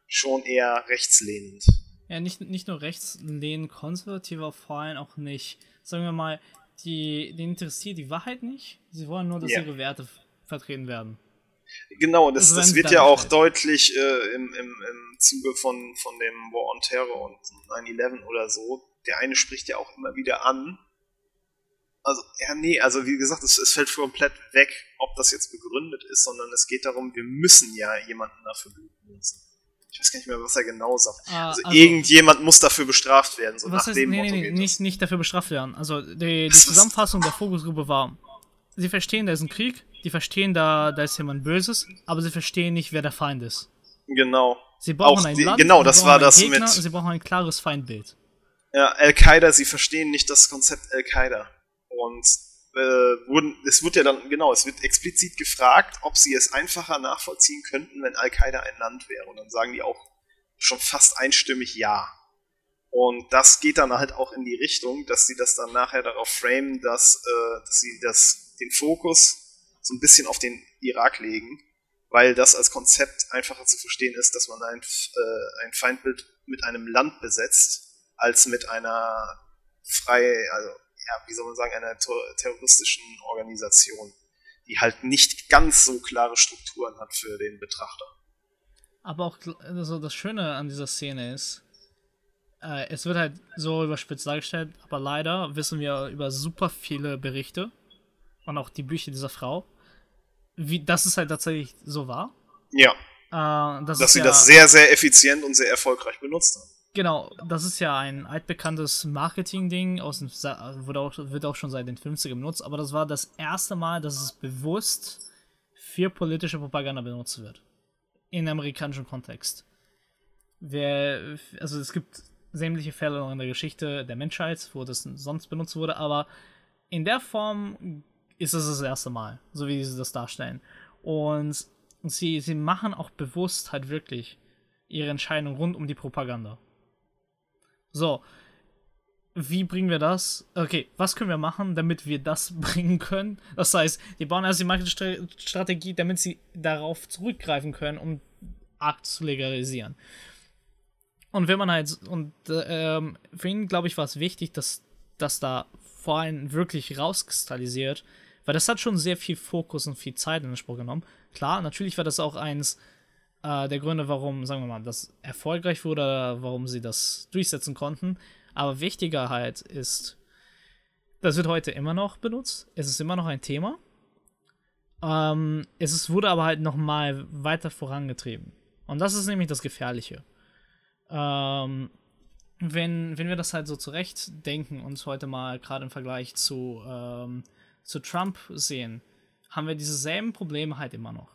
S2: schon eher rechtslehnend.
S1: Ja, nicht, nicht nur rechtslehnend konservativ, aber vor allem auch nicht, sagen wir mal, die, die interessiert die Wahrheit nicht. Sie wollen nur, dass ja. ihre Werte vertreten werden.
S2: Genau, das, das, das wird ja auch deutlich äh, im, im, im Zuge von, von dem War on Terror und 9-11 oder so. Der eine spricht ja auch immer wieder an. Also, ja, nee, also wie gesagt, es, es fällt komplett weg, ob das jetzt begründet ist, sondern es geht darum, wir müssen ja jemanden dafür benutzen. Ich weiß gar nicht mehr, was er genau sagt. Ah, also, also, irgendjemand muss dafür bestraft werden. So nach heißt, dem
S1: nee, nee, nee, nicht, nicht dafür bestraft werden. Also die, die Zusammenfassung der Fokusgruppe war, sie verstehen, da ist ein Krieg, die verstehen, da, da ist jemand Böses, aber sie verstehen nicht, wer der Feind ist.
S2: Genau.
S1: Sie brauchen Auch ein
S2: die,
S1: Land,
S2: genau, das war das
S1: Gegner,
S2: mit.
S1: Sie brauchen ein klares Feindbild.
S2: Ja, Al-Qaida, sie verstehen nicht das Konzept Al-Qaida. Und äh, wurden, es wird ja dann, genau, es wird explizit gefragt, ob sie es einfacher nachvollziehen könnten, wenn Al-Qaida ein Land wäre. Und dann sagen die auch schon fast einstimmig ja. Und das geht dann halt auch in die Richtung, dass sie das dann nachher darauf framen, dass, äh, dass sie das, den Fokus so ein bisschen auf den Irak legen, weil das als Konzept einfacher zu verstehen ist, dass man ein, äh, ein Feindbild mit einem Land besetzt, als mit einer frei, also ja, wie soll man sagen, einer terroristischen Organisation, die halt nicht ganz so klare Strukturen hat für den Betrachter.
S1: Aber auch also das Schöne an dieser Szene ist, äh, es wird halt so überspitzt dargestellt, aber leider wissen wir über super viele Berichte und auch die Bücher dieser Frau, wie das es halt tatsächlich so war.
S2: Ja.
S1: Äh,
S2: das Dass sie ja, das sehr, sehr effizient und sehr erfolgreich benutzt haben.
S1: Genau, das ist ja ein altbekanntes Marketing-Ding, wird auch, wird auch schon seit den 50ern benutzt, aber das war das erste Mal, dass es bewusst für politische Propaganda benutzt wird. In amerikanischem Kontext. Wer, also es gibt sämtliche Fälle in der Geschichte der Menschheit, wo das sonst benutzt wurde, aber in der Form ist es das erste Mal, so wie sie das darstellen. Und sie, sie machen auch bewusst halt wirklich ihre Entscheidung rund um die Propaganda. So, wie bringen wir das? Okay, was können wir machen, damit wir das bringen können? Das heißt, die bauen erst die Marketingstrategie, damit sie darauf zurückgreifen können, um Akt zu legalisieren. Und wenn man halt, und ähm, für ihn, glaube ich, war es wichtig, dass das da vor allem wirklich rauskristallisiert, weil das hat schon sehr viel Fokus und viel Zeit in Anspruch genommen. Klar, natürlich war das auch eins äh, der Gründe, warum, sagen wir mal, das erfolgreich wurde, warum sie das durchsetzen konnten. Aber wichtiger halt ist, das wird heute immer noch benutzt. Es ist immer noch ein Thema. Ähm, es ist, wurde aber halt nochmal weiter vorangetrieben. Und das ist nämlich das Gefährliche. Ähm, wenn, wenn wir das halt so zurecht denken und heute mal gerade im Vergleich zu ähm, zu Trump sehen, haben wir dieselben Probleme halt immer noch.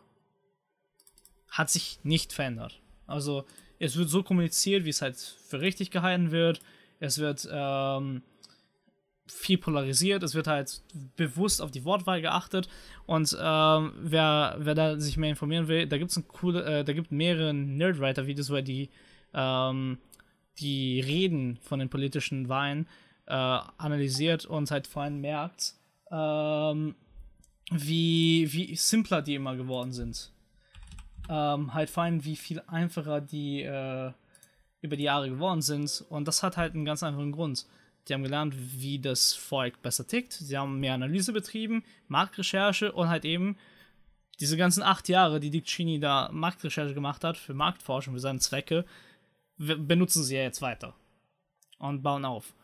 S1: Hat sich nicht verändert. Also es wird so kommuniziert, wie es halt für richtig gehalten wird. Es wird ähm, viel polarisiert, es wird halt bewusst auf die Wortwahl geachtet und ähm, wer, wer da sich mehr informieren will, da gibt es äh, da gibt mehrere Nerdwriter-Videos, wo er die, ähm, die Reden von den politischen Wahlen äh, analysiert und halt vor allem merkt, ähm, wie, wie simpler die immer geworden sind. Ähm, halt vor allem, wie viel einfacher die äh, über die Jahre geworden sind. Und das hat halt einen ganz einfachen Grund. Die haben gelernt, wie das Volk besser tickt. Sie haben mehr Analyse betrieben, Marktrecherche und halt eben diese ganzen acht Jahre, die Dick Cheney da Marktrecherche gemacht hat für Marktforschung, für seine Zwecke, benutzen sie ja jetzt weiter und bauen auf.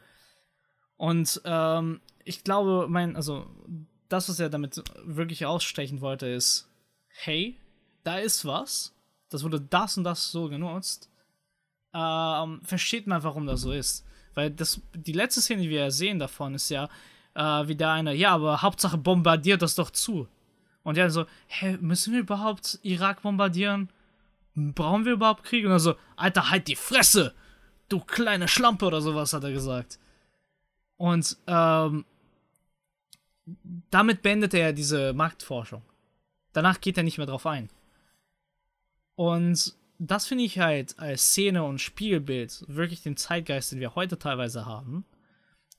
S1: Und ähm, ich glaube, mein, also das, was er damit wirklich ausstechen wollte, ist, hey, da ist was, das wurde das und das so genutzt. Ähm, versteht mal, warum das so ist. Weil das, die letzte Szene, die wir sehen davon, ist ja, äh, wie der eine, ja, aber Hauptsache bombardiert das doch zu. Und der so, hä, müssen wir überhaupt Irak bombardieren? Brauchen wir überhaupt Krieg? Und er so, Alter, halt die Fresse! Du kleine Schlampe oder sowas, hat er gesagt. Und ähm, damit beendet er diese Marktforschung. Danach geht er nicht mehr drauf ein. Und das finde ich halt als Szene und Spiegelbild wirklich den Zeitgeist, den wir heute teilweise haben.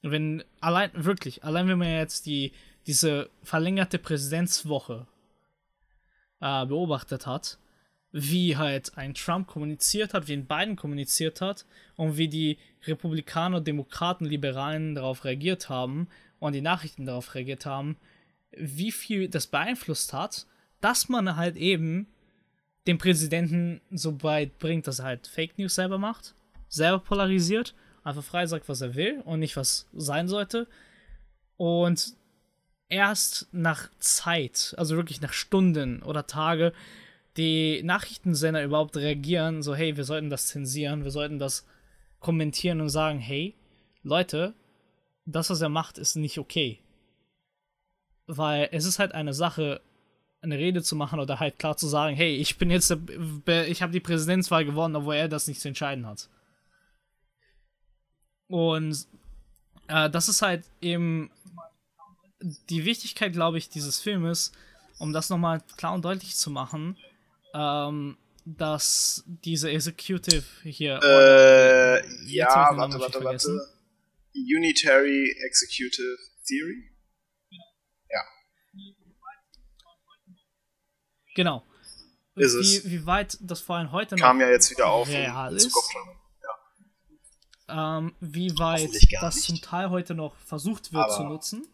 S1: Wenn allein, wirklich, allein wenn man jetzt die, diese verlängerte Präsidentswoche äh, beobachtet hat, wie halt ein Trump kommuniziert hat, wie ein Biden kommuniziert hat und wie die Republikaner, Demokraten, Liberalen darauf reagiert haben und die Nachrichten darauf reagiert haben, wie viel das beeinflusst hat, dass man halt eben den Präsidenten so weit bringt, dass er halt Fake News selber macht, selber polarisiert, einfach frei sagt, was er will und nicht was sein sollte. Und erst nach Zeit, also wirklich nach Stunden oder Tage, die Nachrichtensender überhaupt reagieren, so hey, wir sollten das zensieren, wir sollten das kommentieren und sagen, hey, Leute, das, was er macht, ist nicht okay. Weil es ist halt eine Sache, eine Rede zu machen oder halt klar zu sagen, hey, ich bin jetzt, ich habe die Präsidentswahl gewonnen, obwohl er das nicht zu entscheiden hat. Und äh, das ist halt eben die Wichtigkeit, glaube ich, dieses Filmes, um das nochmal klar und deutlich zu machen, ähm, dass diese Executive hier.
S2: Äh, ja, warte, warte, warte. Unitary Executive Theory?
S1: Genau.
S2: Ist
S1: wie,
S2: es.
S1: wie weit das vor allem heute noch
S2: Kam ja jetzt wieder auf
S1: real
S2: in
S1: ist.
S2: Ja.
S1: ähm, wie weit das
S2: nicht.
S1: zum Teil heute noch versucht wird
S2: Aber-
S1: zu nutzen.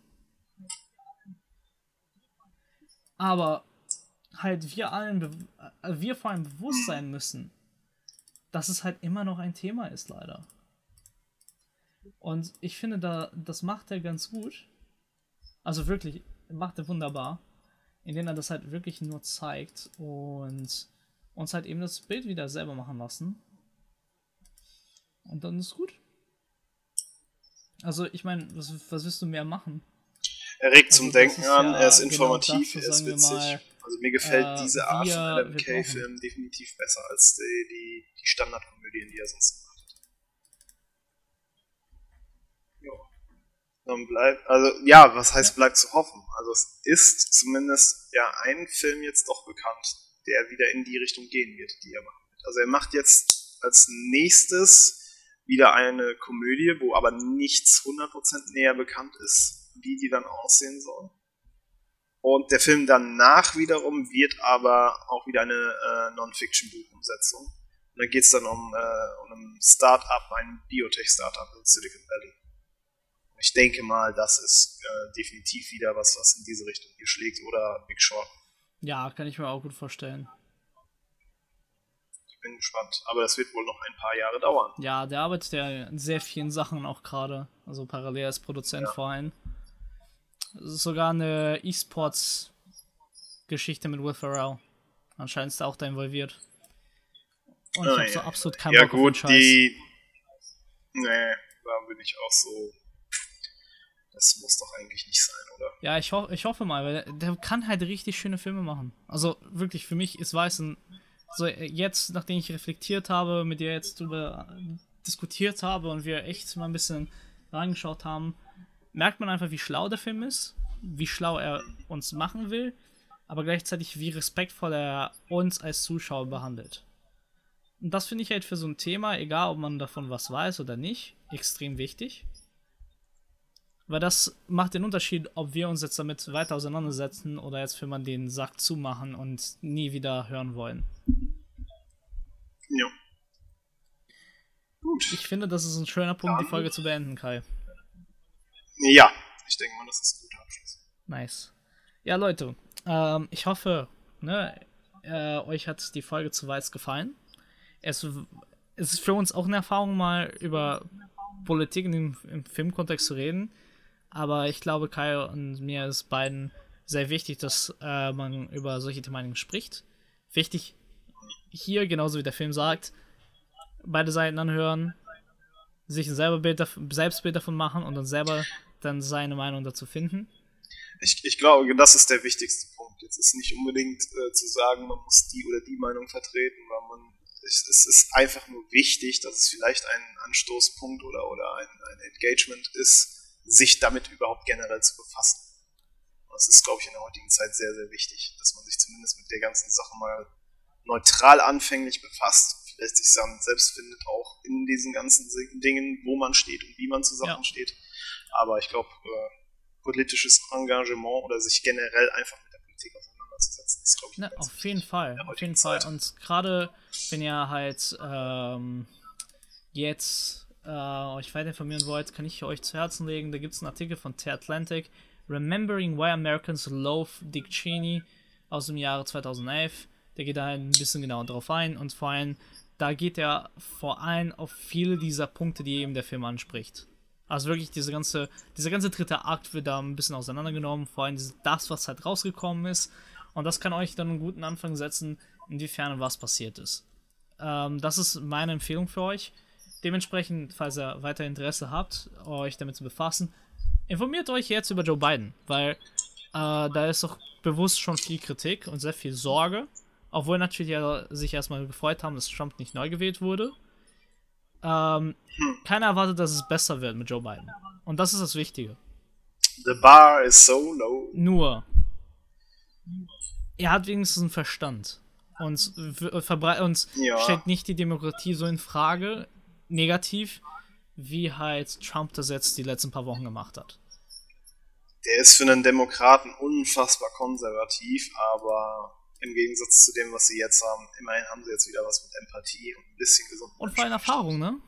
S1: Aber halt wir allen, äh, wir vor allem bewusst sein müssen, dass es halt immer noch ein Thema ist, leider. Und ich finde, da, das macht er ganz gut. Also wirklich, macht er wunderbar. Indem er das halt wirklich nur zeigt und uns halt eben das Bild wieder selber machen lassen. Und dann ist gut. Also, ich meine, was, was willst du mehr machen?
S2: Er regt
S1: Also
S2: zum Denken
S1: ist
S2: an,
S1: ja
S2: er ist
S1: genau
S2: informativ,
S1: das,
S2: er ist witzig.
S1: mal,
S2: also mir gefällt
S1: äh,
S2: diese Art von Adam
S1: wir
S2: Kay-Film definitiv besser als die, die, die Standardkomödien, die er sonst gemacht hat. Ja. Dann bleibt, also ja, was heißt bleibt zu hoffen? Also es ist zumindest ja ein Film jetzt doch bekannt, der wieder in die Richtung gehen wird, die er machen wird. Also er macht jetzt als nächstes wieder eine Komödie, wo aber nichts 100% näher bekannt ist, wie die dann aussehen soll. Und der Film danach wiederum wird aber auch wieder eine äh, Non-Fiction-Buchumsetzung. Und da geht es dann um, äh, um ein Start-up, ein Biotech-Startup in Silicon Valley. Ich denke mal, das ist äh, definitiv wieder was, was in diese Richtung hier schlägt oder Big Short.
S1: Ja, kann ich mir auch gut vorstellen.
S2: Ich bin gespannt. Aber das wird wohl noch ein paar Jahre dauern.
S1: Ja, der arbeitet ja an sehr vielen Sachen auch gerade. Also parallel als Produzent vor allem. Es ist sogar eine E-Sports-Geschichte mit Will Ferrell. Anscheinend ist er auch da involviert. Und ich
S2: Ah,
S1: habe so
S2: ja.
S1: absolut keinen
S2: ja
S1: Bock auf den
S2: gut,
S1: Scheiß.
S2: die... Nee, da bin ich auch so... Das muss doch eigentlich nicht sein, oder?
S1: Ja, ich, ho ich hoffe mal, weil der, der kann halt richtig schöne Filme machen. Also wirklich, für mich ist Weißen, so äh, jetzt, nachdem ich reflektiert habe, mit dir jetzt drüber diskutiert habe und wir echt mal ein bisschen reingeschaut haben, merkt man einfach, wie schlau der Film ist, wie schlau er uns machen will, aber gleichzeitig wie respektvoll er uns als Zuschauer behandelt. Und das finde ich halt für so ein Thema, egal ob man davon was weiß oder nicht, extrem wichtig. Weil das macht den Unterschied, ob wir uns jetzt damit weiter auseinandersetzen oder jetzt für man den Sack zumachen und nie wieder hören wollen.
S2: Ja. Gut.
S1: Ich finde, das ist ein schöner Punkt, die
S2: Dann-
S1: Folge zu beenden, Kai.
S2: Ja, ich denke mal, das ist ein guter Abschluss.
S1: Nice. Ja, Leute, ähm, ich hoffe, ne, äh, euch hat die Folge zu Weiß gefallen. Es, es ist für uns auch eine Erfahrung, mal über Politik in dem, im Filmkontext zu reden. Aber ich glaube, Kai und mir ist beiden sehr wichtig, dass äh, man über solche Thematiken spricht. Wichtig hier, genauso wie der Film sagt, beide Seiten anhören, sich ein selber Bild, Selbstbild davon machen und dann selber dann seine Meinung dazu finden.
S2: Ich, ich glaube, das ist der wichtigste Punkt. Jetzt ist nicht unbedingt äh, zu sagen, man muss die oder die Meinung vertreten, weil man es, es ist einfach nur wichtig, dass es vielleicht ein Anstoßpunkt oder, oder ein, ein Engagement ist, sich damit überhaupt generell zu befassen. Und Das ist, glaube ich, in der heutigen Zeit sehr, sehr wichtig, dass man sich zumindest mit der ganzen Sache mal neutral anfänglich befasst, vielleicht sich dann selbst findet, auch in diesen ganzen Dingen, wo man steht und wie man zu Sachen
S1: Ja.
S2: steht. Aber ich glaube, äh, politisches Engagement oder sich generell einfach mit der Politik auseinanderzusetzen, ist, glaube ich.
S1: Ne, auf jeden Fall. Auf jeden Fall. Und gerade wenn ihr halt ähm, jetzt äh, euch weiter informieren wollt, kann ich euch zu Herzen legen. Da gibt es einen Artikel von The Atlantic, Remembering Why Americans Love Dick Cheney aus dem Jahre 2011. Der geht da ein bisschen genauer drauf ein und vor allem, da geht er vor allem auf viele dieser Punkte, die eben der Film anspricht. Also wirklich diese ganze, dieser ganze dritte Akt wird da ein bisschen auseinandergenommen, vor allem das, was halt rausgekommen ist. Und das kann euch dann einen guten Anfang setzen, inwiefern was passiert ist. Ähm, das ist meine Empfehlung für euch. Dementsprechend, falls ihr weiter Interesse habt, euch damit zu befassen, informiert euch jetzt über Joe Biden, weil äh, da ist doch bewusst schon viel Kritik und sehr viel Sorge. Obwohl natürlich ja sich erstmal gefreut haben, dass Trump nicht neu gewählt wurde. Ähm, keiner erwartet, dass es besser wird mit Joe Biden. Und das ist das Wichtige.
S2: The bar is so low.
S1: Nur, er hat wenigstens einen Verstand. Und, und stellt nicht die Demokratie so in Frage, negativ, wie halt Trump das jetzt die letzten paar Wochen gemacht hat.
S2: Der ist für einen Demokraten unfassbar konservativ, aber im Gegensatz zu dem, was sie jetzt haben, immerhin haben sie jetzt wieder was mit Empathie und ein bisschen gesund.
S1: Und vor allem Erfahrung, ne?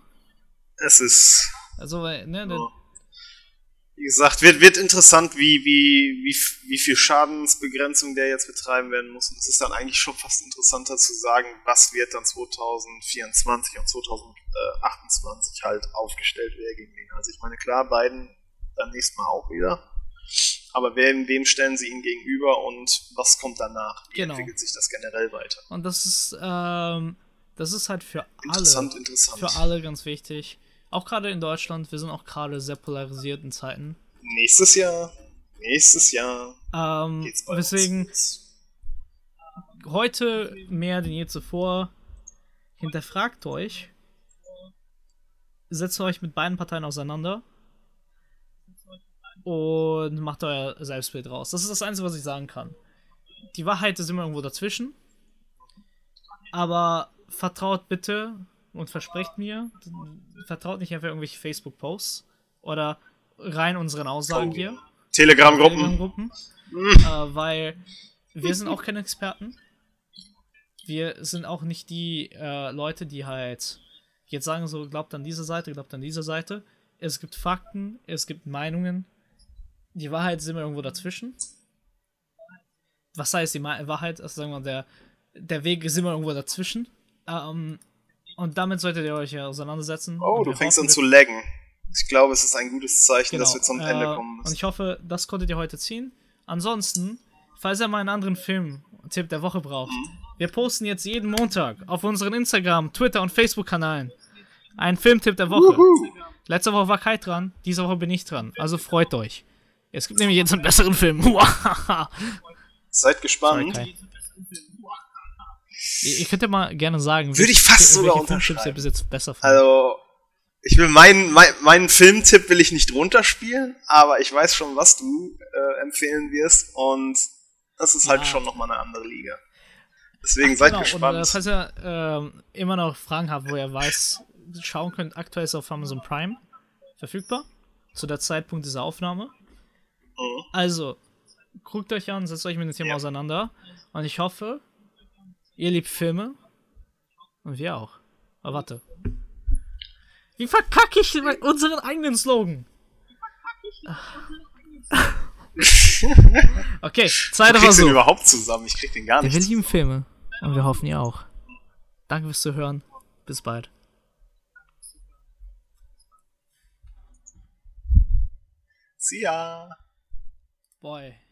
S2: Es ist.
S1: Also, ne, ne,
S2: wie gesagt, wird, wird interessant, wie, wie, wie, wie viel Schadensbegrenzung der jetzt betreiben werden muss. Und es ist dann eigentlich schon fast interessanter zu sagen, was wird dann 2024 und 2028 halt aufgestellt werden gegen den. Also ich meine, klar, beiden dann nächstes Mal auch wieder. Aber wem, wem stellen sie ihn gegenüber und was kommt danach? Wie genau. entwickelt sich das generell weiter?
S1: Und das ist, ähm, das ist halt für
S2: interessant,
S1: alle,
S2: interessant.
S1: für alle ganz wichtig. Auch gerade in Deutschland, wir sind auch gerade sehr polarisierten Zeiten.
S2: Nächstes Jahr, nächstes Jahr.
S1: Ähm, deswegen heute mehr denn je zuvor hinterfragt euch, setzt euch mit beiden Parteien auseinander und macht euer Selbstbild raus. Das ist das Einzige, was ich sagen kann. Die Wahrheit ist immer irgendwo dazwischen. Aber vertraut bitte und versprecht mir, vertraut nicht einfach irgendwelche Facebook-Posts oder rein unseren Aussagen oh. hier.
S2: Telegram-Gruppen. Telegram
S1: mhm. äh, weil wir sind auch keine Experten. Wir sind auch nicht die äh, Leute, die halt jetzt sagen so, glaubt an diese Seite, glaubt an diese Seite. Es gibt Fakten, es gibt Meinungen. Die Wahrheit ist immer irgendwo dazwischen. Was heißt die Wahrheit? Also sagen wir, der, der Weg ist immer irgendwo dazwischen. Ähm, und damit solltet ihr euch ja auseinandersetzen.
S2: Oh, du fängst an zu laggen. Ich glaube, es ist ein gutes Zeichen, genau. dass wir zum Ende äh, kommen
S1: müssen. Und ich hoffe, das konntet ihr heute ziehen. Ansonsten, falls ihr mal einen anderen Film-Tipp der Woche braucht, mhm. wir posten jetzt jeden Montag auf unseren Instagram, Twitter und Facebook-Kanalen einen Filmtipp der Woche. Uhu. Letzte Woche war Kai dran, diese Woche bin ich dran. Also freut euch. Es gibt nämlich jetzt einen besseren Film.
S2: Seid gespannt. Sorry,
S1: Ihr könnt ja mal gerne sagen,
S2: würde ich fast sogar unterschreiben.
S1: ihr bis jetzt besser.
S2: Also, ich will meinen, mein, meinen Filmtipp will ich nicht runterspielen, aber ich weiß schon, was du äh, empfehlen wirst und das ist halt ja. schon nochmal eine andere Liga. Deswegen Ach, seid genau. gespannt. Und,
S1: äh, falls ihr äh, immer noch Fragen habt, wo ihr weiß, schauen könnt, aktuell ist auf Amazon Prime verfügbar. Zu der Zeitpunkt dieser Aufnahme. Mhm. Also, guckt euch an, setzt euch mit dem Thema ja. auseinander. Und ich hoffe, Ihr liebt Filme. Und wir auch. Aber warte. Wie verkacke ich unseren eigenen Slogan? okay, zweiter Versuch.
S2: den überhaupt zusammen? Ich krieg den gar nicht.
S1: Wir lieben Filme. Und wir hoffen ihr auch. Danke fürs Zuhören. Bis bald.
S2: See ya.
S1: Boy.